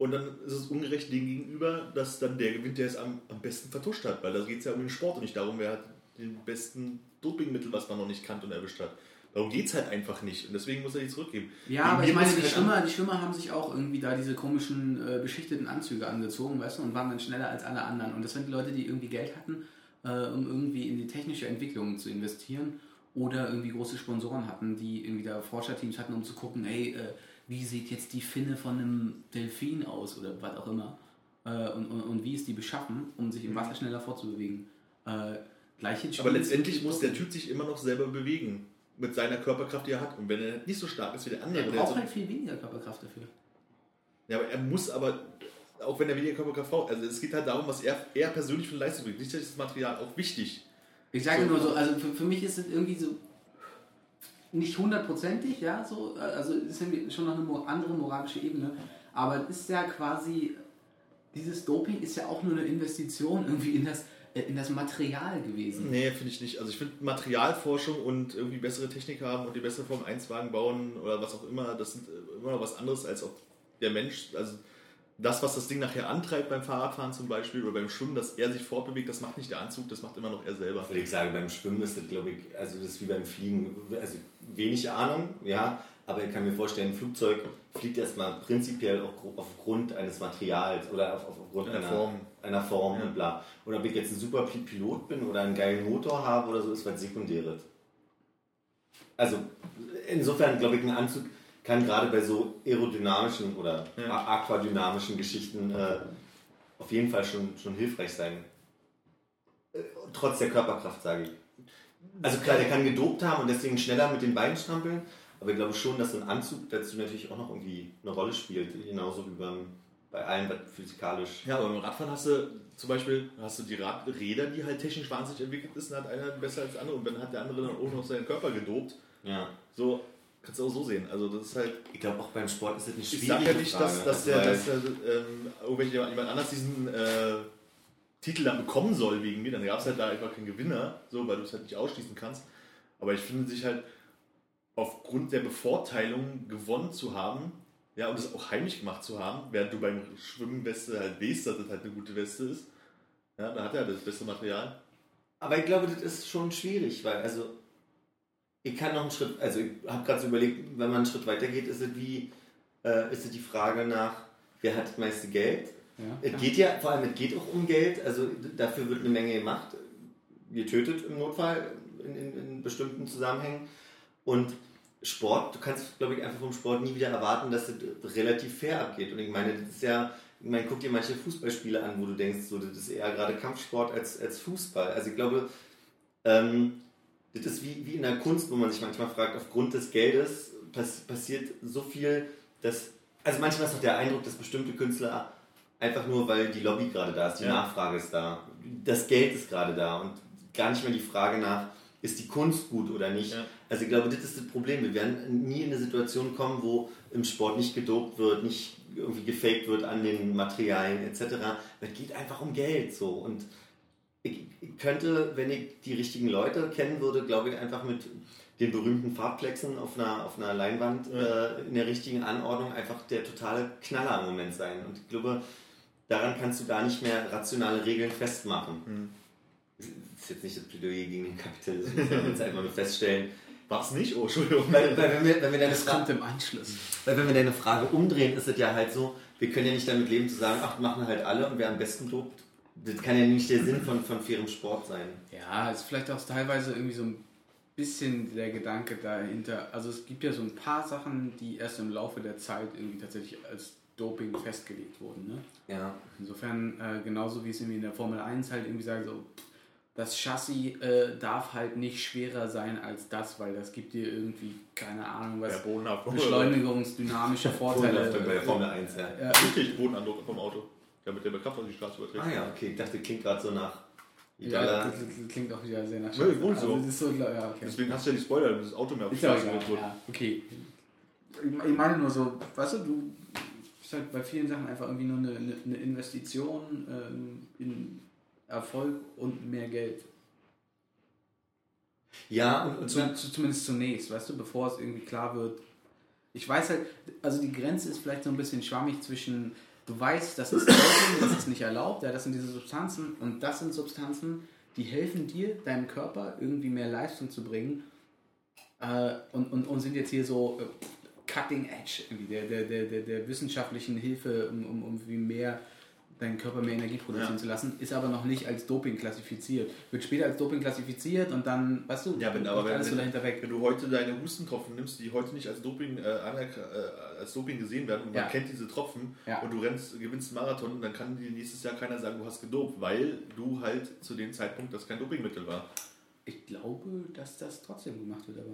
Und dann ist es ungerecht dem gegenüber, dass dann der gewinnt, der es am, am besten vertuscht hat. Weil da geht es ja um den Sport und nicht darum, wer hat den besten Dopingmittel, was man noch nicht kannte und erwischt hat. Darum geht es halt einfach nicht. Und deswegen muss er die zurückgeben. Ja, Wegen aber ich meine, die keiner- Schwimmer, die Schwimmer haben sich auch irgendwie da diese komischen äh, beschichteten Anzüge angezogen, weißt du, und waren dann schneller als alle anderen. Und das sind die Leute, die irgendwie Geld hatten, äh, um irgendwie in die technische Entwicklung zu investieren oder irgendwie große Sponsoren hatten, die irgendwie da Forscherteams hatten, um zu gucken, hey, äh, wie sieht jetzt die Finne von einem Delfin aus oder was auch immer. Äh, und, und, und wie ist die beschaffen, um sich im Wasser schneller fortzubewegen. Äh, Aber letztendlich muss der Typ sich immer noch selber bewegen. Mit seiner Körperkraft, die er hat. Und wenn er nicht so stark ist wie der andere, Er braucht so, halt viel weniger Körperkraft dafür. ja, aber er muss aber, auch wenn er weniger Körperkraft braucht, also es geht halt darum, was er, er persönlich für Leistung bringt. Nicht, dass das Material auch wichtig. Ich sage So. nur so, also für, für mich ist es irgendwie so nicht hundertprozentig, ja, so, also es ist schon noch eine andere moralische Ebene, aber es ist ja quasi, dieses Doping ist ja auch nur eine Investition irgendwie in das, äh, in das Material gewesen. Nee, finde ich nicht. Also ich finde Materialforschung und irgendwie bessere Technik haben und die bessere Form 1 Wagen bauen oder was auch immer, das sind äh, immer noch was anderes als ob der Mensch, also das, was das Ding nachher antreibt beim Fahrradfahren zum Beispiel oder beim Schwimmen, dass er sich fortbewegt, das macht nicht der Anzug, das macht immer noch er selber. Würde ich sagen, beim Schwimmen ist das, glaube ich, also das ist wie beim Fliegen, also wenig Ahnung, ja, aber ich kann mir vorstellen, ein Flugzeug fliegt erstmal prinzipiell aufgrund eines Materials oder auf, auf, aufgrund Einer einer, Form. einer Form Ja. und bla. Und ob ich jetzt ein super Pi- Pilot bin oder einen geilen Motor habe oder so, ist was Sekundäres. Also insofern glaube ich, ein Anzug kann gerade bei so aerodynamischen oder Ja. aquadynamischen Geschichten äh, auf jeden Fall schon, schon hilfreich sein. Äh, Trotz der Körperkraft, sage ich. Also klar, der kann gedopt haben und deswegen schneller mit den Beinen strampeln, aber ich glaube schon, dass so ein Anzug dazu natürlich auch noch irgendwie eine Rolle spielt, genauso wie beim, bei allem, was physikalisch. Ja, aber beim Radfahren hast du zum Beispiel hast du die Radräder, die halt technisch wahnsinnig entwickelt ist, dann hat einer besser als der andere und dann hat der andere dann auch noch seinen Körper gedopt. Ja. So, kannst du auch so sehen. Also das ist halt Ich glaube auch beim Sport ist das eine Ich schwierige sage ja nicht, Frage, dass, dass der, dass der ähm, irgendwelche jemand anders diesen äh, Titel dann bekommen soll wegen mir. Dann gab es halt da einfach keinen Gewinner, so, weil du es halt nicht ausschließen kannst. Aber ich finde sich halt aufgrund der Bevorteilung gewonnen zu haben, ja, und das auch heimlich gemacht zu haben, während du beim Schwimmenweste halt weißt, dass das halt eine gute Weste ist. Ja, da hat er das beste Material. Aber ich glaube, das ist schon schwierig, weil also ich kann noch einen Schritt, also ich habe gerade so überlegt, wenn man einen Schritt weiter geht, ist es wie, äh, ist es die Frage nach, wer hat das meiste Geld? Es geht ja, vor allem, es geht auch um Geld, also dafür wird eine Menge gemacht, getötet im Notfall in, in, in bestimmten Zusammenhängen. Und Sport, du kannst, glaube ich, einfach vom Sport nie wieder erwarten, dass es relativ fair abgeht. Und ich meine, das ist ja, ich meine, guck dir manche Fußballspiele an, wo du denkst, so, das ist eher gerade Kampfsport als, als Fußball. Also ich glaube, ähm, das ist wie, wie in der Kunst, wo man sich manchmal fragt, aufgrund des Geldes pass, passiert so viel, dass, also manchmal ist auch der Eindruck, dass bestimmte Künstler einfach nur, weil die Lobby gerade da ist, die Ja. Nachfrage ist da, das Geld ist gerade da und gar nicht mehr die Frage nach, ist die Kunst gut oder nicht. Ja. Also ich glaube, das ist das Problem. Wir werden nie in eine Situation kommen, wo im Sport nicht gedopt wird, nicht irgendwie gefaked wird an den Materialien etc. Es geht einfach um Geld so und ich, könnte, wenn ich die richtigen Leute kennen würde, glaube ich, einfach mit den berühmten Farbplexen auf einer, auf einer Leinwand Ja. äh, in der richtigen Anordnung einfach der totale Knaller im Moment sein. Und ich glaube, daran kannst du gar nicht mehr rationale Regeln festmachen. Hm. Das ist jetzt nicht das Plädoyer gegen den Kapitalismus, sondern jetzt einfach nur feststellen. War es nicht? Oh, Entschuldigung. Weil, weil, wenn, wir, wenn, wir deine Das Fra- kommt im Anschluss. weil wenn wir deine Frage umdrehen, ist es ja halt so, wir können ja nicht damit leben zu sagen, ach, machen halt alle und wer am besten dopt. Das kann ja nicht der Sinn von, von fairem Sport sein. Ja, ist vielleicht auch teilweise irgendwie so ein bisschen der Gedanke dahinter. Also es gibt ja so ein paar Sachen, die erst im Laufe der Zeit irgendwie tatsächlich als Doping festgelegt wurden. Ne? Ja. Insofern, äh, genauso wie es irgendwie in der Formel 1 halt irgendwie sagt, so, das Chassis äh, darf halt nicht schwerer sein als das, weil das gibt dir irgendwie, keine Ahnung, was, Ja, beschleunigungsdynamische Vorteile. Vorteile bei der Formel 1, ja. Ja, Richtig, Bodenandruck vom Auto. Ja, mit der Kraft auf die Straße überträgt. Ah ja, okay, ich dachte, klingt gerade so nach ja, Idala. das, das klingt auch wieder sehr nach Ja, wohl so. Also, das ist so ja, okay. Deswegen hast du ja die Spoiler, das Auto mehr auf die Ist ja Straße geholt. ja, okay. Ich ich meine nur so, weißt du, du ist halt bei vielen Sachen einfach irgendwie nur eine, eine, eine Investition ähm, in Erfolg und mehr Geld. Ja, und, und zu, zumindest zunächst, weißt du, bevor es irgendwie klar wird. Ich weiß halt, also die Grenze ist vielleicht so ein bisschen schwammig zwischen, du weißt, das ist das ist nicht erlaubt, ja, das sind diese Substanzen und das sind Substanzen, die helfen dir, deinem Körper irgendwie mehr Leistung zu bringen. Äh, und, und, und sind jetzt hier so äh, cutting edge der, der, der, der, der wissenschaftlichen Hilfe, um, um, um wie mehr deinen Körper mehr Energie produzieren Ja. zu lassen, ist aber noch nicht als Doping klassifiziert. Wird später als Doping klassifiziert und dann, weißt du, Ja, wenn, aber wenn, alles wenn, dahinter weg. wenn du heute deine Hustentropfen nimmst, die heute nicht als Doping, äh, äh, als Doping gesehen werden und Ja. man kennt diese Tropfen Ja. und du rennst, gewinnst einen Marathon, dann kann dir nächstes Jahr keiner sagen, du hast gedopt, weil du halt zu dem Zeitpunkt das kein Dopingmittel war. Ich glaube, dass das trotzdem gemacht wird, aber.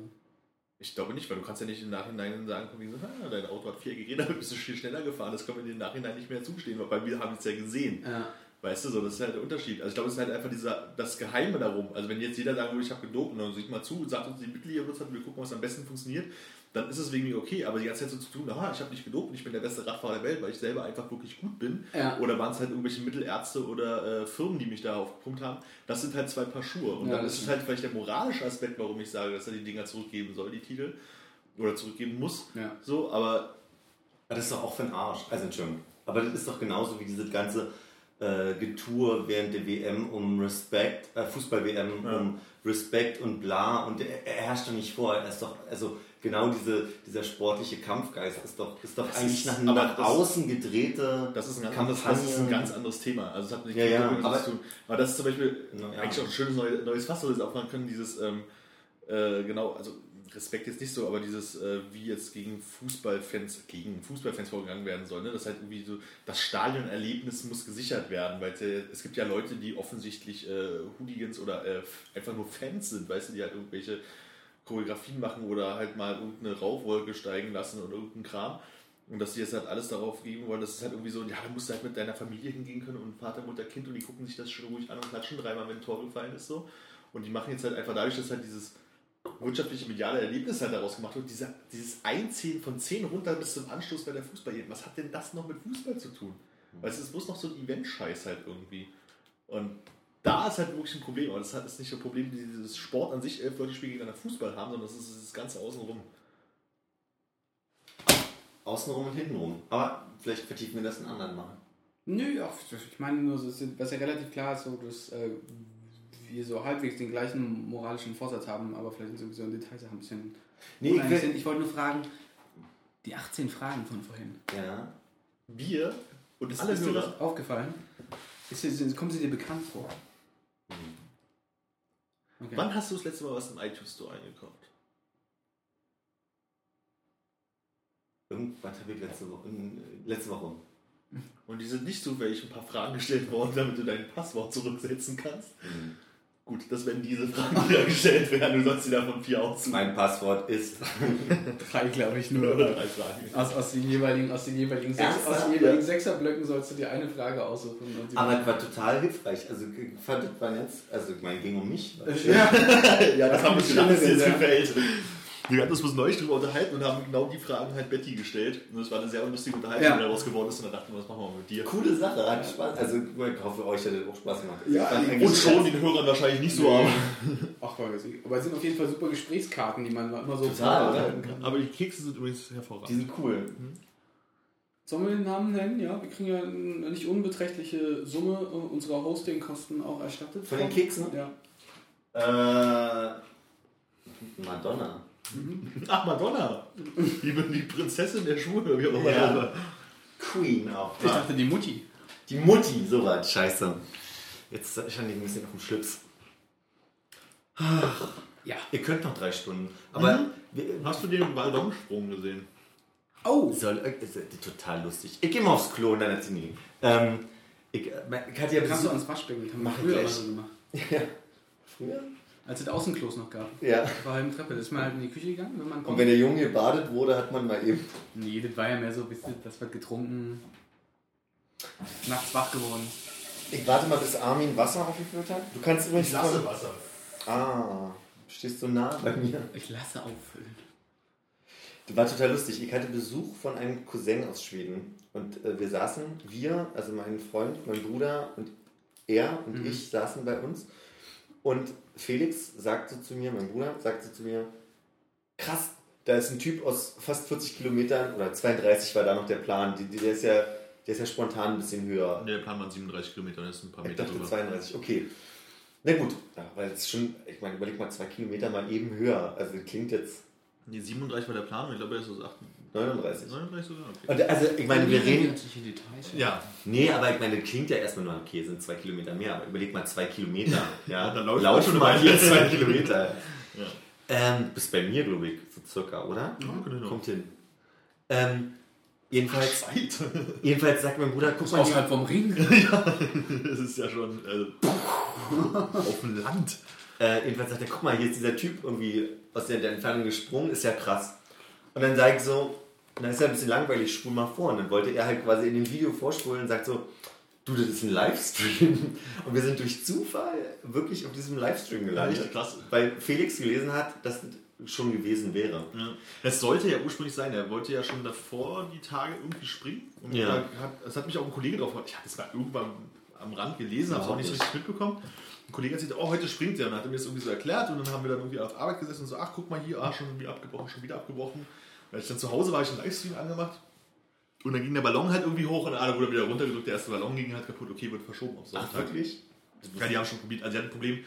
Ich glaube nicht, weil du kannst ja nicht im Nachhinein sagen, wegen so, ah, dein Auto hat vier Räder, bist du viel schneller gefahren, das können wir dir im Nachhinein nicht mehr zustehen, weil wir haben es ja gesehen. Ja. Weißt du, so, das ist halt der Unterschied. Also ich glaube, es ist halt einfach dieser, das Geheime darum. Also wenn jetzt jeder sagen würde, ich habe gedopt und dann sieht mal zu, sagt uns die habt, wir gucken, was am besten funktioniert, dann ist es wegen mir okay. Aber die ganze Zeit so zu tun, aha, ich habe nicht gedopt und ich bin der beste Radfahrer der Welt, weil ich selber einfach wirklich gut bin. Ja. Oder waren es halt irgendwelche Mittelärzte oder äh, Firmen, die mich da aufgepumpt haben. Das sind halt zwei Paar Schuhe. Und Ja, dann das ist es halt vielleicht der moralische Aspekt, warum ich sage, dass er die Dinger zurückgeben soll, die Titel. Oder zurückgeben muss. Ja. So, aber Aber das ist doch auch für den Arsch. Also Entschuldigung. Aber das ist doch genauso wie diese ganze äh, Getour während der WM um Respekt, äh, Fußball-WM Ja. um Respekt und bla. Und er, er herrscht doch nicht vor. Er ist doch, also genau diese, dieser sportliche Kampfgeist ist doch, ist doch Das eigentlich ist- nach, nach das- außen gedrehte Das ist, ein ganz anderes, das ist ein ganz anderes Thema. Also es hat nichts Ja, mit ja, Doping aber- zu tun. Aber das ist zum Beispiel Na ja. eigentlich auch ein schönes neues, neues Fass, das aufmachen können. Dieses, ähm, äh, genau, also Respekt jetzt nicht so, aber dieses, äh, wie jetzt gegen Fußballfans, gegen Fußballfans vorgegangen werden soll. Ne? Das halt irgendwie so, das Stadionerlebnis muss gesichert werden, weil es ja- es gibt ja Leute, die offensichtlich äh, Hooligans oder äh, einfach nur Fans sind, weißt du, die halt irgendwelche Choreografien machen oder halt mal irgendeine Rauchwolke steigen lassen oder irgendeinen Kram. Und dass die jetzt halt alles darauf geben wollen, das ist halt irgendwie so, ja, da musst du halt mit deiner Familie hingehen können und Vater, Mutter, Kind und die gucken sich das schön ruhig an und klatschen dreimal, wenn ein Tor gefallen ist so. Und die machen jetzt halt einfach dadurch, dass halt dieses wirtschaftliche mediale Erlebnis halt daraus gemacht wird, dieser, dieses Einziehen von 10 runter bis zum Anstoß bei der Fußball. Was hat denn das noch mit Fußball zu tun? Weil es ist bloß noch so ein Event-Scheiß halt irgendwie. Und da ist halt wirklich ein Problem. Aber das hat- ist nicht so ein Problem, wie dieses Sport an sich, elf Leute spielen gegeneinander Fußball haben, sondern das ist das Ganze außenrum. Außenrum und hintenrum. Aber vielleicht vertiefen wir das in anderen Mal. Nö, ja, ich meine nur, so, was ja relativ klar ist, so, dass äh, wir so halbwegs den gleichen moralischen Vorsatz haben, aber vielleicht sind sowieso in Details ein bisschen. Nee, ich will- ich wollte nur fragen, die 18 Fragen von vorhin. Ja. Wir und Ist, alle ist dir das aufgefallen? Ist sind, kommen sie dir bekannt vor? Okay. Wann hast du das letzte Mal was im iTunes Store eingekauft? Irgendwann habe ich letzte Woche, äh, letzte Woche. Und die sind nicht zufällig ein paar Fragen gestellt worden, damit du dein Passwort zurücksetzen kannst. Gut, das werden diese Fragen, die da gestellt werden. Du sollst sie davon vier aussuchen. Mein Passwort ist. drei, glaube ich, Oder nur. drei Fragen. Aus, aus den jeweiligen, aus den jeweiligen, sechs, aus den jeweiligen Sechserblöcken sollst du dir eine Frage aussuchen. Und die- Aber es war total hilfreich. Also ich fand das war jetzt, also ich meine, ging um mich. ja, Ja, das haben wir ich gedacht, dass dir schön, jetzt ja. gefällt. Wir hatten uns bloß neulich drüber unterhalten und haben genau die Fragen halt Betty gestellt. Und das war eine sehr lustige Unterhaltung, Ja. die daraus geworden ist. Und dann dachten wir, was machen wir mit dir? Coole Sache, hat Spaß. Also ich hoffe, euch hat das auch Spaß gemacht. Ja, und schon den Hörern wahrscheinlich nicht so, aber. Ach, ich. Aber es sind auf jeden Fall super Gesprächskarten, die man immer so Total, oder? kann. Aber die Kekse sind übrigens Die hervorragend. sind cool. Sollen wir den Namen nennen? Ja, wir kriegen ja eine nicht unbeträchtliche Summe unserer Hostingkosten auch erstattet. Von den Keksen? Ja. Äh, Madonna. Ach, Madonna! Die, die Prinzessin der Schule, wie auch immer. Ja. Queen auch. Ich dachte die Mutti. Die Mutti, so was. Scheiße. Jetzt stand ich ein bisschen auf dem Schlips. Ja. Ihr könnt noch drei Stunden. Aber Mhm. Hast du den Ballonsprung gesehen? Oh! soll, äh, ist, äh, total lustig. Ich gehe mal aufs Klo und dann erzähl ich. Ähm, ich, äh, ich hatte ja Kannst du ans Waschbecken? Haben wir früher so gemacht. Ja. Früher? Als es Außenklos noch gab. Ja. War halt eine Treppe. Da ist man halt in die Küche gegangen, wenn man Und kommt. wenn der Junge gebadet wurde, hat man mal eben. Nee, das war ja mehr so, ihr, das wird getrunken. Nachts wach geworden. Ich warte mal, bis Armin Wasser aufgefüllt hat. Du kannst übrigens. Wasser. Ah, du stehst so nah bei mir. Ich lasse auffüllen. Das war total lustig. Ich hatte Besuch von einem Cousin aus Schweden. Und äh, wir saßen, wir, also mein Freund, mein Bruder und er und Mhm. ich saßen bei uns. Und Felix sagte zu mir, mein Bruder sagte zu mir, krass, da ist ein Typ aus fast 40 Kilometern, oder 32 war da noch der Plan, die, die, der, ist ja, der ist ja spontan ein bisschen höher. Der Plan waren 37 Kilometer, das ist ein paar Ich Meter dachte drüber. 32, okay. Na gut, ja, weil es schon, ich meine, überleg mal, zwei Kilometer mal eben höher. Also das klingt jetzt Nee, 37 war der Plan und ich glaube, er ist aus 8, 39. 39 sogar. Okay. Und also, ich meine, wir reden. natürlich in Details. Ja, Nee, aber ich meine, das klingt ja erstmal nur okay, sind zwei Kilometer mehr, aber überleg mal zwei Kilometer. Ja, Ja, dann läuft Lauf mal hier zwei Kilometer. Ja. Ähm, bis bei mir, glaube ich, so circa, oder? Ja, hin. Kommt hin. Ähm, jedenfalls, jedenfalls sagt mein Bruder, guck mal, hier, Außerhalb vom Ring. Das ist ja schon äh, auf dem Land. äh, jedenfalls sagt er, guck mal, hier ist dieser Typ irgendwie aus der Entfernung gesprungen, ist ja krass. Und dann sage ich so, dann ist ja ein bisschen langweilig, spul mal vor. Und dann wollte er halt quasi in dem Video vorspulen und sagt so, du, das ist ein Livestream. Und wir sind durch Zufall wirklich auf diesem Livestream gelandet. richtig krass. Weil Felix gelesen hat, dass das schon gewesen wäre. Ja. Das sollte ja ursprünglich sein. Er wollte ja schon davor die Tage irgendwie springen. Und Ja. hat, das hat mich auch ein Kollege drauf. Ich habe das mal irgendwann am Rand gelesen, habe es auch nicht richtig mitbekommen. Ein Kollege hat sich oh, heute springt der und hat er mir das irgendwie so erklärt. Und dann haben wir dann irgendwie auf Arbeit gesessen und so, ach, guck mal hier, ah, schon wieder abgebrochen, schon wieder abgebrochen. Als ich dann zu Hause war, habe ich einen Livestream angemacht. Und dann ging der Ballon halt irgendwie hoch und dann wurde er wieder runtergedrückt. Der erste Ballon ging halt kaputt. Okay, wird verschoben auf Sonntag. wirklich? Ja, die haben schon probiert. Also, die hatten ein Problem.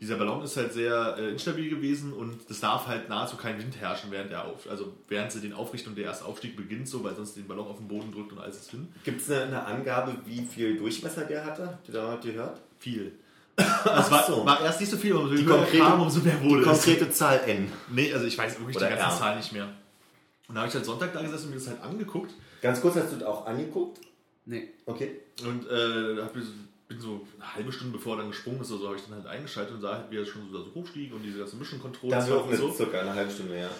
Dieser Ballon ist halt sehr äh, instabil gewesen und es darf halt nahezu kein Wind herrschen, während er auf, also während sie den aufrichten und der erste Aufstieg beginnt, so, weil sonst den Ballon auf den Boden drückt und alles ist hin. Gibt es eine, eine Angabe, wie viel Durchmesser der hatte? Ihr da mal gehört? Viel. Es war, so. war erst nicht so viel, aber umso Die konkrete- kam, umso mehr wurde es. Konkrete Zahl N. Nee, also ich weiß wirklich Oder die ganze R. Zahl nicht mehr. Und da habe ich halt Sonntag da gesessen und mir das halt angeguckt Ganz kurz, hast du das auch angeguckt? Nee. Okay. und äh, hab bin so eine halbe Stunde bevor er dann gesprungen ist, oder so habe ich dann halt eingeschaltet und sah halt, wie er schon so, so hochstieg und diese ganze Mission Control Da haben wir auch und eine, so. circa eine halbe Stunde, ja.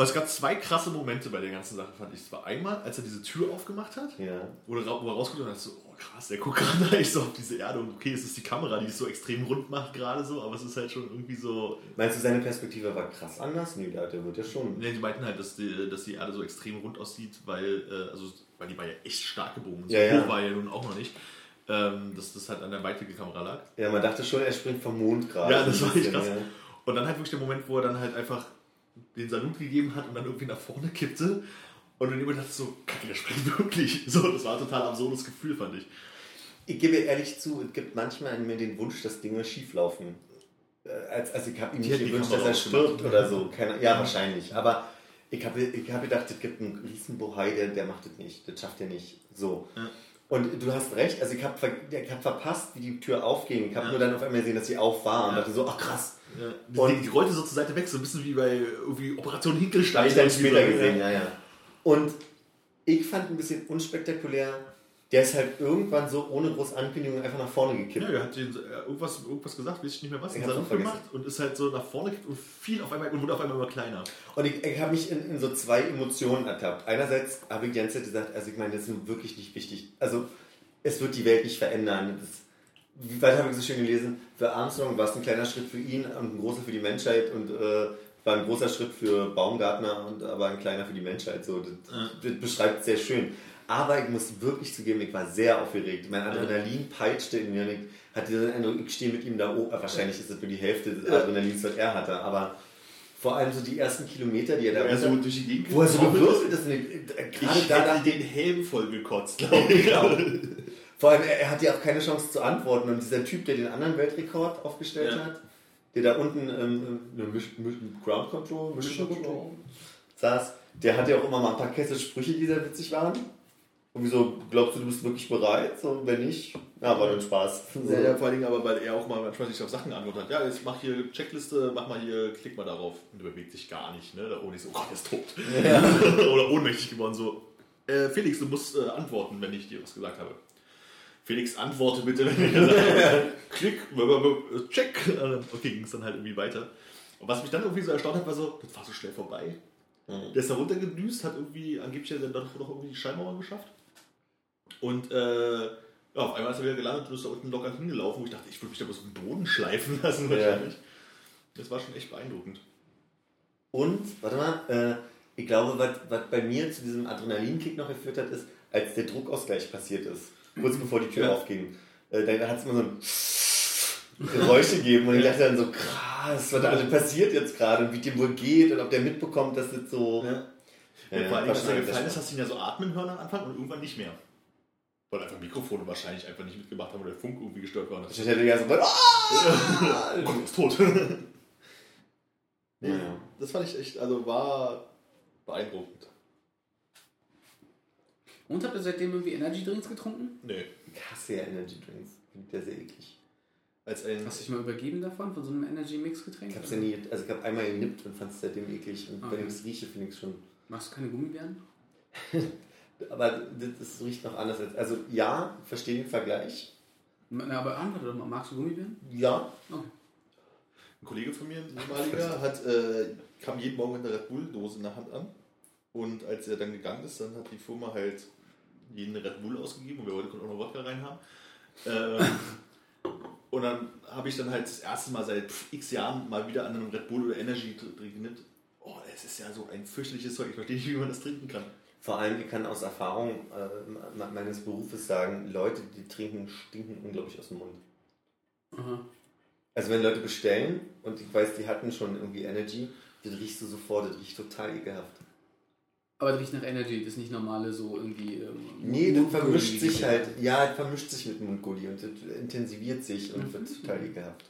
Und es gab zwei krasse Momente bei der ganzen Sache, fand ich. Es war einmal, als er diese Tür aufgemacht hat, Ja. wo er, wo er rausguckt und dachte so, oh krass, der guckt gerade eigentlich so auf diese Erde und okay, es ist die Kamera, die es so extrem rund macht gerade so, aber es ist halt schon irgendwie so... Meinst du, seine Perspektive war krass anders? Nee, der, wird ja schon. Ne, die meinten halt, dass die, dass die Erde so extrem rund aussieht, weil, äh, also, weil die war ja echt stark gebogen. So Ja, ja. hoch war ja nun auch noch nicht. Ähm, dass das halt an der Weitwinkelkamera lag. Ja, man dachte schon, er springt vom Mond gerade. Ja, das war echt krass. ja. Und dann halt wirklich der Moment, wo er dann halt einfach den Salut gegeben hat und dann irgendwie nach vorne kippte. Und dann jemand dachte so, kacke, der springt wirklich. So, das war ein total absurdes Gefühl, fand ich. Ich gebe ehrlich zu, es gibt manchmal in mir den Wunsch, dass Dinge schief laufen. Äh, als, also ich habe ihm nicht gewünscht, dass er stirbt oder so. Keine, ja, wahrscheinlich. Aber ich habe ich hab gedacht, es gibt einen Riesenbohai, der, der macht das nicht. Das schafft er nicht. So. Ja. Und du hast recht, also ich habe ver ich hab verpasst, wie die Tür aufging. Ich habe Ja. nur dann auf einmal gesehen, dass sie auf war und Ja. dachte so, ach krass. Ja, die, Und- die, rollte so zur Seite weg, so ein bisschen wie bei irgendwie Operation Habe Hinkelstein. ich dann später gesehen, ja, ja. Und ich fand ein bisschen unspektakulär, der ist halt irgendwann so ohne große Ankündigung einfach nach vorne gekippt. Ja, er hat den, äh, irgendwas, irgendwas gesagt, weiß ich nicht mehr was, Ich gemacht und ist halt so nach vorne gekippt und fiel auf einmal und wurde auf einmal immer kleiner. Und ich, ich habe mich in, in so zwei Emotionen ertappt. Einerseits habe ich die ganze Zeit gesagt, also ich meine, das ist nun wirklich nicht wichtig. Also es wird die Welt nicht verändern. Das, wie weit habe ich so schön gelesen? Für Armstrong war es ein kleiner Schritt für ihn und ein großer für die Menschheit und äh, war ein großer Schritt für Baumgartner und aber ein kleiner für die Menschheit. So, das, Ja. das beschreibt es sehr schön. Aber ich muss wirklich zugeben, ich war sehr aufgeregt. Mein Adrenalin peitschte in mir. Ich hatte den Eindruck, ich stehe mit ihm da oben. Wahrscheinlich ist das nur die Hälfte des Adrenalins, was er hatte. Aber vor allem so die ersten Kilometer, die er da Er so durch die Gegend wo er so gewürfelt ist. Gerade Ich da hätte den Helm voll gekotzt, glaube ich. Genau. Vor allem, er, hat ja auch keine Chance zu antworten. Und dieser Typ, der den anderen Weltrekord aufgestellt Ja. hat, der da unten ähm, Misch, Ground Control, Mission Control saß, der hat ja auch immer mal ein paar Kesse Sprüche, die sehr witzig waren. Und wieso glaubst du, du bist wirklich bereit? Und wenn nicht, ja, war dann Spaß. So. Ja, ja, vor allen Dingen aber, weil er auch mal manchmal sich auf Sachen antwortet hat. Ja, jetzt mach hier Checkliste, mach mal hier, klick mal darauf. Und der bewegt sich gar nicht, ne? Da oben ist so, oh Gott, der ist tot. Oder ohnmächtig geworden, so. Äh, Felix, du musst äh, antworten, wenn ich dir was gesagt habe. Felix, antworte bitte, wenn ich gesagt habe. Klick, check. Okay, ging es dann halt irgendwie weiter. Und was mich dann irgendwie so erstaunt hat, war so, das war so schnell vorbei. Mhm. Der ist da runtergedüst, hat irgendwie angeblich ja dann doch noch irgendwie die Schallmauer geschafft. Und äh, ja, auf einmal ist er wieder gelandet und ist da unten locker hingelaufen, wo ich dachte, ich würde mich da bloß auf den Boden schleifen lassen Ja. wahrscheinlich. Das war schon echt beeindruckend. Und, warte mal, äh, ich glaube, was, was bei mir zu diesem Adrenalinkick noch geführt hat, ist, als der Druckausgleich passiert ist, kurz bevor die Tür Ja. aufging, äh, da hat es immer so ein Geräusche geben. Und ich dachte dann so, krass, was da alles passiert jetzt gerade und wie dem wohl geht und ob der mitbekommt, dass das so. Ja. Ja, Vor allem, was dir gefallen ist, hast du ihn ja so atmen hören am Anfang und irgendwann nicht mehr. Weil einfach Mikrofone wahrscheinlich einfach nicht mitgemacht haben oder der Funk irgendwie gestört war. Ich hätte ja so, ah! Oh Gott, ist tot. nee, Ja, ja. Das fand ich echt, also war beeindruckend. Und habt ihr seitdem irgendwie Energy Drinks getrunken? Nee. Ich hasse ja Energy Drinks. Finde der sehr eklig. Als ein. Hast du dich mal übergeben davon, von so einem Energy Mix Getränk? Ich hab's ja nie, also ich habe einmal genippt und fand es seitdem eklig. Und Okay. wenn ich es rieche, finde ich es schon. Machst du keine Gummibären? Aber das, riecht noch anders als. Also ja, verstehe den Vergleich. Na, aber antworte doch mal, magst du Gummibären? Ja. Okay. Ein Kollege von mir, ein ehemaliger, hat, äh, kam jeden Morgen mit einer Red Bull-Dose in der Hand an. Und als er dann gegangen ist, dann hat die Firma halt jeden Red Bull ausgegeben und wir wollten auch noch Wodka reinhaben. Ähm, und dann habe ich dann halt das erste Mal seit x Jahren mal wieder an einem Red Bull oder Energy trinken. Oh, das ist ja so ein fürchterliches Zeug. Ich verstehe nicht, wie man das trinken kann. Vor allem, ich kann aus Erfahrung äh, me- meines Berufes sagen, Leute, die trinken, stinken unglaublich aus dem Mund. Aha. Also wenn Leute bestellen und ich weiß, die hatten schon irgendwie Energy, das riechst du sofort, das riecht total ekelhaft. Aber das riecht nach Energy, das ist nicht normale so irgendwie. Ähm, Nee, das vermischt sich halt, ja, das vermischt sich mit Mundgulli und das intensiviert sich und Mhm. wird total ekelhaft.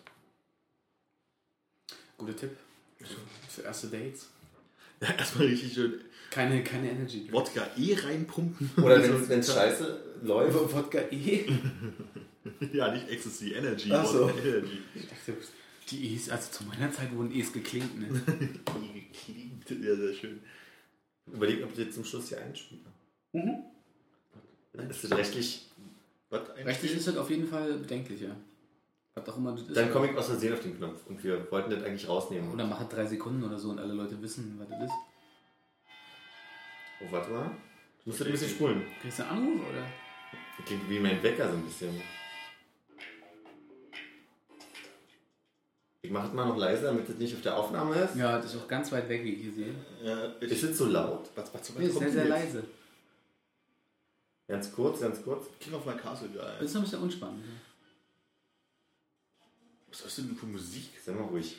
Guter Tipp. Für erste Dates. Ja, erstmal richtig schön Keine, keine Energy. Drink. Wodka eh reinpumpen. Oder wenn es scheiße läuft. Wodka E. Ja, nicht Ecstasy, Energy. Ach so. Energy. Ich dachte, die E's, also zu meiner Zeit wurden E's geklingt, ne? Ja, sehr schön. Überleg, ob du jetzt zum Schluss hier einspielen. Mhm. Ist das rechtlich? Was? Rechtlich ist das auf jeden Fall bedenklicher. Was auch immer das ist. Dann komme ich aus Versehen auf den Knopf und wir wollten das eigentlich rausnehmen. Oder mach es drei Sekunden oder so und alle Leute wissen, was das ist. Oh, warte mal. Du musst das ein bisschen spulen. Kriegst du einen Anruf oder? Das klingt wie mein Wecker so ein bisschen. Ich mache es mal noch leiser, damit das nicht auf der Aufnahme ist. Ja, das ist auch ganz weit weg, wie ich hier sehe. Ja, ich, Ist es so laut? was, was, was Nee, ist sehr, sehr leise. Ganz kurz, ganz kurz. King of my Castle, Das geil. ist noch ein bisschen unspannend. Was ist denn für Musik? Sei mal ruhig.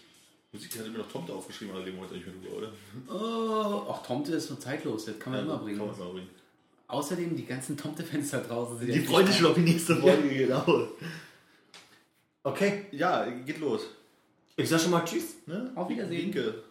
Musik hatte mir noch Tomte aufgeschrieben, aber reden wir heute nicht mehr drüber, oder? Oh, auch Tomte ist so zeitlos, das kann man immer bringen. Kann man immer bringen. Außerdem, die ganzen Tomte-Fans da draußen sind Die ja freuen sich schon auf die nächste Folge, genau. Okay. Ja, geht los. Ich sag schon mal Tschüss. Ne? Auf Wiedersehen. Winke.